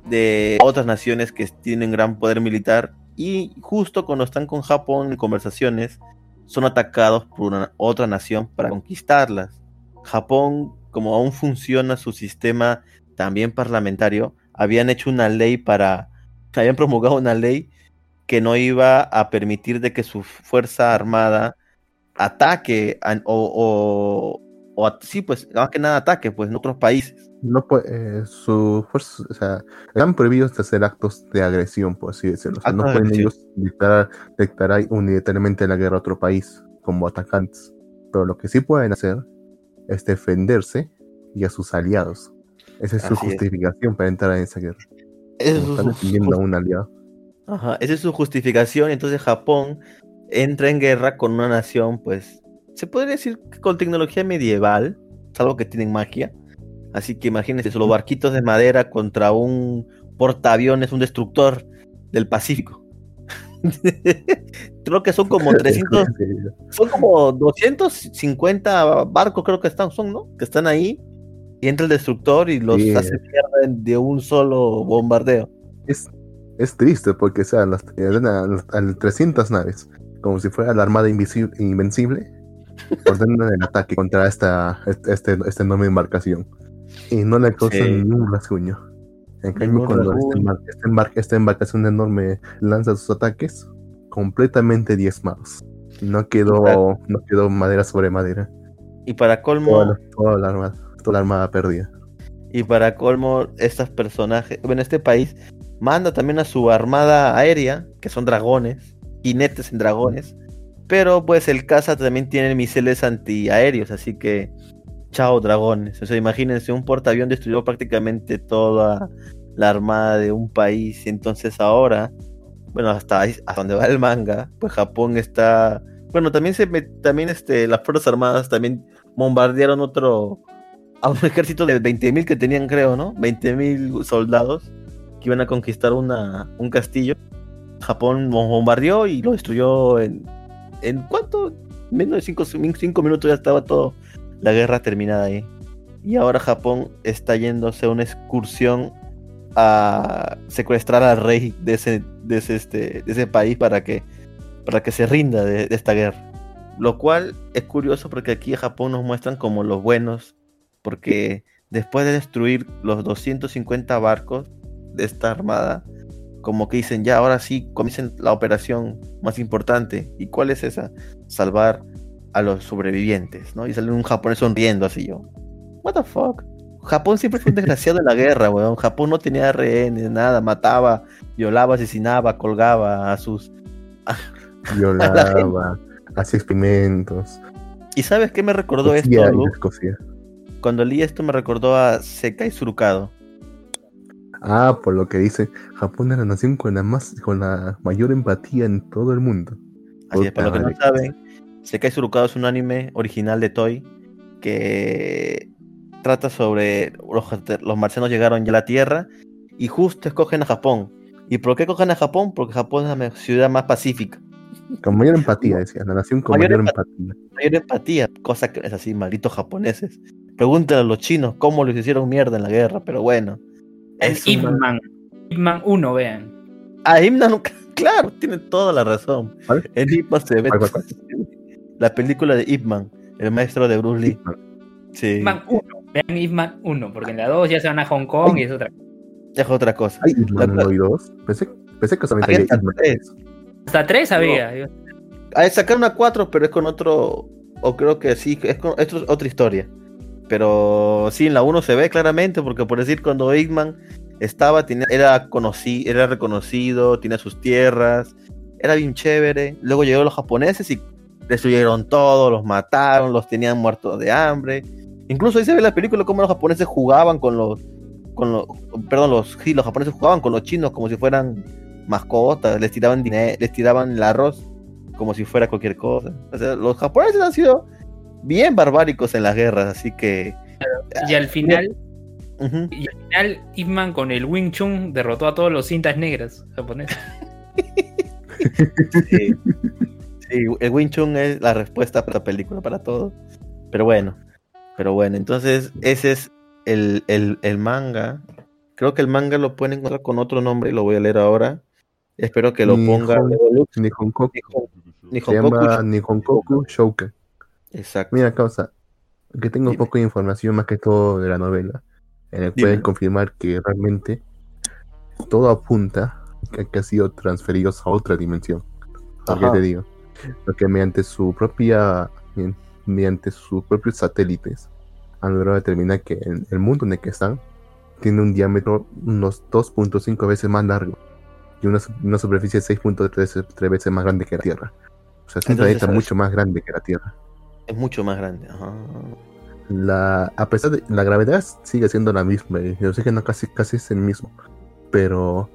de otras naciones que tienen gran poder militar y justo cuando están con Japón en conversaciones son atacados por una, otra nación para conquistarlas. Japón, como aún funciona su sistema también parlamentario, habían hecho una ley para, (laughs) habían promulgado una ley que no iba a permitir de que su fuerza armada ataque a- o, sí, pues más que nada ataque pues en otros países. No puede, eh, su fuerza, o sea, están prohibidos de hacer actos de agresión, por así decirlo. O sea, no pueden ellos declarar, declarar unilateralmente la guerra a otro país como atacantes. Pero lo que sí pueden hacer es defenderse y a sus aliados. Esa es su es. justificación para entrar en esa guerra. Es su- están defendiendo a un aliado. Ajá, esa es su justificación. Entonces Japón entra en guerra con una nación, pues, se podría decir que con tecnología medieval, salvo que tienen magia. Así que imagínense, solo barquitos de madera contra un portaaviones, un destructor del Pacífico. (laughs) creo que son como (laughs) 300, son como 250 barcos, creo que están, son, ¿no? Que están ahí. Y entra el destructor y los hace mierda de un solo bombardeo. Es, es triste porque, o sea, las, eran a, a 300 naves, como si fuera la armada invisi- invencible, (laughs) ordenan el ataque contra esta, este, esta enorme embarcación. Y no le causan Sí. ningún rasguño. En cambio, cuando esta, rasguño. embar- esta esta embarcación enorme lanza sus ataques, completamente diezmados. No quedó, no quedó madera sobre madera. Y para colmo, Toda la, toda la armada, toda la armada perdida. Y para colmo, estos personajes, bueno, este país manda también a su armada aérea, que son dragones, jinetes en dragones, pero pues el caza también tiene misiles antiaéreos, así que chao dragones. O sea, imagínense, un portaavión destruyó prácticamente toda la armada de un país, entonces ahora, bueno, hasta, ahí- hasta donde va el manga, pues Japón está, bueno, también se también este, las fuerzas armadas también bombardearon otro a un ejército de 20.000 que tenían, creo, ¿no? 20.000 soldados que iban a conquistar una, un castillo. Japón bombardeó y lo destruyó en. ¿En cuánto? Menos de 5 minutos ya estaba todo. La guerra terminada ahí. Y ahora Japón está yéndose a una excursión a secuestrar al rey de ese, de ese, este, de ese país para que, para que se rinda de, de esta guerra. Lo cual es curioso porque aquí a Japón nos muestran como los buenos porque después de destruir los 250 barcos de esta armada, como que dicen, ya ahora sí comiencen la operación más importante. ¿Y cuál es esa? Salvar a los sobrevivientes, ¿no? Y sale un japonés sonriendo así yo. What the fuck? Japón siempre fue un desgraciado en la guerra, weón. Japón no tenía rehenes, nada, mataba, violaba, asesinaba, colgaba a sus... Violaba, hacía experimentos. ¿Y sabes qué me recordó esto, cosía y Lu? descosía. Cuando leí esto me recordó a Sekai Surukado. Ah, por lo que dice, Japón es la nación con la más, con la mayor empatía en todo el mundo. Así es, para los que no saben, Sekai Surukado es un anime original de Toy que trata sobre los, los marcianos llegaron ya a la Tierra y justo escogen a Japón. ¿Y por qué escogen a Japón? Porque Japón es la ciudad más pacífica. Con mayor empatía, decía, la nación con Mayor mayor, empa- empatía. Mayor empatía, cosa que es así, malditos japoneses. Pregúntale a los chinos cómo les hicieron mierda en la guerra, pero bueno. Es Ip Man. Ip Man 1, vean. Ah, Himna nunca. (laughs) Claro, tiene toda la razón. ¿Cuál? En Ip Man se ve. La película de Ip Man, el maestro de Bruce Lee. Sí. Ip Man 1. Vean Ip Man 1, porque en la 2 ya se van a Hong Kong y es otra. Es otra cosa. Ay, Hitman La- 1 y 2. Pensé, Pensé que solamente Había hasta Hitman. tres. Hasta tres había. Ah, sacaron a cuatro, pero es con otro. O creo que sí, es con esto es otra historia. Pero sí, en la 1 se ve claramente, porque por decir, cuando Eggman estaba, tenía, era, conocí, era reconocido, tenía sus tierras, era bien chévere. Luego llegaron los japoneses y destruyeron todo, los mataron, los tenían muertos de hambre. Incluso ahí se ve en la película cómo los japoneses jugaban con los. Con los perdón, los, sí, los japoneses jugaban con los chinos como si fueran mascotas, les tiraban dinero, les tiraban el arroz como si fuera cualquier cosa. O sea, los japoneses han sido bien barbáricos en las guerras, así que. Y al final, ujú. y al final, Ip Man con el Wing Chun derrotó a todos los cintas negras japoneses. (laughs) Sí. Sí, el Wing Chun es la respuesta para la película, para todo. Pero bueno, pero bueno, entonces ese es el, el, el manga. Creo que el manga lo pueden encontrar con otro nombre y lo voy a leer ahora. Espero que lo ponga. Nihonkoku. Nihonkoku Shouken. Exacto. Mira, causa, que tengo un poco de información más que todo de la novela, en el que pueden confirmar que realmente todo apunta a que ha sido transferidos a otra dimensión. Porque Ajá. te digo, porque mediante su propia, mediante sus propios satélites han logrado determinar que el, el mundo en el que están tiene un diámetro unos 2.5 veces más largo y una, una superficie 6.3 tres veces más grande que la Tierra. O sea, es un planeta mucho más grande que la Tierra. Es mucho más grande. Ajá. La, a pesar de la gravedad sigue siendo la misma, y el oxígeno casi, casi es el mismo, pero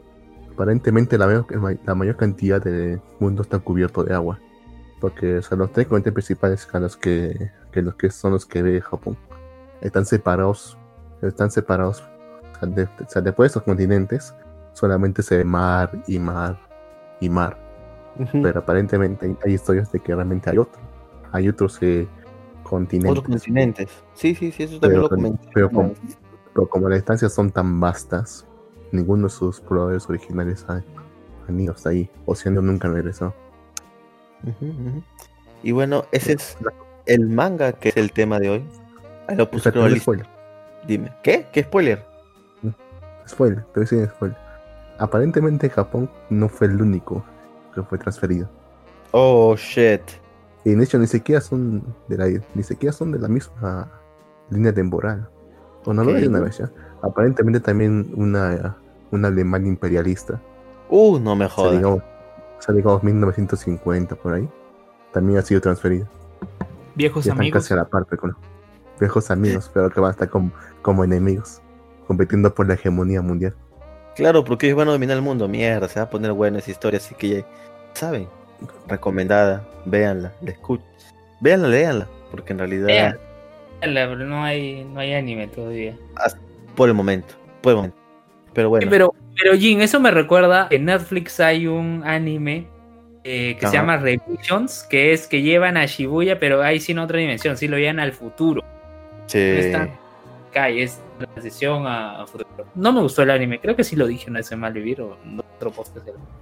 aparentemente la, mayor- la mayor cantidad de mundo está cubierto de agua, porque o sea, los tres continentes principales a los que, que los que son los que ve Japón están separados, están separados, o sea, de- o sea, después de esos continentes solamente se ve mar y mar y mar, pero aparentemente hay, hay historias de que realmente hay otro, hay otros eh, continentes. Otros continentes. Sí, sí, sí, eso también Pero lo comenté. pero con- Pero como las distancias son tan vastas, ninguno de sus pobladores originales ha- han ido hasta ahí. Oceano nunca regresó. Y bueno, ese es el manga que es el tema de hoy. Ahí lo puse lista. spoiler. Dime, ¿qué? ¿Qué spoiler? Spoiler, te voy a spoiler. Aparentemente Japón no fue el único que fue transferido. Oh, shit. Y de hecho ni siquiera son de la, ni siquiera son de la misma línea temporal. O no lo Ok. hay una vez ya. Aparentemente también una, una Alemania imperialista. Uh, no me O sea, jodas. O sea, digamos 1950 por ahí. También ha sido transferida. Viejos Ya están amigos. casi a la parte con viejos amigos, pero que van a estar como, como enemigos, compitiendo por la hegemonía mundial. Claro, porque ellos van a dominar el mundo. Mierda, se va a poner buena esa historia, así que ya saben. Recomendada, véanla, la escuchen. Véanla, léanla, porque en realidad, Vean. No hay, no hay anime todavía. por el momento, por el momento. Pero bueno, Pero, pero Jin, eso me recuerda, en Netflix hay un anime eh, que se llama Revisions, que es que llevan a Shibuya, pero ahí sí en otra dimensión, sí lo llevan al futuro. sí. está. Y es transición a, a futuro. No me gustó el anime, creo que sí lo dije una vez en Malvivir o en otro podcast.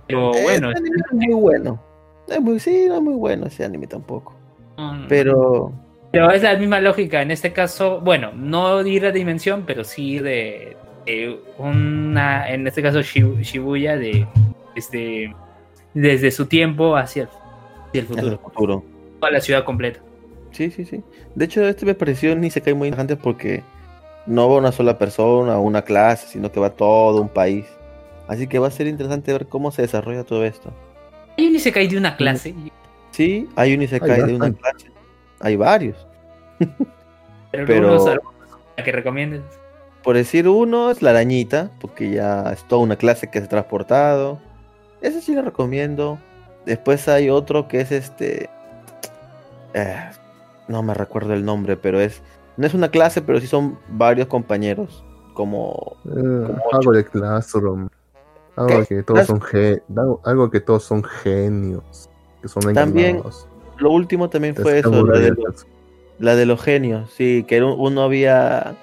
Pero Eh, bueno, ese anime no es muy bueno. No es muy, sí, no es muy bueno ese anime tampoco. mm, Pero, Pero es la misma lógica. En este caso, bueno, no ir a dimensión, pero sí de, de una, en este caso Shibu- Shibuya, de este, desde su tiempo hacia el, hacia el futuro, futuro. toda la ciudad completa. Sí, sí, sí. De hecho, este me pareció ni se cae muy interesante porque no va una sola persona o una clase, sino que va todo un país. Así que va a ser interesante ver cómo se desarrolla todo esto. Hay un Isekai de una clase, Sí, hay un Isekai Hay de una clase. Hay varios. pero, Pero- algunos, algunos que recomiendes. Por decir uno es la arañita, porque ya es toda una clase que se ha transportado. Ese sí lo recomiendo. Después hay otro que es este. eh, no me recuerdo el nombre, pero es. No es una clase, pero sí son varios compañeros. Como. Eh, Como algo de Classroom. Algo ¿Qué? que todos son ge- algo, algo que todos son genios. Que son También engañados. Lo último también fue eso, la de, los, esas. la de los genios. Sí, que uno había.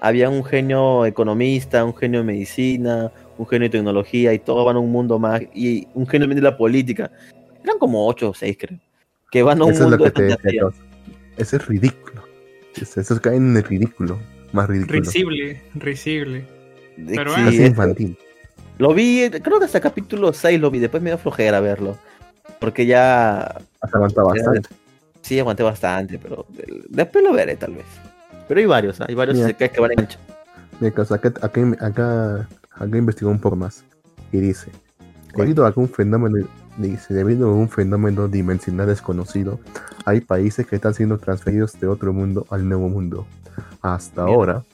Había un genio economista, un genio de medicina, un genio de tecnología, y todos van a un mundo más. Y un genio también de la política. Eran como ocho o seis, creo. Que van a un Eso es lo mundo que de te. Eso es ridículo. Eso, eso cae en el ridículo. Más ridículo. Risible, risible. Pero sí. Casi es- infantil. Lo vi, creo que hasta capítulo 6 lo vi, después me dio flojera verlo. Porque ya. Hasta aguanta bastante. Sí, aguanté bastante, pero después lo veré tal vez. Pero hay varios, hay varios Mira. que, van enganchar. Mira, acá, acá, acá, acá investigó un poco más. Y dice, debido a algún fenómeno, dice, debido a un fenómeno dimensional desconocido, hay países que están siendo transferidos de otro mundo al nuevo mundo. Hasta Mira. ahora,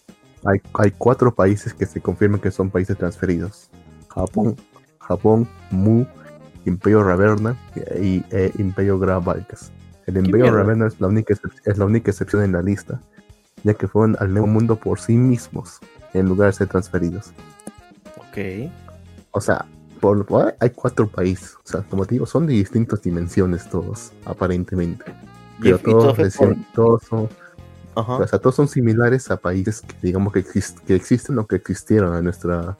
hay, hay cuatro países que se confirman que son países transferidos. Japón, Japón, Mu, Imperio Raverna y e Imperio Gravalcas. El Imperio? Raverna es la, única es la única excepción en la lista, ya que fueron al nuevo mundo por sí mismos, en lugar de ser transferidos. Ok. O sea, por, por- hay cuatro países. O sea, como te digo, son de distintas dimensiones todos, aparentemente. Y, Pero y todo todos, por- decían- todos son, Ajá. o sea, todos son similares a países que digamos que, exist- que existen o que existieron en nuestra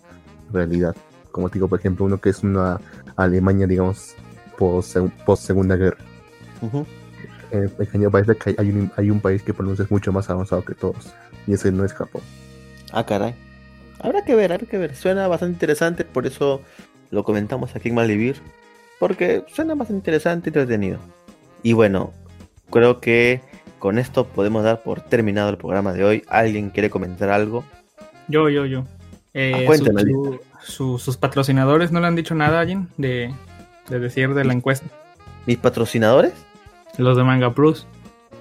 realidad. Como te digo, por ejemplo, uno que es una Alemania, digamos, post, post Segunda Guerra. Ujú. En pequeño parece que hay, un, hay un país que por lo menos es mucho más avanzado que todos. Y ese no es Japón. Ah, caray. Habrá que ver, habrá que ver. Suena bastante interesante, por eso lo comentamos aquí en Malvivir. Porque suena bastante interesante y entretenido. Y bueno, creo que con esto podemos dar por terminado el programa de hoy. ¿Alguien quiere comentar algo? Yo, yo, yo. Eh, Ah, cuéntame, su- su- su- sus patrocinadores no le han dicho nada, alguien, de, de decir de la encuesta. ¿Mis patrocinadores? Los de Manga Plus.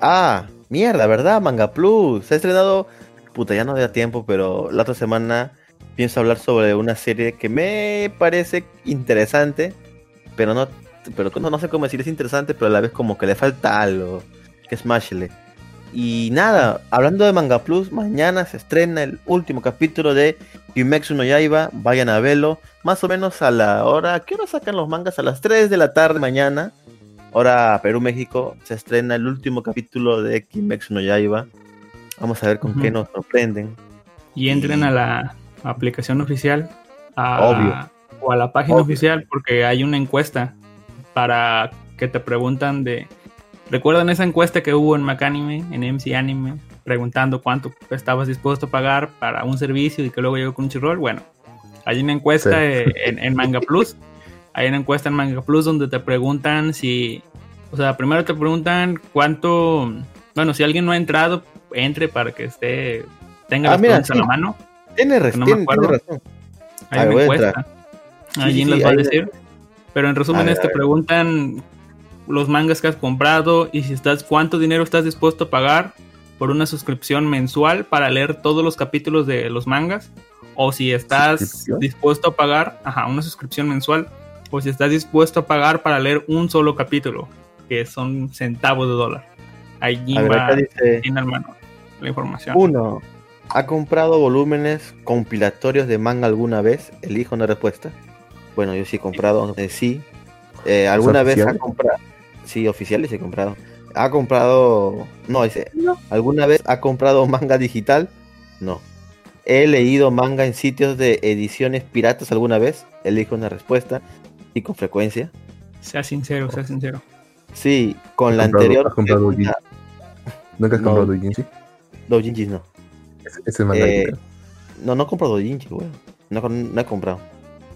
Ah, mierda, ¿verdad? Manga Plus. Se ha estrenado. Puta, ya no da tiempo, pero la otra semana pienso hablar sobre una serie que me parece interesante, pero no, pero no, no sé cómo decir, es interesante, pero a la vez como que le falta algo, que es Mashle. Y nada, hablando de Manga Plus, mañana se estrena el último capítulo de Kimetsu no Yaiba, vayan a verlo, más o menos a la hora, ¿qué hora sacan los mangas? A las 3 de la tarde mañana, hora Perú, México, se estrena el último capítulo de Kimetsu no Yaiba. Vamos a ver con qué nos sorprenden. Y entren a la aplicación oficial. A, Obvio. O a la página Obvio. oficial porque hay una encuesta para que te preguntan de... ¿Recuerdan esa encuesta que hubo en Macanime, en MC Anime, preguntando cuánto estabas dispuesto a pagar para un servicio y que luego llegó Crunchyroll? Bueno, hay una encuesta Sí. en, en Manga Plus. (laughs) Hay una encuesta en Manga Plus donde te preguntan si... O sea, primero te preguntan cuánto... Bueno, si alguien no ha entrado, entre para que esté... Tenga Ah, las mira, a la mano. Tiene, No me tiene- tiene razón. Hay Ah, una a encuesta. Sí, Allí sí, les va a decir. Pero en resumen ver, te preguntan los mangas que has comprado y si estás cuánto dinero estás dispuesto a pagar por una suscripción mensual para leer todos los capítulos de los mangas o si estás dispuesto a pagar, ajá, una suscripción mensual o si estás dispuesto a pagar para leer un solo capítulo, que son centavos de dólar. Allí A ver, va acá dice... tiene hermano la información. Uno, ¿ha comprado volúmenes compilatorios de manga alguna vez? Elijo una respuesta. Bueno, yo sí he comprado, eh, sí. Eh, ¿Alguna vez ha comprado? Sí, oficiales he comprado. ¿Ha comprado? No, dice. ¿Alguna vez ha comprado manga digital? No. ¿He leído manga en sitios de ediciones piratas alguna vez? Elijo una respuesta. Y con frecuencia. Sea sincero, sea sincero. Sí, con ¿Has la anterior. has comprado pregunta- ¿Nunca has No. comprado Doujinshi? No. Ese, es manga Eh. No, no he comprado Doujinshi, güey. No, no he comprado.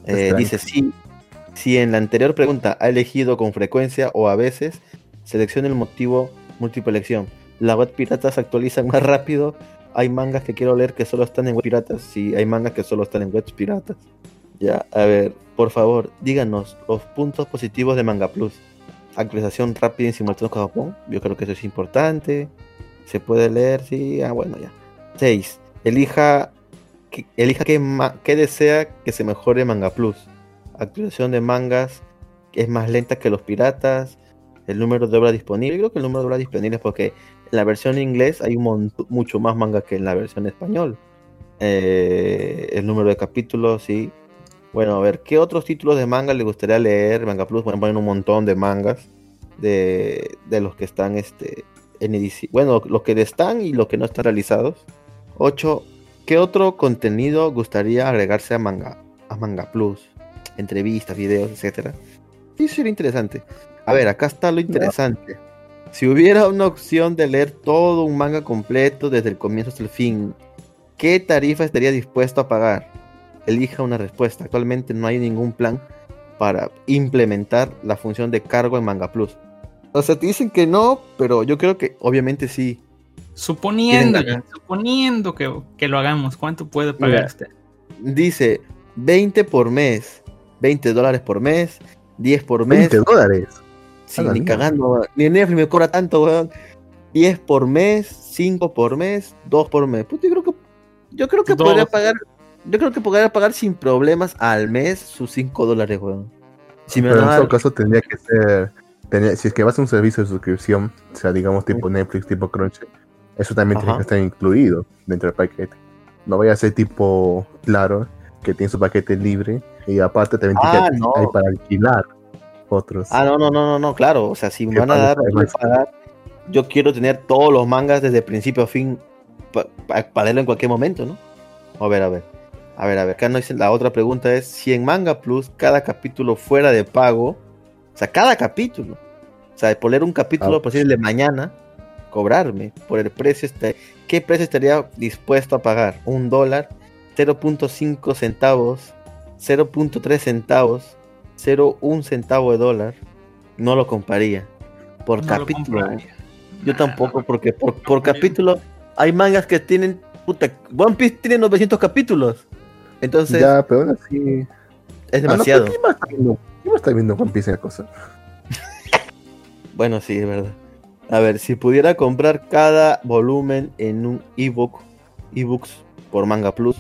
Eh, dice, sí, si en la anterior pregunta ha elegido con frecuencia o a veces, seleccione el motivo múltiple elección. La web pirata se actualizan más rápido. Hay mangas que quiero leer que solo están en web piratas. Sí, hay mangas que solo están en webs piratas. Ya, a ver, por favor, díganos los puntos positivos de Manga Plus. Actualización rápida y simultánea con Japón. Yo creo que eso es importante. Se puede leer, sí. Ah, bueno, ya. 6. Elija que, elija qué, qué desea que se mejore Manga Plus. Actualización de mangas que es más lenta que los piratas. El número de obras disponibles. Creo que el número de obras disponibles porque en la versión inglés hay un mucho más manga que en la versión español. Eh, el número de capítulos, sí. Bueno, a ver, ¿qué otros títulos de manga le gustaría leer? Manga Plus, bueno, ponen un montón de mangas de, de los que están este, en edición. Bueno, los que están y los que no están realizados. 8. ¿Qué otro contenido gustaría agregarse a Manga, a Manga Plus? Entrevistas, videos, etcétera. Sí, sería interesante. A ver, acá está lo interesante. Si hubiera una opción de leer todo un manga completo desde el comienzo hasta el fin, ¿qué tarifa estaría dispuesto a pagar? Elija una respuesta. Actualmente no hay ningún plan para implementar la función de cargo en Manga Plus. O sea, te dicen que no, pero yo creo que obviamente sí. Suponiendo, suponiendo que, que lo hagamos, ¿cuánto puede pagar Mira. usted? Dice 20 por mes, 20 dólares por mes, 10 por mes. 20 dólares. Sí, ni mierda. cagando, ni Netflix me cobra tanto, weón. 10 por mes, 5 por mes, 2 por mes. Puta, yo creo que, yo creo que Dos. podría pagar, yo creo que podría pagar sin problemas al mes sus 5 dólares, weón. Si me Pero en todo dar- caso tendría que ser. tendría- si es que vas a un servicio de suscripción, o sea, digamos tipo Netflix, tipo Crunchy, eso también tiene que estar incluido dentro del paquete. No vaya a ser tipo Claro, que tiene su paquete libre y aparte también Ah, tiene no. hay para alquilar otros. Ah, no, no, no, no, no, claro. O sea, si me van a dar, pagar, yo quiero tener todos los mangas desde principio a fin para leerlo en cualquier momento, ¿no? A ver, a ver. A ver, a ver. Acá no dicen, la otra pregunta es si en Manga Plus cada capítulo fuera de pago, o sea, cada capítulo, o sea, por leer un capítulo, Ah. por decir, de mañana, cobrarme por el precio, este, ¿qué precio estaría dispuesto a pagar? ¿Un dólar? ¿0.5 centavos? ¿0.3 centavos? ¿0.1 centavo de dólar? No lo compraría. Por No capítulo. compraría. Yo Nah, tampoco, porque por, por capítulo hay mangas que tienen. Puta, One Piece tiene 900 capítulos. Entonces, ya, pero aún así. es Ah, no, demasiado. ¿Quién más está viendo, quién más está viendo One Piece en la cosa? (laughs) Bueno, sí, es verdad. A ver, si pudiera comprar cada volumen en un ebook, ebooks por Manga Plus,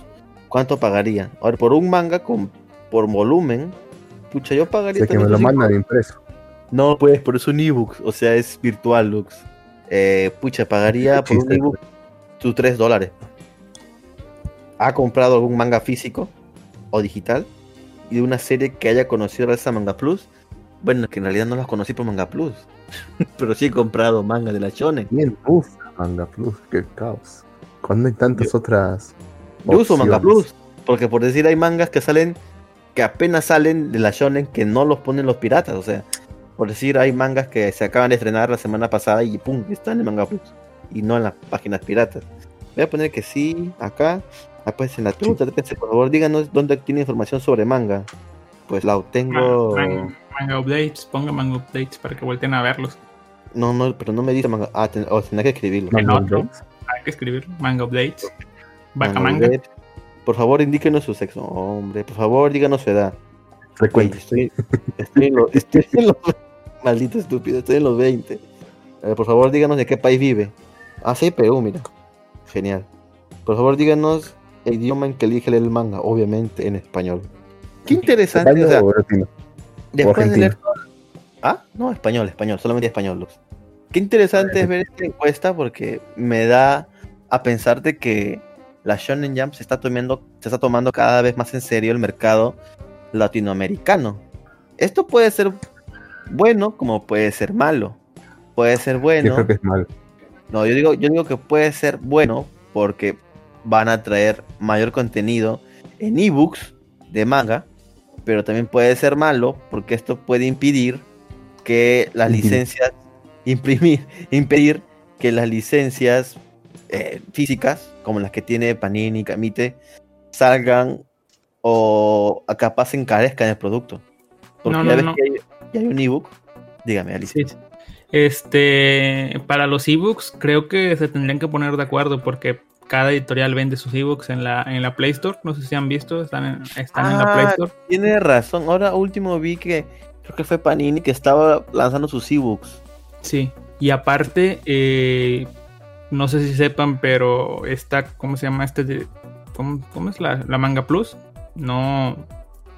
¿cuánto pagaría? A ver, por un manga con, por volumen, pucha, yo O pagaría. sea, que me lo mandan impreso. No, pues, pero es un ebook, o sea, es virtual, Lux. Eh, pucha, pagaría Qué por un ebook sus 3 dólares. ¿Ha comprado algún manga físico o digital? Y de una serie que haya conocido gracias a Manga Plus. Bueno, que en realidad no los conocí por Manga Plus. (laughs) pero sí he comprado manga de la Shonen. Bien, uff, Manga Plus, qué caos. Cuando hay tantas otras. Yo uso Manga. Plus. Porque por decir, hay mangas que salen, que apenas salen de la Shonen, que no los ponen los piratas. O sea, por decir, hay mangas que se acaban de estrenar la semana pasada y pum, están en Manga Plus. Y no en las páginas piratas. Voy a poner que sí, acá. Ah, pues en la pregunta, déjense, por favor, díganos dónde tiene información sobre manga. Pues la tengo. Man- manga updates, ponga manga updates para que vuelten a verlos. No, no, pero no me dice manga. Ah, ten... oh, tendrá que escribirlo. En Manga otro. Updates. Hay que escribir manga updates. Vaca Manga manga. Update. Por favor, indíquenos su sexo. Hombre, por favor, díganos su edad. Frecuente. estoy, estoy en los, estoy en los- (laughs) Maldito estúpido, estoy en los 20. A ver, por favor, díganos de qué país vive. Ah, sí, Perú, mira. Genial. Por favor, díganos el idioma en que elige leer el manga. Obviamente en español. Qué interesante. O sea, ¿Español o después de leer Ah, no, español, español, solamente español. Qué interesante es ver esta encuesta porque me da a pensar de que la Shonen Jump se está tomando, se está tomando cada vez más en serio el mercado latinoamericano. Esto puede ser bueno como puede ser malo. Puede ser Yo bueno. creo que es mal. No, yo digo, yo digo que puede ser bueno porque van a traer mayor contenido en ebooks de manga, pero también puede ser malo porque esto puede impedir que las licencias, imprimir, impedir que las licencias eh, físicas, como las que tiene Panini y Kamite, salgan o a capaz encarezcan el producto. Porque No, ya ves no. que hay, que hay un ebook. Dígame, Alicia. Sí. Este, para los ebooks, creo que se tendrían que poner de acuerdo porque cada editorial vende sus ebooks en la, en la Play Store. No sé si han visto, están en, están en la Play Ah, Store. Tiene razón. Ahora último vi que creo que fue Panini que estaba lanzando sus ebooks. Sí. Y aparte, eh, no sé si sepan, pero está, ¿cómo se llama este? De, ¿cómo, cómo es la, la Manga Plus? No,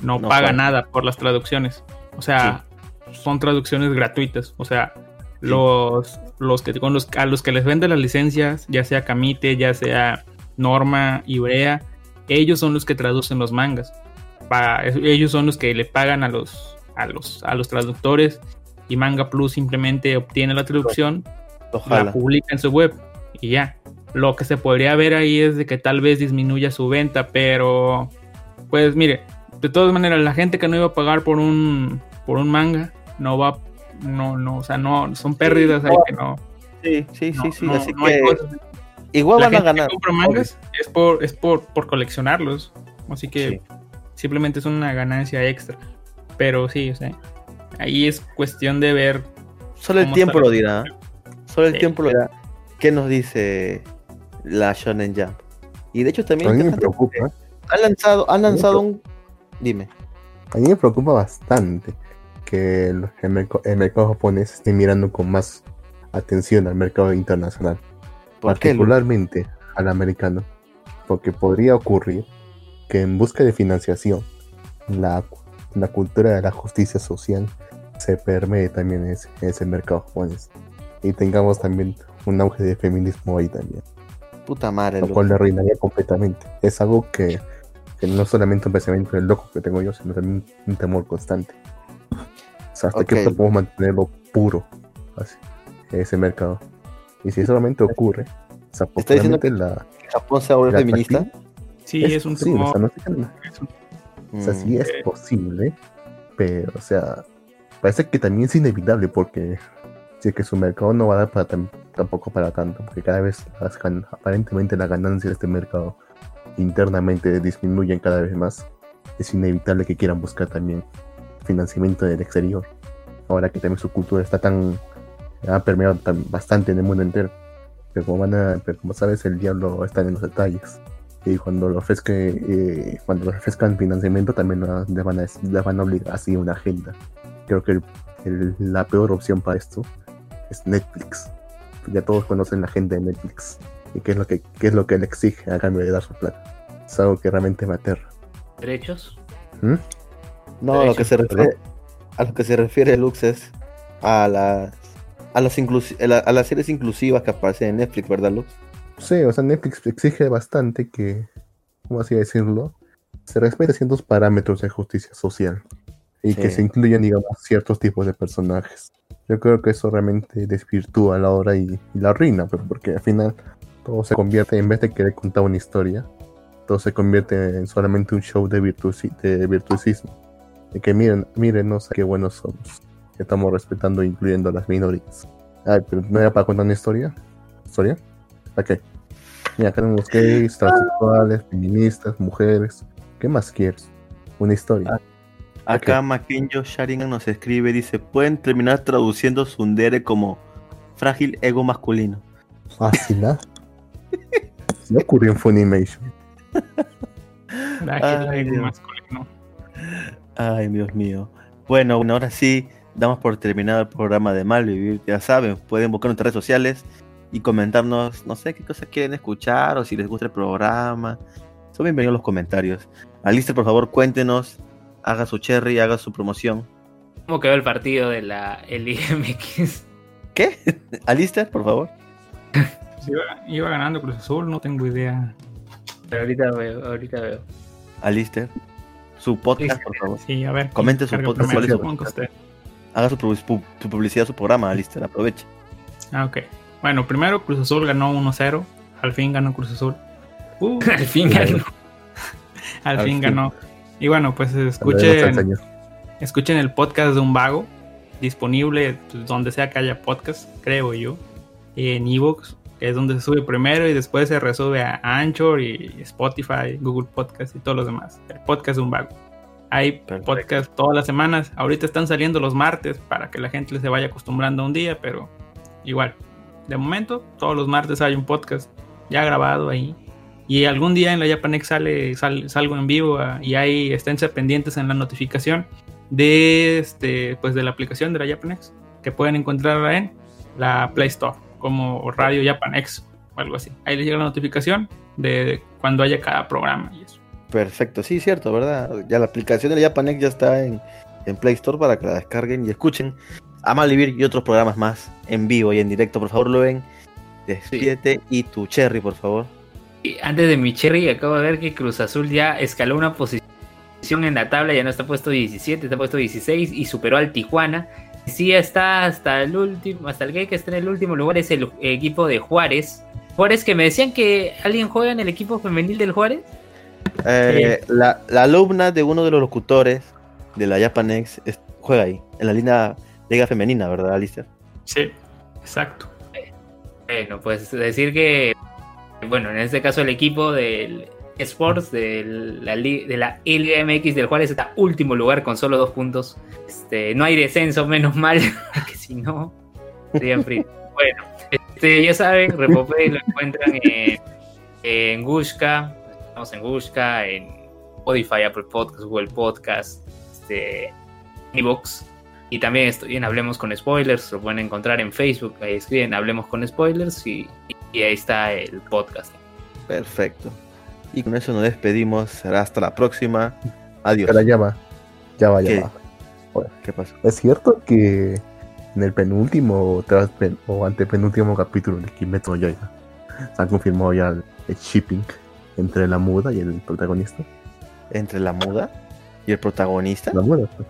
no, No paga paga. nada por las traducciones. O sea, son traducciones gratuitas. O sea, los, los que con los, a los que les venden las licencias, ya sea Kamite, ya sea Norma, Ibrea, ellos son los que traducen los mangas. Ellos son los que le pagan a los, a los, a los traductores y Manga Plus simplemente obtiene la traducción, la Ojalá. publica en su web y ya. Lo que se podría ver ahí es de que tal vez disminuya su venta, pero pues mire, de todas maneras la gente que no iba a pagar por un por un manga no va no no, o sea, no son pérdidas ahí que no Sí, sí, sí, no- sí. no- Así no hay que cosas. igual la van a ganar. que compra mangas es por es por por coleccionarlos, así que Sí. simplemente es una ganancia extra. Pero sí, o sea, ahí es cuestión de ver. Solo el ¿Cómo tiempo lo dirá. Solo el Sí. tiempo lo dirá. ¿Qué nos dice la Shonen Jump? Y de hecho también A mí me preocupa. han lanzado, han lanzado un. Dime. A mí me preocupa bastante que el, el merc- el mercado japonés esté mirando con más atención al mercado internacional, ¿Por qué? Particularmente al americano, porque podría ocurrir que en busca de financiación la, la cultura de la justicia social se permee también en ese, en ese mercado japonés y tengamos también un auge de feminismo ahí también, Puta madre, lo cual le arruinaría completamente. Es algo que, que no solamente un pensamiento del loco que tengo yo, sino también un temor constante. O sea, hasta qué Ok. punto podemos mantenerlo puro así, ese mercado. Y si solamente ocurre, o sea, ¿Está diciendo la, ¿Japón se vuelve la feminista? Sí, es, un posible, o sea, no qué- es un- o sea, sí Mm. es posible, pero, o sea, parece que también es inevitable porque si es que su mercado no va a dar para tam- tampoco para tanto, porque cada vez las aparentemente las ganancias de este mercado internamente disminuyen cada vez más. Es inevitable que quieran buscar también financiamiento del exterior. Ahora que también su cultura está tan ha permeado tan- bastante en el mundo entero. Pero como van a, pero como sabes, el diablo está en los detalles y cuando le ofrezca, eh, cuando le ofrezcan financiamiento también le van a, le van a obligar una agenda. Creo que el- el- la peor opción para esto es Netflix. Ya todos conocen la agenda de Netflix y qué es lo que qué es lo que le exige a cambio de dar su plata. Es algo que realmente me aterra. ¿Derechos? ¿Mm? No, a lo que se refiere, a lo que se refiere Lux es a las a las a las series inclusivas que aparecen en Netflix, ¿verdad, Lux? Sí, o sea, Netflix exige bastante que, ¿cómo así decirlo? Se respete ciertos parámetros de justicia social y que se incluyan, digamos, ciertos tipos de personajes. Yo creo que eso realmente desvirtúa la obra y, y la arruina, pero porque al final todo se convierte, en vez de querer contar una historia, todo se convierte en solamente un show de, virtuosi- de virtuosismo. De que miren, mírenos qué buenos somos. Que estamos respetando e incluyendo a las minorías. Ay, pero no era para contar una historia. ¿Historia? ¿Para qué? Mira, acá tenemos gays, transexuales, feministas, mujeres. ¿Qué más quieres? Una historia. Acá Makenyo Sharingan nos escribe, dice, pueden terminar traduciendo Sundere como frágil ego masculino. Fácil, ¿ah? (laughs) No ocurrió en Funimation. Frágil, ego masculino. Ay, Dios mío. Bueno, bueno, ahora sí, damos por terminado el programa de Malvivir. Ya saben, pueden buscar nuestras redes sociales y comentarnos, no sé qué cosas quieren escuchar o si les gusta el programa. Son bienvenidos los comentarios. Alistair, por favor, cuéntenos, haga su cherry, haga su promoción. ¿Cómo quedó el partido de la LMX? ¿Qué? (laughs) Alistair, por favor. Iba, iba ganando Cruz Azul, no tengo idea. Pero ahorita veo, ahorita veo. Alistair. Su podcast, por favor. Sí, a ver. Comente ¿quién su podcast? ¿cuál es su usted. Haga su, pu- pu- su publicidad, su programa, Alistair. Aproveche. Ah, ok. Bueno, primero Cruz Azul ganó 1-0. Al fin ganó Cruz Azul. Uh, (laughs) (laughs) Al fin ganó. al al fin fin. ganó. Y bueno, pues escuchen, escuchen el podcast de un vago. Disponible pues, donde sea que haya podcast, creo yo. En Evox, que es donde se sube primero y después se resube a Anchor y Spotify, Google Podcast y todos los demás. El podcast de un vago. Hay Perfecto. podcast todas las semanas. Ahorita están saliendo los martes para que la gente se vaya acostumbrando a un día, pero igual. De momento, todos los martes hay un podcast ya grabado ahí. Y algún día en la Japanex sale, sal- salgo en vivo ah, y ahí esténse pendientes en la notificación de este pues de la aplicación de la Japanex que pueden encontrarla en la Play Store como Radio Japanex o algo así. Ahí les llega la notificación de cuando haya cada programa y eso. Perfecto, sí, cierto, ¿verdad? Ya la aplicación de la Japanex ya está en, en Play Store para que la descarguen y escuchen a Malvivir y otros programas más en vivo y en directo. Por favor, lo ven. Despídete y tu cherry, por favor. Y antes de mi cherry, acabo de ver que Cruz Azul ya escaló una posición en la tabla, ya no está puesto 17, está puesto 16 y superó al Tijuana. Sí está hasta el último, hasta el que está en el último lugar es el equipo de Juárez. Juárez que me decían que alguien juega en el equipo femenil del Juárez. Eh, la, la alumna de uno de los locutores de la Japanex es- juega ahí, en la línea liga femenina, ¿verdad, Alistair? Sí, exacto. Bueno, pues decir que, bueno, en este caso el equipo del Sports de la, de la Liga MX, del cual está último lugar con solo dos puntos. Este, no hay descenso, menos mal, (laughs) que si no, serían fritos. Bueno, este, ya saben, Repopé lo encuentran en, en Gushka, estamos en Gushka, en Spotify, Apple Podcast, Google Podcast, este. Y también estoy en Hablemos con Spoilers, lo pueden encontrar en Facebook, ahí escriben Hablemos con Spoilers y ahí está el podcast. Perfecto. Y con eso nos despedimos. Será hasta la próxima. Adiós. Pero ya va. Ya va, ya ¿Qué? va. ¿Qué pasó? Es cierto que en el penúltimo o, tras pen- o antepenúltimo capítulo de Kimetsu no Yaiba se han confirmado ya el, el shipping entre la muda y el protagonista. ¿Entre la muda y el protagonista? La muda, pues.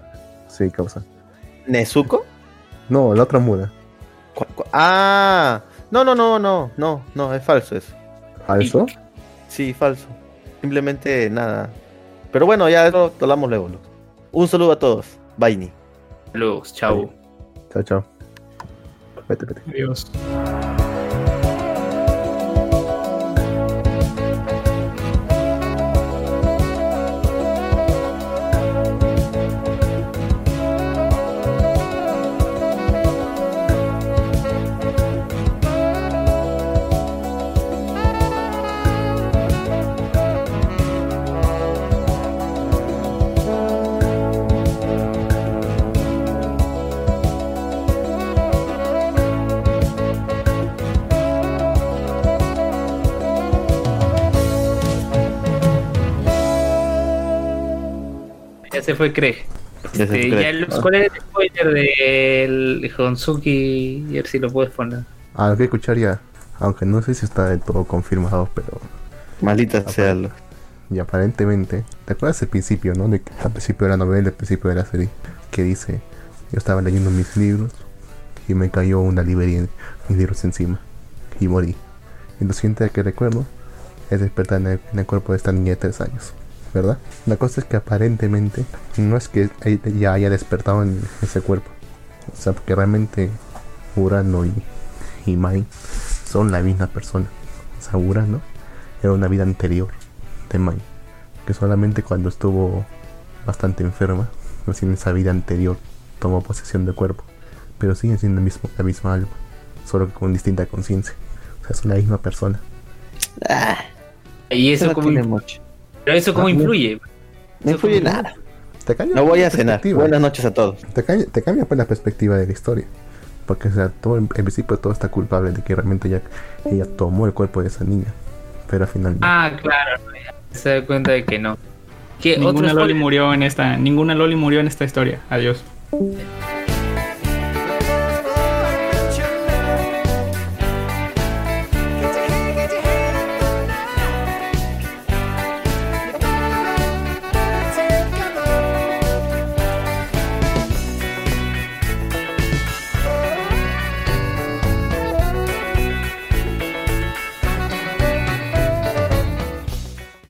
Sí, causa. ¿Nezuko? No, la otra muda. ¿Cu- cu- Ah, no, no, no, no, no, no, es falso eso. ¿Falso? Sí, falso. Simplemente nada. Pero bueno, ya lo hablamos luego. Luz. Un saludo a todos. Bye. Ni. Saludos, chao. Chao, chao. Vete, vete. Adiós. Se fue Craig. Este, ya los- ¿Cuál es el spoiler del Honsuki? Y a ver si lo puedes poner. Ah, lo que escuchar ya. Aunque no sé si está del todo confirmado, pero Maldita Ah, sea. Luz. y aparentemente. ¿Te acuerdas el principio, no? De, al principio de la novela, al principio de la serie. Que dice: Yo estaba leyendo mis libros y me cayó una librería, mis libros encima. Y morí. Y lo siguiente que recuerdo es despertar en el, en el cuerpo de esta niña de 3 años. ¿Verdad? La cosa es que aparentemente no es que ya haya despertado en ese cuerpo. O sea, porque realmente Urano y, y Mai son la misma persona. O sea, Urano era una vida anterior de Mai. Que solamente cuando estuvo bastante enferma, recién esa vida anterior tomó posesión del cuerpo. Pero siguen siendo el mismo, la misma alma. Solo que con distinta conciencia. O sea, son la misma persona. Ah, ¿Y eso no cómo, tiene mucho. Pero eso cómo Ah, no. influye? No influye nada. Te No voy a cenar. Buenas noches a todos. Te cambia, te cambia pues la perspectiva de la historia. Porque o sea, todo, en, en principio todo está culpable de que realmente ella, ella tomó el cuerpo de esa niña. Pero al final no. Ah, claro. Se da cuenta de que no. ¿Qué otro Ninguna Loli murió en esta, ninguna Loli murió en esta historia. Adiós.